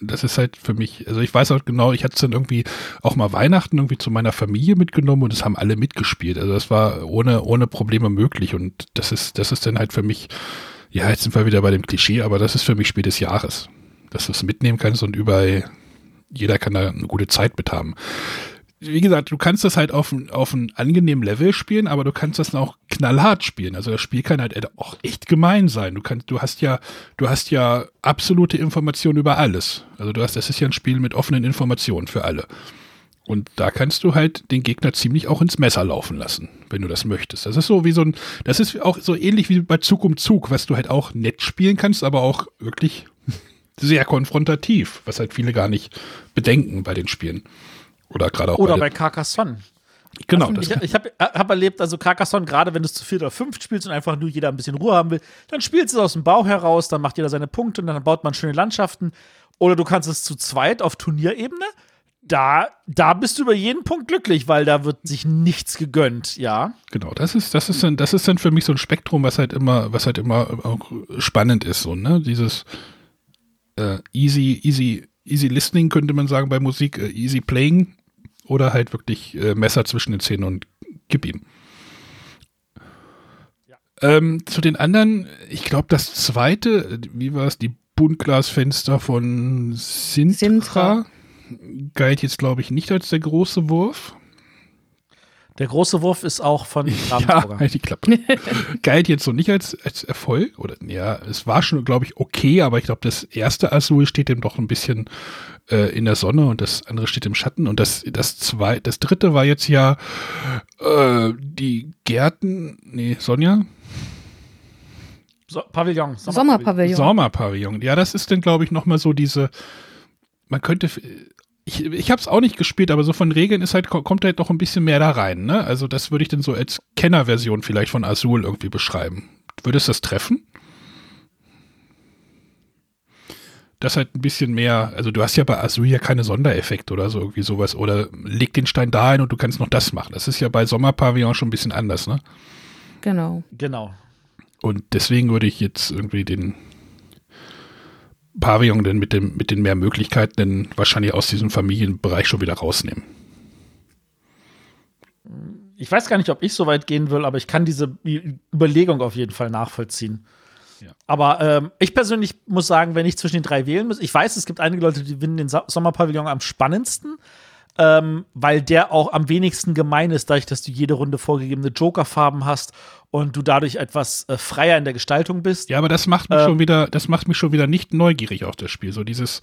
Speaker 3: das ist halt für mich, also ich weiß auch genau, ich hatte es dann irgendwie auch mal Weihnachten irgendwie zu meiner Familie mitgenommen und es haben alle mitgespielt. Also das war ohne, ohne Probleme möglich und das ist, das ist dann halt für mich, ja, jetzt sind wir wieder bei dem Klischee, aber das ist für mich Spiel des Jahres. Dass du es mitnehmen kannst und überall, jeder kann da eine gute Zeit mit haben wie gesagt, du kannst das halt auf, auf einem angenehmen Level spielen, aber du kannst das auch knallhart spielen. Also das Spiel kann halt auch echt gemein sein. Du kannst, du hast ja, du hast ja absolute Informationen über alles. Also du hast, das ist ja ein Spiel mit offenen Informationen für alle. Und da kannst du halt den Gegner ziemlich auch ins Messer laufen lassen, wenn du das möchtest. Das ist so wie so ein, das ist auch so ähnlich wie bei Zug um Zug, was du halt auch nett spielen kannst, aber auch wirklich sehr konfrontativ, was halt viele gar nicht bedenken bei den Spielen. Oder gerade auch
Speaker 4: Oder
Speaker 3: bei,
Speaker 4: bei Carcassonne.
Speaker 3: Genau,
Speaker 4: Also,
Speaker 3: das,
Speaker 4: ich ich habe hab erlebt, also Carcassonne, gerade wenn du es zu viert oder fünft spielst und einfach nur jeder ein bisschen Ruhe haben will, dann spielst du es aus dem Bauch heraus, dann macht jeder seine Punkte und dann baut man schöne Landschaften. Oder du kannst es zu zweit auf Turnierebene. Da, da bist du über jeden Punkt glücklich, weil da wird sich nichts gegönnt, ja.
Speaker 3: genau. Das ist, das ist dann, das ist dann für mich so ein Spektrum, was halt immer, was halt immer auch spannend ist, so, ne? Dieses äh, easy, easy, easy listening könnte man sagen bei Musik, äh, easy playing oder halt wirklich äh, Messer zwischen den Zähnen und gib ihm. Ähm, zu den anderen, ich glaube, das zweite, wie war es, die Buntglasfenster von Sintra,
Speaker 2: Sintra.
Speaker 3: galt jetzt, glaube ich, nicht als der große Wurf.
Speaker 4: Der große Wurf ist auch von (laughs)
Speaker 3: Ja,
Speaker 4: Ravensburger.
Speaker 3: halt die Klappe. (laughs) Galt jetzt so nicht als, als Erfolg. Oder ja, es war schon, glaube ich, okay, aber ich glaube, das erste Azul steht dem doch ein bisschen äh, in der Sonne und das andere steht im Schatten. Und das, das zwei, das dritte war jetzt ja äh, die Gärten, nee, Sonja?
Speaker 4: So, Pavillon.
Speaker 2: Sommerpavillon.
Speaker 3: Sommerpavillon. Ja, das ist dann, glaube ich, nochmal so diese, man könnte, ich, ich habe es auch nicht gespielt, aber so von Regeln ist halt, kommt halt noch ein bisschen mehr da rein. Ne? Also das würde ich dann so als Kennerversion vielleicht von Azul irgendwie beschreiben. Würdest du das treffen? Das halt ein bisschen mehr, also du hast ja bei Azul ja keine Sondereffekte oder so irgendwie sowas oder leg den Stein dahin und du kannst noch das machen. Das ist ja bei Sommerpavillon schon ein bisschen anders, ne?
Speaker 2: Genau.
Speaker 4: Genau.
Speaker 3: Und deswegen würde ich jetzt irgendwie den Pavillon denn mit, dem, mit den mehr Möglichkeiten denn wahrscheinlich aus diesem Familienbereich schon wieder rausnehmen.
Speaker 4: Ich weiß gar nicht, ob ich so weit gehen will, aber ich kann diese Überlegung auf jeden Fall nachvollziehen. Ja. Aber ähm, ich persönlich muss sagen, wenn ich zwischen den drei wählen muss, ich weiß, es gibt einige Leute, die finden den Sommerpavillon am spannendsten ähm, weil der auch am wenigsten gemein ist, dadurch, dass du jede Runde vorgegebene Jokerfarben hast und du dadurch etwas äh, freier in der Gestaltung bist.
Speaker 3: Ja, aber das macht mich ähm, schon wieder, das macht mich schon wieder nicht neugierig auf das Spiel. So dieses,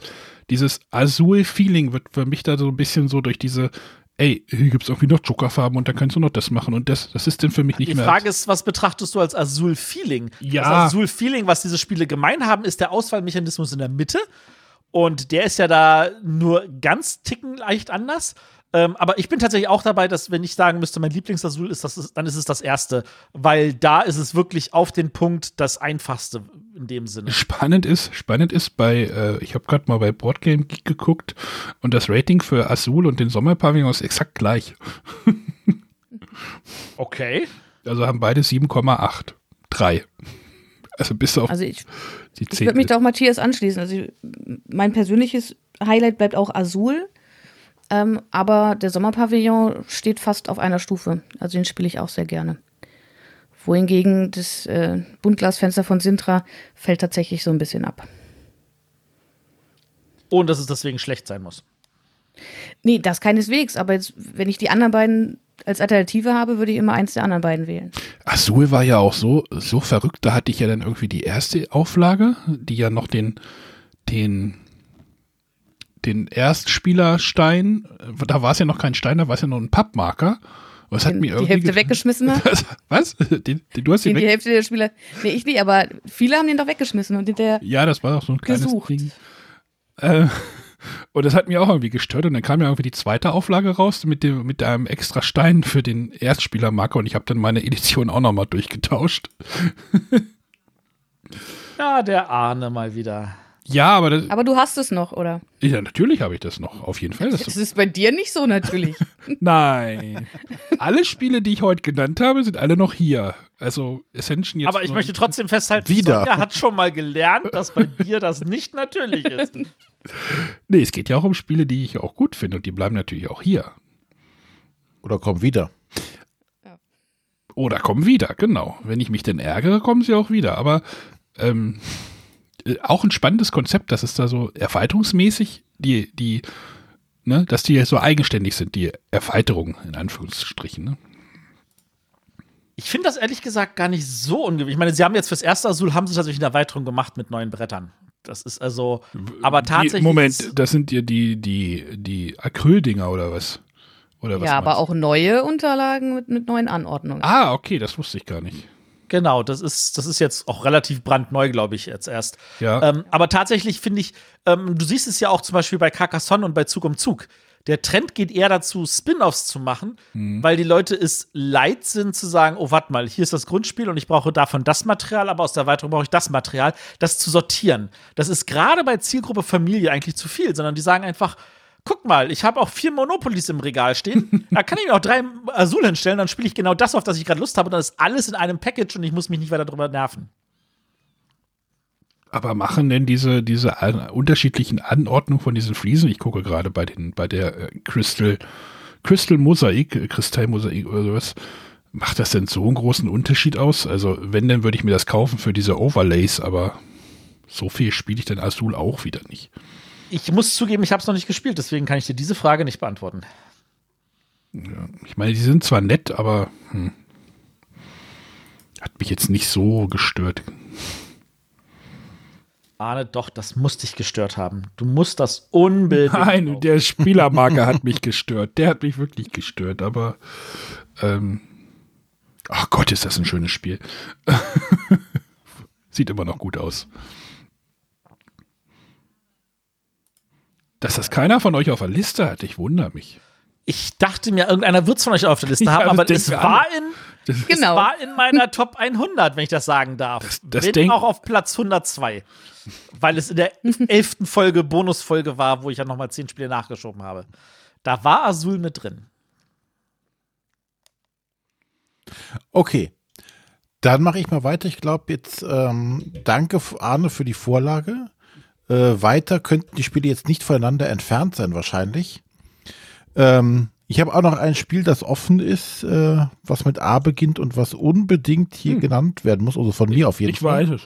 Speaker 3: dieses Azul-Feeling wird für mich da so ein bisschen so durch diese ey, hier gibt es irgendwie noch Jokerfarben und dann kannst du noch das machen und das, das ist denn für mich nicht mehr.
Speaker 4: Die Frage ist, was betrachtest du als Azul-Feeling?
Speaker 3: Ja.
Speaker 4: Das Azul-Feeling, was diese Spiele gemein haben, ist der Auswahlmechanismus in der Mitte und der ist ja da nur ganz ticken leicht anders. Ähm, aber ich bin tatsächlich auch dabei, dass, wenn ich sagen müsste, mein Lieblingsasul ist, das dann ist es das erste. Weil da ist es wirklich auf den Punkt das einfachste in dem Sinne.
Speaker 3: Spannend ist, spannend ist bei, äh, ich habe gerade mal bei Boardgame Geek geguckt und das Rating für Azul und den Sommerpavillon ist exakt gleich. (laughs)
Speaker 4: okay.
Speaker 3: Also haben beide 7,8. 3. Also bis auf.
Speaker 2: Also ich die ich würde mich da auch Matthias anschließen. Also mein persönliches Highlight bleibt auch Azul. Ähm, aber der Sommerpavillon steht fast auf einer Stufe. Also den spiele ich auch sehr gerne. Wohingegen das äh, Buntglasfenster von Sintra fällt tatsächlich so ein bisschen ab.
Speaker 4: Und dass es deswegen schlecht sein muss.
Speaker 2: Nee, das keineswegs. Aber jetzt, wenn ich die anderen beiden als Alternative habe, würde ich immer eins der anderen beiden wählen.
Speaker 3: Azul war ja auch so, so verrückt, da hatte ich ja dann irgendwie die erste Auflage, die ja noch den, den, den Erstspielerstein, da war es ja noch kein Stein, da war es ja noch ein Pappmarker. Was hat
Speaker 2: den,
Speaker 3: mir
Speaker 2: irgendwie die Hälfte weggeschmissen hat? (laughs)
Speaker 3: Was? Den, den, du hast den
Speaker 2: die Hälfte der Spieler. Nee, ich nicht, aber viele haben den doch weggeschmissen und hinterher.
Speaker 3: Ja, das war doch so ein kleines
Speaker 2: gesucht.
Speaker 3: Ding. Äh, und das hat mir auch irgendwie gestört. Und dann kam ja irgendwie die zweite Auflage raus mit dem, mit einem extra Stein für den Erstspielermarker und ich habe dann meine Edition auch nochmal durchgetauscht.
Speaker 4: ja, der Ahne mal wieder.
Speaker 3: Ja, aber das,
Speaker 2: Aber du hast es noch, oder?
Speaker 3: Ja, natürlich habe ich das noch, auf jeden Fall.
Speaker 2: Das, das ist bei dir nicht so natürlich. (laughs)
Speaker 3: Nein. alle Spiele, die ich heute genannt habe, sind alle noch hier. Also Ascension jetzt.
Speaker 4: Aber ich möchte trotzdem festhalten,
Speaker 1: wieder.
Speaker 4: Sonja hat schon mal gelernt, dass bei dir das nicht natürlich ist. (laughs)
Speaker 3: Nee, es geht ja auch um Spiele, die ich auch gut finde und die bleiben natürlich auch hier.
Speaker 1: Oder kommen wieder.
Speaker 3: Oder kommen wieder, genau. Wenn ich mich denn ärgere, kommen sie auch wieder. Aber ähm, äh, auch ein spannendes Konzept, dass es da so erweiterungsmäßig die, die, ne, dass die so eigenständig sind, die Erweiterung in Anführungsstrichen. Ne?
Speaker 4: Ich finde das ehrlich gesagt gar nicht so ungewöhnlich. Ich meine, sie haben jetzt fürs erste Azul haben sie tatsächlich eine Erweiterung gemacht mit neuen Brettern. Das ist also, aber tatsächlich.
Speaker 3: Die, Moment, das sind ja die, die, die Acryldinger oder was? Oder was
Speaker 2: ja, aber auch neue Unterlagen mit, mit neuen Anordnungen.
Speaker 3: Ah, okay, das wusste ich gar nicht.
Speaker 4: Genau, das ist, das ist jetzt auch relativ brandneu, glaube ich, jetzt erst.
Speaker 3: Ja.
Speaker 4: Ähm, aber tatsächlich finde ich, ähm, du siehst es ja auch zum Beispiel bei Carcassonne und bei Zug um Zug der Trend geht eher dazu, Spin-offs zu machen, mhm. weil die Leute es leid sind zu sagen, oh, warte mal, hier ist das Grundspiel und ich brauche davon das Material, aber aus der Erweiterung brauche ich das Material, das zu sortieren. Das ist gerade bei Zielgruppe Familie eigentlich zu viel, sondern die sagen einfach, guck mal, ich habe auch vier Monopolies im Regal stehen. da kann ich mir auch drei Azul hinstellen, dann spiele ich genau das, auf das ich gerade Lust habe. Und dann ist alles in einem Package und ich muss mich nicht weiter darüber nerven.
Speaker 3: Aber machen denn diese, diese unterschiedlichen Anordnungen von diesen Fliesen, ich gucke gerade bei den, bei der äh, Crystal, Crystal Mosaik, äh, Kristallmosaik oder sowas, macht das denn so einen großen Unterschied aus? Also, wenn, dann würde ich mir das kaufen für diese Overlays, aber so viel spiele ich dann Azul auch wieder nicht.
Speaker 4: Ich muss zugeben, ich habe es noch nicht gespielt, deswegen kann ich dir diese Frage nicht beantworten.
Speaker 3: Ja, ich meine, die sind zwar nett, aber hm, hat mich jetzt nicht so gestört.
Speaker 4: Arne, doch, das muss dich gestört haben. Du musst das unbedingt.
Speaker 3: Nein, der Spielermarker (laughs) hat mich gestört. Der hat mich wirklich gestört, aber ähm, ach Gott, ist das ein schönes Spiel. (laughs) Sieht immer noch gut aus. Dass das keiner von euch auf der Liste hat, ich wundere mich.
Speaker 4: Ich dachte mir, irgendeiner wird es von euch auf der Liste (laughs)
Speaker 3: Ja,
Speaker 4: haben, aber es war, in,
Speaker 3: Das,
Speaker 4: es
Speaker 2: Genau.
Speaker 4: war in meiner (laughs) Top 100, wenn ich das sagen darf.
Speaker 3: Das- das denk-
Speaker 4: auch auf Platz 102. Weil es in der (laughs) elften Folge, Bonusfolge war, wo ich ja nochmal zehn Spiele nachgeschoben habe. Da war Azul mit drin.
Speaker 1: Okay. Dann mache ich mal weiter. Ich glaube jetzt, ähm, danke Arne für die Vorlage. Äh, weiter könnten die Spiele jetzt nicht voneinander entfernt sein, wahrscheinlich. Ähm, ich habe auch noch ein Spiel, das offen ist, äh, was mit A beginnt und was unbedingt hier genannt werden muss. Also von mir auf jeden
Speaker 3: ich
Speaker 1: Fall.
Speaker 3: weiß es.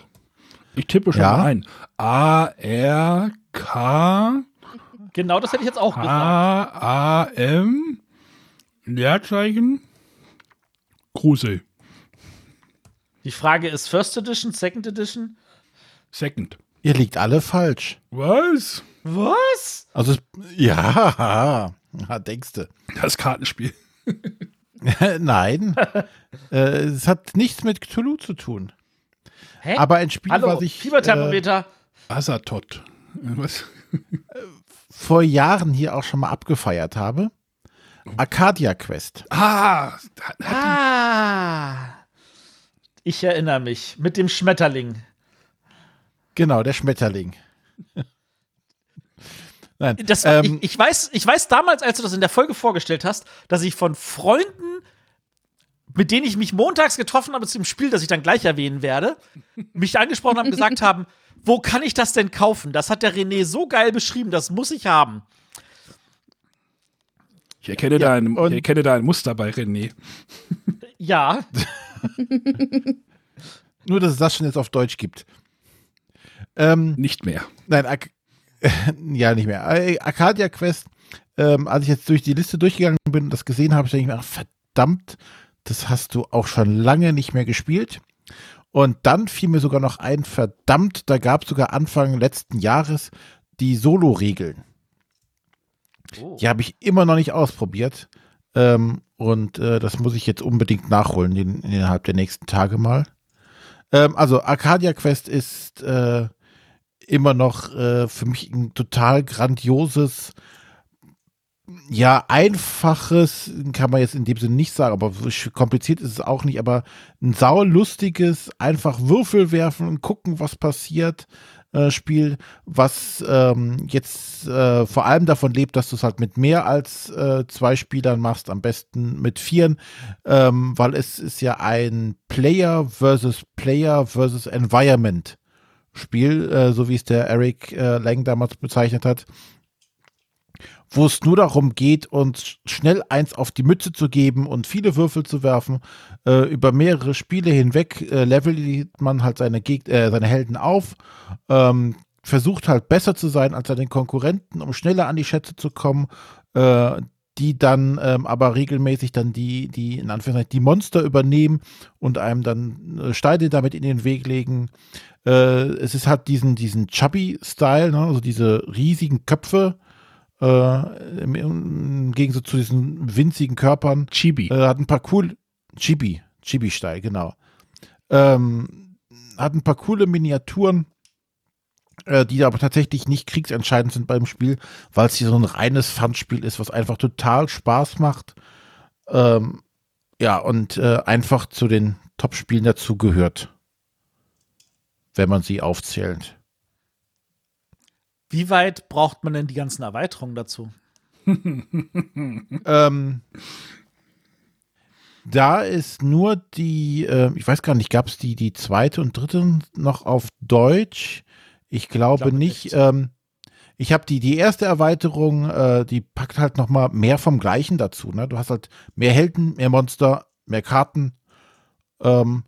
Speaker 3: Ich tippe schon
Speaker 1: Ja?
Speaker 3: mal ein. A, R, K,
Speaker 4: Genau das hätte ich jetzt auch gesagt.
Speaker 3: A, A, M, Leerzeichen, Kruse.
Speaker 4: Die Frage ist First Edition, Second Edition?
Speaker 3: Second.
Speaker 1: Ihr liegt alle falsch.
Speaker 3: Was?
Speaker 4: Was?
Speaker 1: Also, ja, (laughs) ja denkst du.
Speaker 3: Das Kartenspiel. (laughs)
Speaker 1: Nein, äh, es hat nichts mit Cthulhu zu tun.
Speaker 4: Hä?
Speaker 1: Aber ein Spiel,
Speaker 4: Hallo,
Speaker 1: was ich äh,
Speaker 4: Fieberthermometer.
Speaker 3: Asatot. Was? (laughs)
Speaker 1: vor Jahren hier auch schon mal abgefeiert habe. Arcadia Quest.
Speaker 3: Ah,
Speaker 4: ah. Ich erinnere mich. Mit dem Schmetterling.
Speaker 1: Genau, der Schmetterling. (laughs) Nein,
Speaker 4: Das
Speaker 1: ähm,
Speaker 4: ich, ich, weiß, ich weiß damals, als du das in der Folge vorgestellt hast, dass ich von Freunden, mit denen ich mich montags getroffen habe zu dem Spiel, das ich dann gleich erwähnen werde, mich angesprochen haben und gesagt (laughs) haben, wo kann ich das denn kaufen? Das hat der René so geil beschrieben, das muss ich haben.
Speaker 3: ich, erkenne da ein, ich erkenne da ein Muster bei René.
Speaker 4: Ja, (laughs)
Speaker 1: nur, dass es das schon jetzt auf Deutsch gibt. Ähm,
Speaker 3: Nicht mehr.
Speaker 1: nein, Ar (laughs) ja, nicht mehr. Äh, Arcadia Quest, ähm, als ich jetzt durch die Liste durchgegangen bin und das gesehen habe, denke ich mir, ach, verdammt, das hast du auch schon lange nicht mehr gespielt. Und dann fiel mir sogar noch ein, verdammt, da gab es sogar Anfang letzten Jahres die Solo-Regeln. Die habe ich immer noch nicht ausprobiert. Ähm, und äh, das muss ich jetzt unbedingt nachholen in, innerhalb der nächsten Tage mal. Ähm, also Arcadia Quest ist äh, immer noch äh, für mich ein total grandioses, ja, einfaches, kann man jetzt in dem Sinne nicht sagen, aber kompliziert ist es auch nicht, aber ein saulustiges, einfach Würfel werfen und gucken, was passiert. äh, Spiel, was ähm, jetzt äh, vor allem davon lebt, dass du es halt mit mehr als äh, zwei Spielern machst, am besten mit vieren, ähm, weil es ist ja ein Player versus Player versus Environment Spiel, äh, so wie es der Eric äh, Lang damals bezeichnet hat, wo es nur darum geht, uns schnell eins auf die Mütze zu geben und viele Würfel zu werfen. Äh, über mehrere Spiele hinweg äh, levelt man halt seine, Geg äh, seine Helden auf, ähm, versucht halt besser zu sein als seine Konkurrenten, um schneller an die Schätze zu kommen, äh, die dann ähm, aber regelmäßig dann die, die, in Anführungszeichen, die Monster übernehmen und einem dann äh, Steine damit in den Weg legen. Äh, es ist halt diesen, diesen Chubby-Style, ne? also diese riesigen Köpfe, äh, im, im Gegensatz zu diesen winzigen Körpern.
Speaker 3: Chibi.
Speaker 1: Äh, hat ein paar cool, Chibi, Chibi-Style, genau. Ähm, hat ein paar coole Miniaturen, die aber tatsächlich nicht kriegsentscheidend sind beim Spiel, weil es hier so ein reines Fun-Spiel ist, was einfach total Spaß macht. Ähm, ja, und äh, einfach zu den Top-Spielen dazu gehört. Wenn man sie aufzählt.
Speaker 4: Wie weit braucht man denn die ganzen Erweiterungen dazu? (laughs)
Speaker 1: Ähm, da ist nur die, äh, ich weiß gar nicht, gab es die, die zweite und dritte noch auf Deutsch? Ich glaube,
Speaker 4: glaube
Speaker 1: nicht.
Speaker 4: nicht.
Speaker 1: Ähm, ich habe die, die erste Erweiterung, äh, die packt halt noch mal mehr vom Gleichen dazu. Ne? Du hast halt mehr Helden, mehr Monster, mehr Karten. Ähm,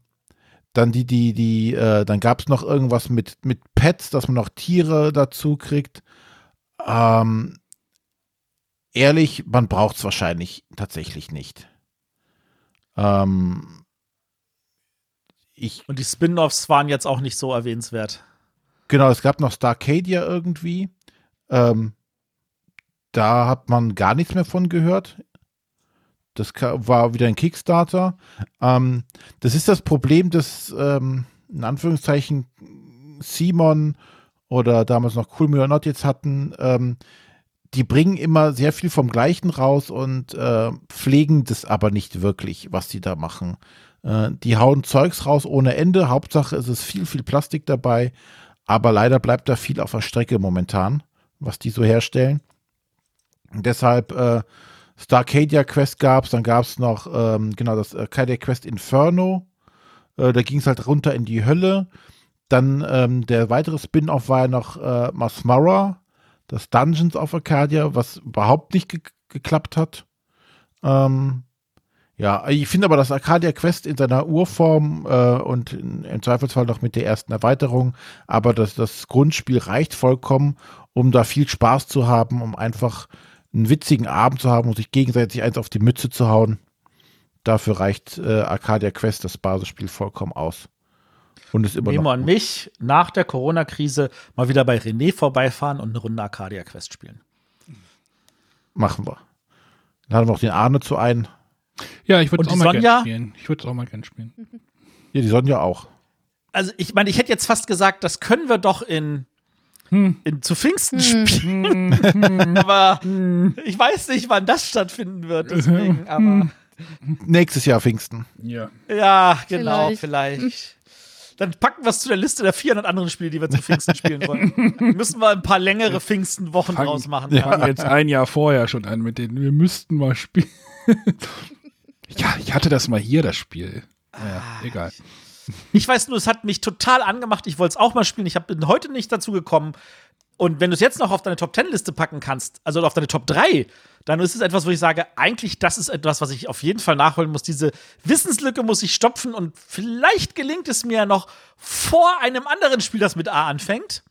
Speaker 1: dann die, die, die, äh, dann gab es noch irgendwas mit, mit Pets, dass man noch Tiere dazu kriegt. Ähm, ehrlich, man braucht es wahrscheinlich tatsächlich nicht. Ähm, ich,
Speaker 4: Und die Spin-offs waren jetzt auch nicht so erwähnenswert.
Speaker 1: Genau, es gab noch Starcadia irgendwie. Ähm, da hat man gar nichts mehr von gehört. Das war wieder ein Kickstarter. Ähm, das ist das Problem, dass ähm, in Anführungszeichen Simon oder damals noch Cool Me Not jetzt hatten. Ähm, die bringen immer sehr viel vom Gleichen raus und äh, pflegen das aber nicht wirklich, was die da machen. Äh, die hauen Zeugs raus ohne Ende. Hauptsache ist es viel, viel Plastik dabei. Aber leider bleibt da viel auf der Strecke momentan, was die so herstellen. Und deshalb äh, Starcadia Quest gab es, dann gab es noch ähm, genau das Arcadia Quest Inferno. Äh, da ging es halt runter in die Hölle. Dann ähm, der weitere Spin-off war ja noch äh, Masmara das Dungeons of Arcadia, was überhaupt nicht ge geklappt hat. Ähm, ja, ich finde aber das Arcadia Quest in seiner Urform äh, und in, im Zweifelsfall noch mit der ersten Erweiterung, aber das, das Grundspiel reicht vollkommen, um da viel Spaß zu haben, um einfach einen witzigen Abend zu haben und sich gegenseitig eins auf die Mütze zu hauen. Dafür reicht äh, Arcadia Quest, das Basisspiel, vollkommen aus. Und ist immer
Speaker 4: Memo
Speaker 1: noch
Speaker 4: an mich, nach der Corona-Krise mal wieder bei René vorbeifahren und eine Runde Arcadia Quest spielen.
Speaker 1: machen wir. Dann haben wir auch den Arne zu ein.
Speaker 3: Ja, ich würde es auch
Speaker 4: die
Speaker 3: mal
Speaker 4: Sonja?
Speaker 3: gerne spielen. Ich würde es auch mal gerne spielen. (laughs)
Speaker 1: Ja, die Sonja auch.
Speaker 4: Also, ich meine, ich hätte jetzt fast gesagt, das können wir doch in, in zu Pfingsten spielen. (laughs) aber ich weiß nicht, wann das stattfinden wird. (laughs) Deswegen, aber
Speaker 1: Nächstes Jahr Pfingsten.
Speaker 3: Ja.
Speaker 4: ja, genau,
Speaker 2: Vielleicht.
Speaker 4: vielleicht. Dann packen wir es zu der Liste der 400 anderen Spiele, die wir zu Pfingsten spielen wollen. Müssen wir ein paar längere Pfingstenwochen draus machen.
Speaker 3: Wir fangen jetzt ein Jahr vorher schon an mit denen. Wir müssten mal spielen. Ja, ich hatte das mal hier, das Spiel. Naja, egal.
Speaker 4: Ich weiß nur, es hat mich total angemacht. Ich wollte es auch mal spielen. Ich hab, bin heute nicht dazu gekommen. Und wenn du es jetzt noch auf deine Top 10 Liste packen kannst, also auf deine Top 3, dann ist es etwas, wo ich sage, eigentlich, das ist etwas, was ich auf jeden Fall nachholen muss. Diese Wissenslücke muss ich stopfen und vielleicht gelingt es mir noch vor einem anderen Spiel, das mit A anfängt.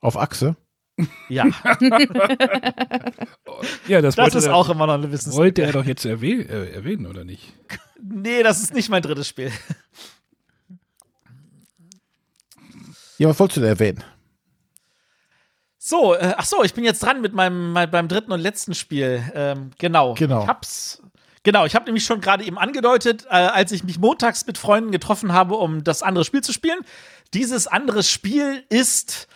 Speaker 1: Auf Achse.
Speaker 4: Ja, (laughs)
Speaker 3: Ja, das,
Speaker 4: das
Speaker 3: wollte,
Speaker 4: ist
Speaker 3: er,
Speaker 4: auch immer noch eine Wissenslücke.
Speaker 3: wollte er doch jetzt erwäh äh, erwähnen, oder nicht?
Speaker 4: Nee, das ist nicht mein drittes Spiel.
Speaker 1: Ja, was wolltest du denn erwähnen?
Speaker 4: So, äh, ach so, ich bin jetzt dran mit meinem, mein, beim dritten und letzten Spiel. Ähm, genau.
Speaker 1: Genau.
Speaker 4: Ich hab's. Genau, ich habe nämlich schon gerade eben angedeutet, äh, als ich mich montags mit Freunden getroffen habe, um das andere Spiel zu spielen. Dieses andere Spiel ist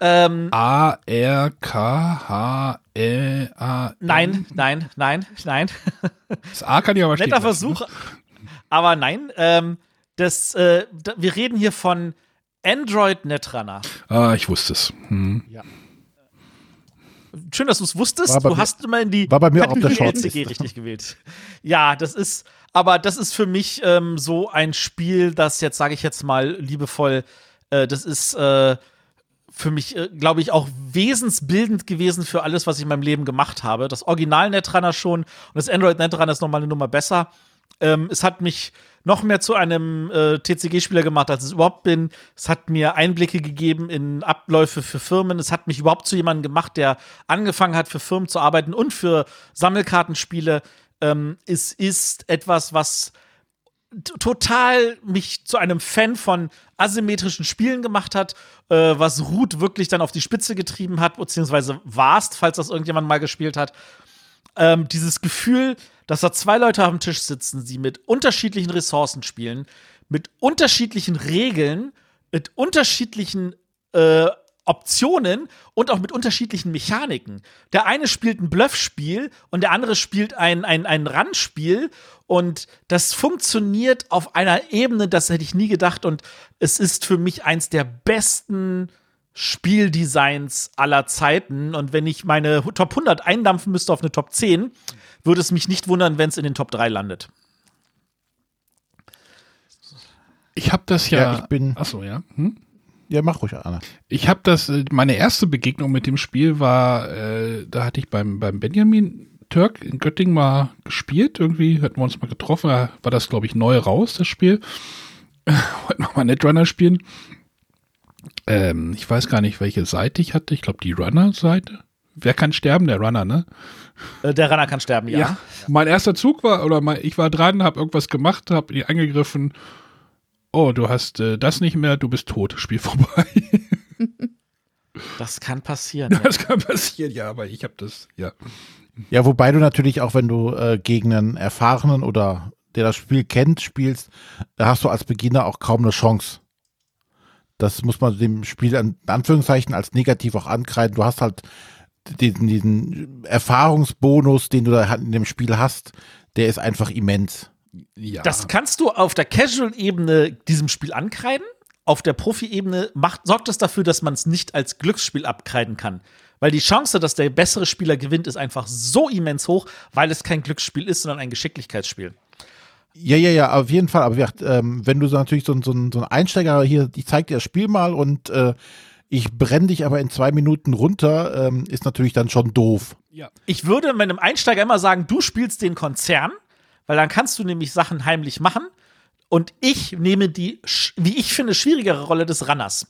Speaker 4: ähm,
Speaker 3: A, R, K, H, L, A. N.
Speaker 4: nein, nein, nein, nein.
Speaker 3: Das A kann ich aber
Speaker 4: Netter
Speaker 3: lassen.
Speaker 4: Versuch, aber nein. Ähm, das, äh, wir reden hier von Android Netrunner.
Speaker 3: Ah, ich wusste es. Hm.
Speaker 4: Schön, dass du es wusstest. Du
Speaker 1: mir-
Speaker 4: hast immer in die
Speaker 1: war bei mir auch auf der.
Speaker 4: LCG richtig gewählt. Ja, das ist, aber das ist für mich ähm, so ein Spiel, das jetzt sage ich jetzt mal liebevoll, äh, das ist äh, für mich, äh, glaube ich, auch wesensbildend gewesen für alles, was ich in meinem Leben gemacht habe. Das Original Netrunner schon und das Android Netrunner ist noch mal eine Nummer besser. Ähm, es hat mich noch mehr zu einem äh, TCG-Spieler gemacht, als ich überhaupt bin. Es hat mir Einblicke gegeben in Abläufe für Firmen. Es hat mich überhaupt zu jemandem gemacht, der angefangen hat, für Firmen zu arbeiten und für Sammelkartenspiele. Ähm, es ist etwas, was total mich zu einem Fan von asymmetrischen Spielen gemacht hat, äh, was Ruth wirklich dann auf die Spitze getrieben hat, beziehungsweise Warst, falls das irgendjemand mal gespielt hat. Ähm, dieses Gefühl, dass da zwei Leute am Tisch sitzen, sie mit unterschiedlichen Ressourcen spielen, mit unterschiedlichen Regeln, mit unterschiedlichen äh, Optionen und auch mit unterschiedlichen Mechaniken. Der eine spielt ein Bluffspiel und der andere spielt ein, ein, ein Randspiel und das funktioniert auf einer Ebene, das hätte ich nie gedacht und es ist für mich eins der besten Spieldesigns aller Zeiten und wenn ich meine Top 100 eindampfen müsste auf eine Top 10, würde es mich nicht wundern, wenn es in den Top 3 landet.
Speaker 3: Ich habe das ja.
Speaker 1: Ja, ich bin-
Speaker 3: Achso, ja. Hm?
Speaker 1: Ja, mach ruhig, Anna.
Speaker 3: Ich habe das, äh, meine erste Begegnung mit dem Spiel war, äh, da hatte ich beim, beim Benjamin Türk in Göttingen mal gespielt. Irgendwie hatten wir uns mal getroffen. Da war das, glaube ich, neu raus, das Spiel. (laughs) Wollten wir mal Netrunner spielen. Ähm, ich weiß gar nicht, welche Seite ich hatte. Ich glaube, die Runner-Seite. Wer kann sterben? Der Runner, ne?
Speaker 4: Äh, der Runner kann sterben, ja.
Speaker 3: Mein erster Zug war, oder mein, ich war dran, habe irgendwas gemacht, habe ihn angegriffen. Oh, du hast äh, das nicht mehr, du bist tot. Spiel vorbei. (laughs)
Speaker 4: Das kann passieren. (laughs) ja.
Speaker 3: Das kann passieren, ja, aber ich habe das, ja.
Speaker 1: Ja, wobei du natürlich auch, wenn du äh, gegen einen Erfahrenen oder der das Spiel kennt, spielst, da hast du als Beginner auch kaum eine Chance. Das muss man dem Spiel in Anführungszeichen als negativ auch ankreiden. Du hast halt diesen, diesen Erfahrungsbonus, den du da in dem Spiel hast, der ist einfach immens.
Speaker 3: Ja.
Speaker 4: Das kannst du auf der Casual-Ebene diesem Spiel ankreiden. Auf der Profi-Ebene sorgt es dafür, dass man es nicht als Glücksspiel abkreiden kann. Weil die Chance, dass der bessere Spieler gewinnt, ist einfach so immens hoch, weil es kein Glücksspiel ist, sondern ein Geschicklichkeitsspiel.
Speaker 1: Ja, ja, ja, auf jeden Fall. Aber wie gesagt, ähm, wenn du so natürlich so, ein- so, so ein Einsteiger hier, ich zeig dir das Spiel mal und äh, ich brenne dich aber in zwei Minuten runter, ähm, ist natürlich dann schon doof.
Speaker 3: ja.
Speaker 4: Ich würde meinem Einsteiger immer sagen, du spielst den Konzern, weil dann kannst du nämlich Sachen heimlich machen. Und ich nehme die, wie ich finde, schwierigere Rolle des Runners.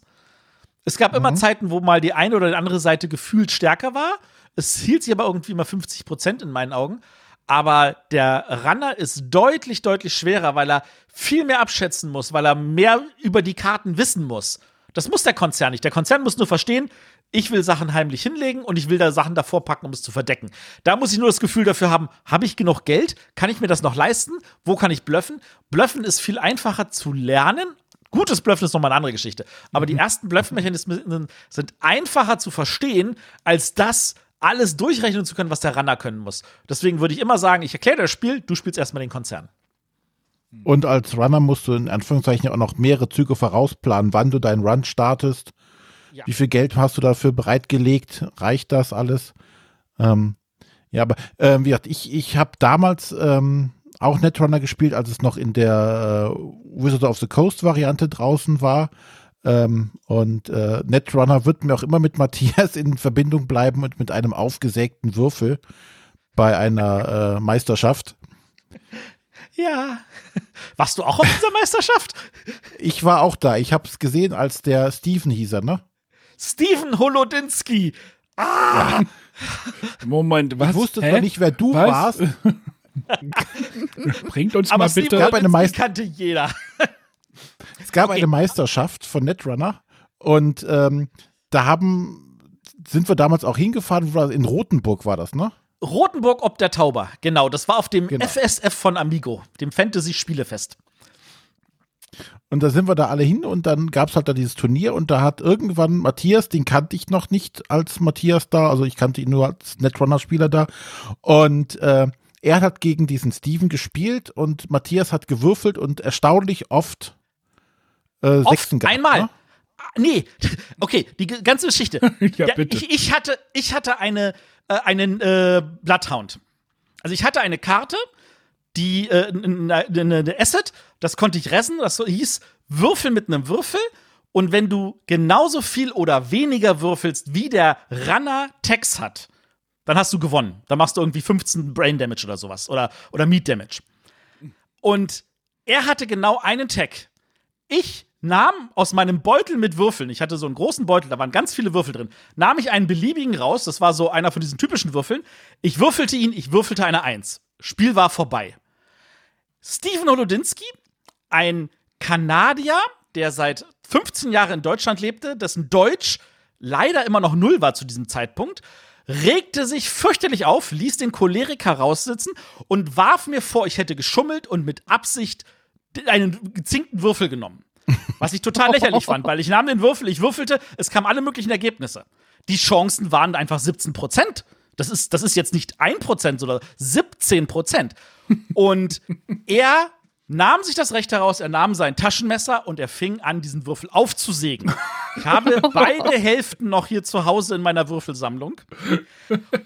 Speaker 4: Es gab immer Zeiten, wo mal die eine oder die andere Seite gefühlt stärker war. Es hielt sich aber irgendwie immer 50 Prozent in meinen Augen. Aber der Runner ist deutlich, deutlich schwerer, weil er viel mehr abschätzen muss, weil er mehr über die Karten wissen muss. Das muss der Konzern nicht. Der Konzern muss nur verstehen, ich will Sachen heimlich hinlegen und ich will da Sachen davor packen, um es zu verdecken. Da muss ich nur das Gefühl dafür haben, habe ich genug Geld? Kann ich mir das noch leisten? Wo kann ich bluffen? Bluffen ist viel einfacher zu lernen. Gutes Bluffen ist nochmal eine andere Geschichte. Aber die ersten Bluffmechanismen sind einfacher zu verstehen, als das alles durchrechnen zu können, was der Runner können muss. Deswegen würde ich immer sagen, ich erkläre das Spiel, du spielst erstmal den Konzern.
Speaker 1: Und als Runner musst du in Anführungszeichen auch noch mehrere Züge vorausplanen, wann du deinen Run startest.
Speaker 4: Ja.
Speaker 1: Wie viel Geld hast du dafür bereitgelegt? Reicht das alles? Ähm, ja, aber ähm, wie gesagt, ich, ich habe damals ähm, auch Netrunner gespielt, als es noch in der äh, Wizard of the Coast Variante draußen war. Ähm, und äh, Netrunner wird mir auch immer mit Matthias in Verbindung bleiben und mit einem aufgesägten Würfel bei einer äh, Meisterschaft.
Speaker 4: Ja. Warst du auch auf dieser Meisterschaft?
Speaker 1: Ich war auch da. Ich habe es gesehen, als der Steven hieß er, ne?
Speaker 4: Steven Holodinski.
Speaker 3: Moment, was?
Speaker 1: Ich wusste
Speaker 3: Hä?
Speaker 1: zwar nicht, wer du
Speaker 3: Was?
Speaker 1: warst. (laughs)
Speaker 3: Bringt uns
Speaker 4: Aber
Speaker 3: mal
Speaker 4: Steven
Speaker 3: bitte.
Speaker 1: gab eine Meister-
Speaker 4: kannte jeder. (laughs)
Speaker 1: Es gab
Speaker 4: Okay.
Speaker 1: eine Meisterschaft von Netrunner und ähm, da haben sind wir damals auch hingefahren, in Rothenburg war das, ne?
Speaker 4: Rotenburg ob der Tauber. Genau, das war auf dem
Speaker 1: Genau.
Speaker 4: FSF von Amigo, dem Fantasy-Spielefest.
Speaker 1: Und da sind wir da alle hin und dann gab es halt da dieses Turnier und da hat irgendwann Matthias, den kannte ich noch nicht als Matthias da, also ich kannte ihn nur als Netrunner-Spieler da. Und äh, er hat gegen diesen Steven gespielt und Matthias hat gewürfelt und erstaunlich oft äh,
Speaker 4: Oft,
Speaker 1: Sechsen gehabt.
Speaker 4: einmal.
Speaker 1: Ne?
Speaker 4: Ah, Nee, (laughs) okay, die ganze Geschichte. (laughs)
Speaker 3: Ja, bitte.
Speaker 4: Ich, ich hatte, ich hatte eine, äh, einen äh, Bloodhound. Also ich hatte eine Karte, die äh, eine, eine Asset, das konnte ich ressen, das hieß Würfel mit einem Würfel. Und wenn du genauso viel oder weniger würfelst, wie der Runner Tex hat, dann hast du gewonnen. Dann machst du irgendwie 15 Brain Damage oder sowas. Oder, oder Meat Damage. Und er hatte genau einen Tag. Ich nahm aus meinem Beutel mit Würfeln, ich hatte so einen großen Beutel, da waren ganz viele Würfel drin, nahm ich einen beliebigen raus, das war so einer von diesen typischen Würfeln. Ich würfelte ihn, ich würfelte eine Eins. Spiel war vorbei. Steven Holodinski, ein Kanadier, der seit 15 Jahren in Deutschland lebte, dessen Deutsch leider immer noch null war zu diesem Zeitpunkt, regte sich fürchterlich auf, ließ den Choleriker raussitzen und warf mir vor, ich hätte geschummelt und mit Absicht einen gezinkten Würfel genommen. Was ich total (laughs) lächerlich fand, weil ich nahm den Würfel, ich würfelte, es kamen alle möglichen Ergebnisse. Die Chancen waren einfach 17 Prozent. Das ist, das ist jetzt nicht 1 Prozent, sondern 17 Prozent. Und er nahm sich das Recht heraus, er nahm sein Taschenmesser und er fing an, diesen Würfel aufzusägen. Ich habe (laughs) beide Hälften noch hier zu Hause in meiner Würfelsammlung.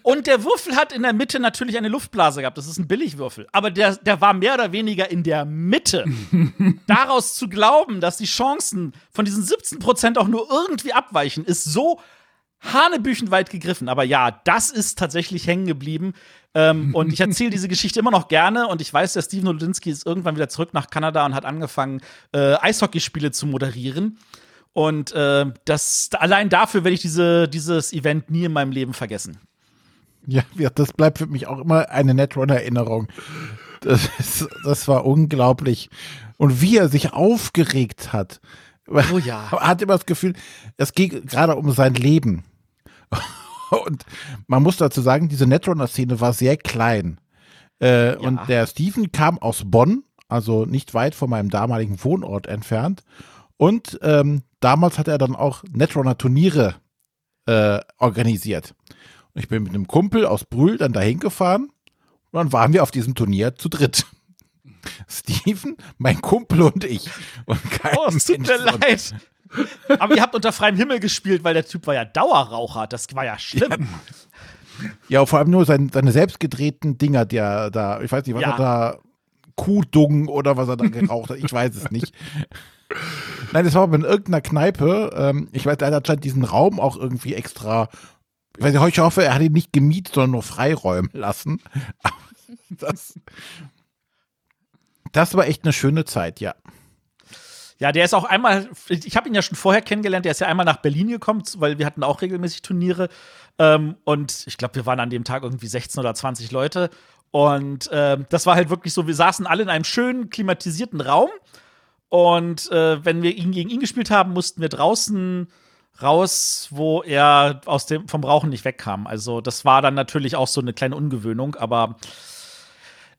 Speaker 4: Und der Würfel hat in der Mitte natürlich eine Luftblase gehabt. Das ist ein Billigwürfel. Aber der, der war mehr oder weniger in der Mitte. (laughs) Daraus zu glauben, dass die Chancen von diesen 17 Prozent auch nur irgendwie abweichen, ist so hanebüchend weit gegriffen. Aber ja, das ist tatsächlich hängen geblieben. Ähm, (laughs) und ich erzähle diese Geschichte immer noch gerne. Und ich weiß, der Steven Olodinski ist irgendwann wieder zurück nach Kanada und hat angefangen, äh, Eishockeyspiele zu moderieren. Und äh, das allein dafür werde ich diese, dieses Event nie in meinem Leben vergessen.
Speaker 1: Ja, das bleibt für mich auch immer eine Netrunner-Erinnerung. Das, ist, das war unglaublich. Und wie er sich aufgeregt hat.
Speaker 4: Oh ja. (laughs)
Speaker 1: Hat immer das Gefühl, es geht gerade um sein Leben. Und man muss dazu sagen, diese Netrunner-Szene war sehr klein. Äh, Und der Steven kam aus Bonn, also nicht weit von meinem damaligen Wohnort entfernt. Und ähm, damals hat er dann auch Netrunner-Turniere äh, organisiert. Und Ich bin mit einem Kumpel aus Brühl dann dahin gefahren und dann waren wir auf diesem Turnier zu dritt. (laughs) Steven, mein Kumpel und ich. Und kein
Speaker 4: Oh, es tut mir leid. Aber ihr habt unter freiem Himmel gespielt, weil der Typ war ja Dauerraucher. Das war ja schlimm.
Speaker 1: Ja, vor allem nur sein, seine selbstgedrehten Dinger, die er da, ich weiß nicht, was
Speaker 4: Ja.
Speaker 1: er da, Kuhdung oder was er da geraucht hat, ich weiß es nicht. Nein, das war aber in irgendeiner Kneipe. Ähm, ich weiß, er hat anscheinend diesen Raum auch irgendwie extra, ich weiß nicht, ich hoffe, er hat ihn nicht gemietet, sondern nur freiräumen lassen. (laughs) Das, das war echt eine schöne Zeit, ja.
Speaker 4: Ja, der ist auch einmal, ich habe ihn ja schon vorher kennengelernt, der ist ja einmal nach Berlin gekommen, weil wir hatten auch regelmäßig Turniere. Ähm, und ich glaube, wir waren an dem Tag irgendwie 16 oder 20 Leute. Und ähm, das war halt wirklich so, wir saßen alle in einem schönen, klimatisierten Raum. Und äh, wenn wir ihn gegen ihn gespielt haben, mussten wir draußen raus, wo er aus dem, vom Rauchen nicht wegkam. Also, das war dann natürlich auch so eine kleine Ungewöhnung, aber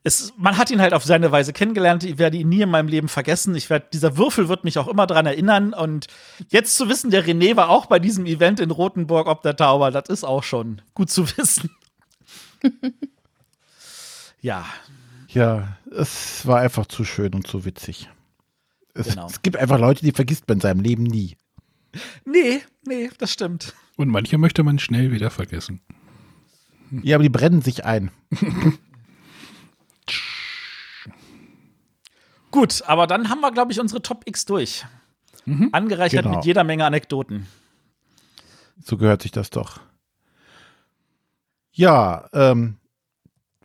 Speaker 4: es, man hat ihn halt auf seine Weise kennengelernt. Ich werde ihn nie in meinem Leben vergessen. Ich werd, dieser Würfel wird mich auch immer dran erinnern. Und jetzt zu wissen, der René war auch bei diesem Event in Rothenburg ob der Tauber, das ist auch schon gut zu wissen. (laughs) ja,
Speaker 1: Ja, es war einfach zu schön und zu witzig. Es,
Speaker 4: Genau.
Speaker 1: es gibt einfach Leute, die vergisst man in seinem Leben nie.
Speaker 4: nee, nee, das stimmt.
Speaker 3: Und manche möchte man schnell wieder vergessen.
Speaker 1: Ja, aber die brennen sich ein. (laughs)
Speaker 4: Gut, aber dann haben wir, glaube ich, unsere Top X durch. Angereichert
Speaker 1: Genau.
Speaker 4: mit jeder Menge Anekdoten.
Speaker 1: So gehört sich das doch. Ja, ähm,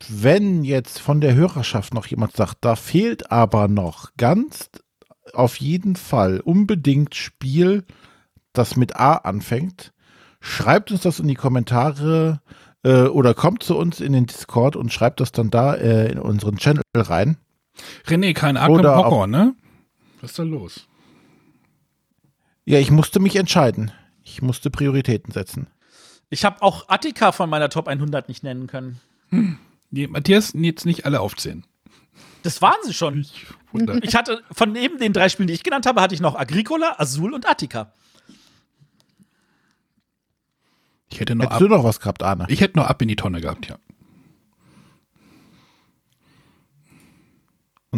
Speaker 1: wenn jetzt von der Hörerschaft noch jemand sagt, da fehlt aber noch ganz auf jeden Fall unbedingt Spiel, das mit A anfängt, schreibt uns das in die Kommentare äh, oder kommt zu uns in den Discord und schreibt das dann da äh, in unseren Channel rein.
Speaker 3: René, kein Arkham
Speaker 1: Oder
Speaker 3: Horror, ne? Was ist da los?
Speaker 1: Ja, ich musste mich entscheiden. Ich musste Prioritäten setzen.
Speaker 4: Ich habe auch Attika von meiner Top 100 nicht nennen können.
Speaker 3: Nee, Matthias, jetzt nicht alle aufzählen.
Speaker 4: Das waren sie schon.
Speaker 3: Ich wundere.
Speaker 4: Ich hatte von neben den drei Spielen, die ich genannt habe, hatte ich noch Agricola, Azul und Attika.
Speaker 3: Ich hätte noch
Speaker 1: Hättest
Speaker 3: ab,
Speaker 1: du noch was gehabt, Arne?
Speaker 3: ich hätte noch ab in die Tonne gehabt, ja.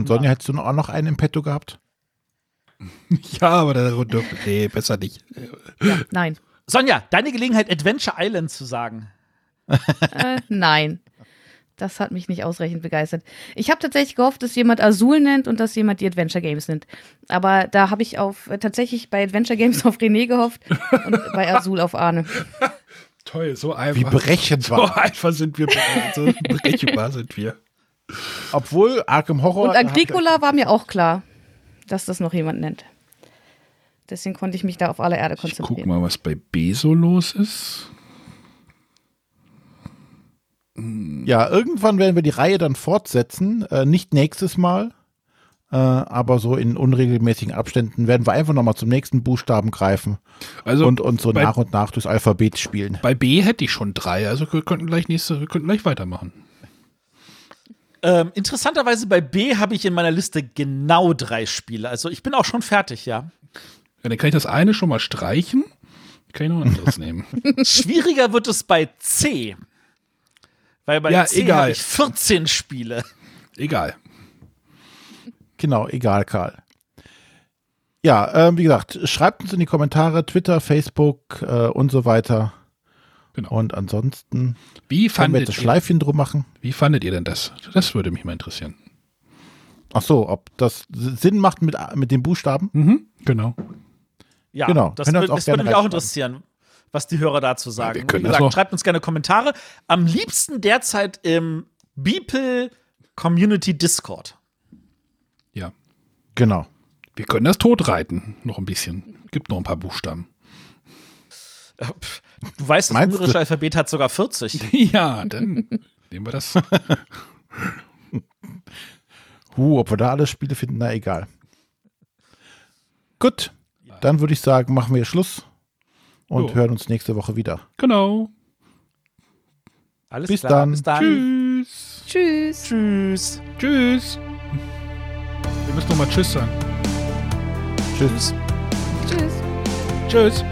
Speaker 1: Und Sonja, hättest du noch- auch noch einen im Petto gehabt? (laughs)
Speaker 3: Ja, aber da, nee, besser nicht.
Speaker 2: Nein.
Speaker 4: Sonja, deine Gelegenheit, Adventure Island zu sagen.
Speaker 2: Äh, nein. Das hat mich nicht ausreichend begeistert. Ich habe tatsächlich gehofft, dass jemand Azul nennt und dass jemand die Adventure Games nennt. Aber da habe ich auf äh, tatsächlich bei Adventure Games (laughs) auf René gehofft und bei Azul auf Arne.
Speaker 3: Toll, so
Speaker 1: Wie
Speaker 3: einfach.
Speaker 1: berechenbar.
Speaker 3: So einfach sind wir, so berechenbar sind wir.
Speaker 1: Obwohl Arkham Horror.
Speaker 2: Und Agricola war mir auch klar, dass das noch jemand nennt. Deswegen konnte ich mich da auf alle Erde
Speaker 3: Ich guck
Speaker 2: konzentrieren.
Speaker 3: mal, was bei B so los ist.
Speaker 1: Ja, irgendwann werden wir die Reihe dann fortsetzen. Äh, nicht nächstes Mal, äh, aber so in unregelmäßigen Abständen werden wir einfach nochmal zum nächsten Buchstaben greifen
Speaker 3: Also
Speaker 1: und uns so
Speaker 3: bei,
Speaker 1: nach und nach durchs Alphabet spielen.
Speaker 3: bei B hätte ich schon drei, also wir könnten gleich nächste, wir könnten gleich weitermachen.
Speaker 4: Ähm, interessanterweise bei B habe ich in meiner Liste genau drei Spiele. Also ich bin auch schon fertig, ja.
Speaker 3: Ja, dann kann ich das eine schon mal streichen. Kann ich noch ein anderes (laughs) nehmen.
Speaker 4: Schwieriger wird es bei C. Weil bei
Speaker 3: Ja,
Speaker 4: C
Speaker 3: egal.
Speaker 4: habe ich 14 Spiele.
Speaker 3: Egal.
Speaker 1: Genau, egal, Karl. Ja, ähm, wie gesagt, schreibt uns in die Kommentare, Twitter, Facebook äh, und so weiter.
Speaker 3: Genau.
Speaker 1: Und ansonsten
Speaker 3: Wie
Speaker 1: können wir
Speaker 3: fandet,
Speaker 1: jetzt das
Speaker 3: ihr,
Speaker 1: Schleifchen drum machen.
Speaker 3: wie fandet ihr denn das? Das würde mich mal interessieren.
Speaker 1: Ach so, ob das Sinn macht mit, mit den Buchstaben?
Speaker 3: Mhm, genau.
Speaker 4: Ja,
Speaker 1: Genau,
Speaker 4: das,
Speaker 1: ihr auch
Speaker 4: das würde mich auch interessieren, was die Hörer dazu sagen.
Speaker 3: wir können
Speaker 4: Wie gesagt,
Speaker 3: auch-
Speaker 4: schreibt uns gerne Kommentare. Am liebsten derzeit im Beeple Community Discord.
Speaker 3: Ja.
Speaker 1: Genau.
Speaker 3: Wir können das totreiten. Noch ein bisschen. Gibt noch ein paar Buchstaben.
Speaker 4: Du weißt, das
Speaker 1: Meinst du?
Speaker 4: ungarische Alphabet hat sogar 40. (laughs)
Speaker 3: Ja, dann nehmen wir das. (laughs)
Speaker 1: Huh, ob wir da alles Spiele finden, na egal. Gut, dann würde ich sagen, machen wir Schluss und
Speaker 3: Jo.
Speaker 1: hören uns nächste Woche wieder.
Speaker 3: Genau.
Speaker 4: Alles
Speaker 1: Bis
Speaker 4: klar,
Speaker 1: dann.
Speaker 4: bis dann.
Speaker 3: Tschüss.
Speaker 2: Tschüss.
Speaker 4: Tschüss.
Speaker 3: Tschüss. Wir müssen noch mal Tschüss sagen.
Speaker 1: Tschüss.
Speaker 2: Tschüss.
Speaker 3: Tschüss.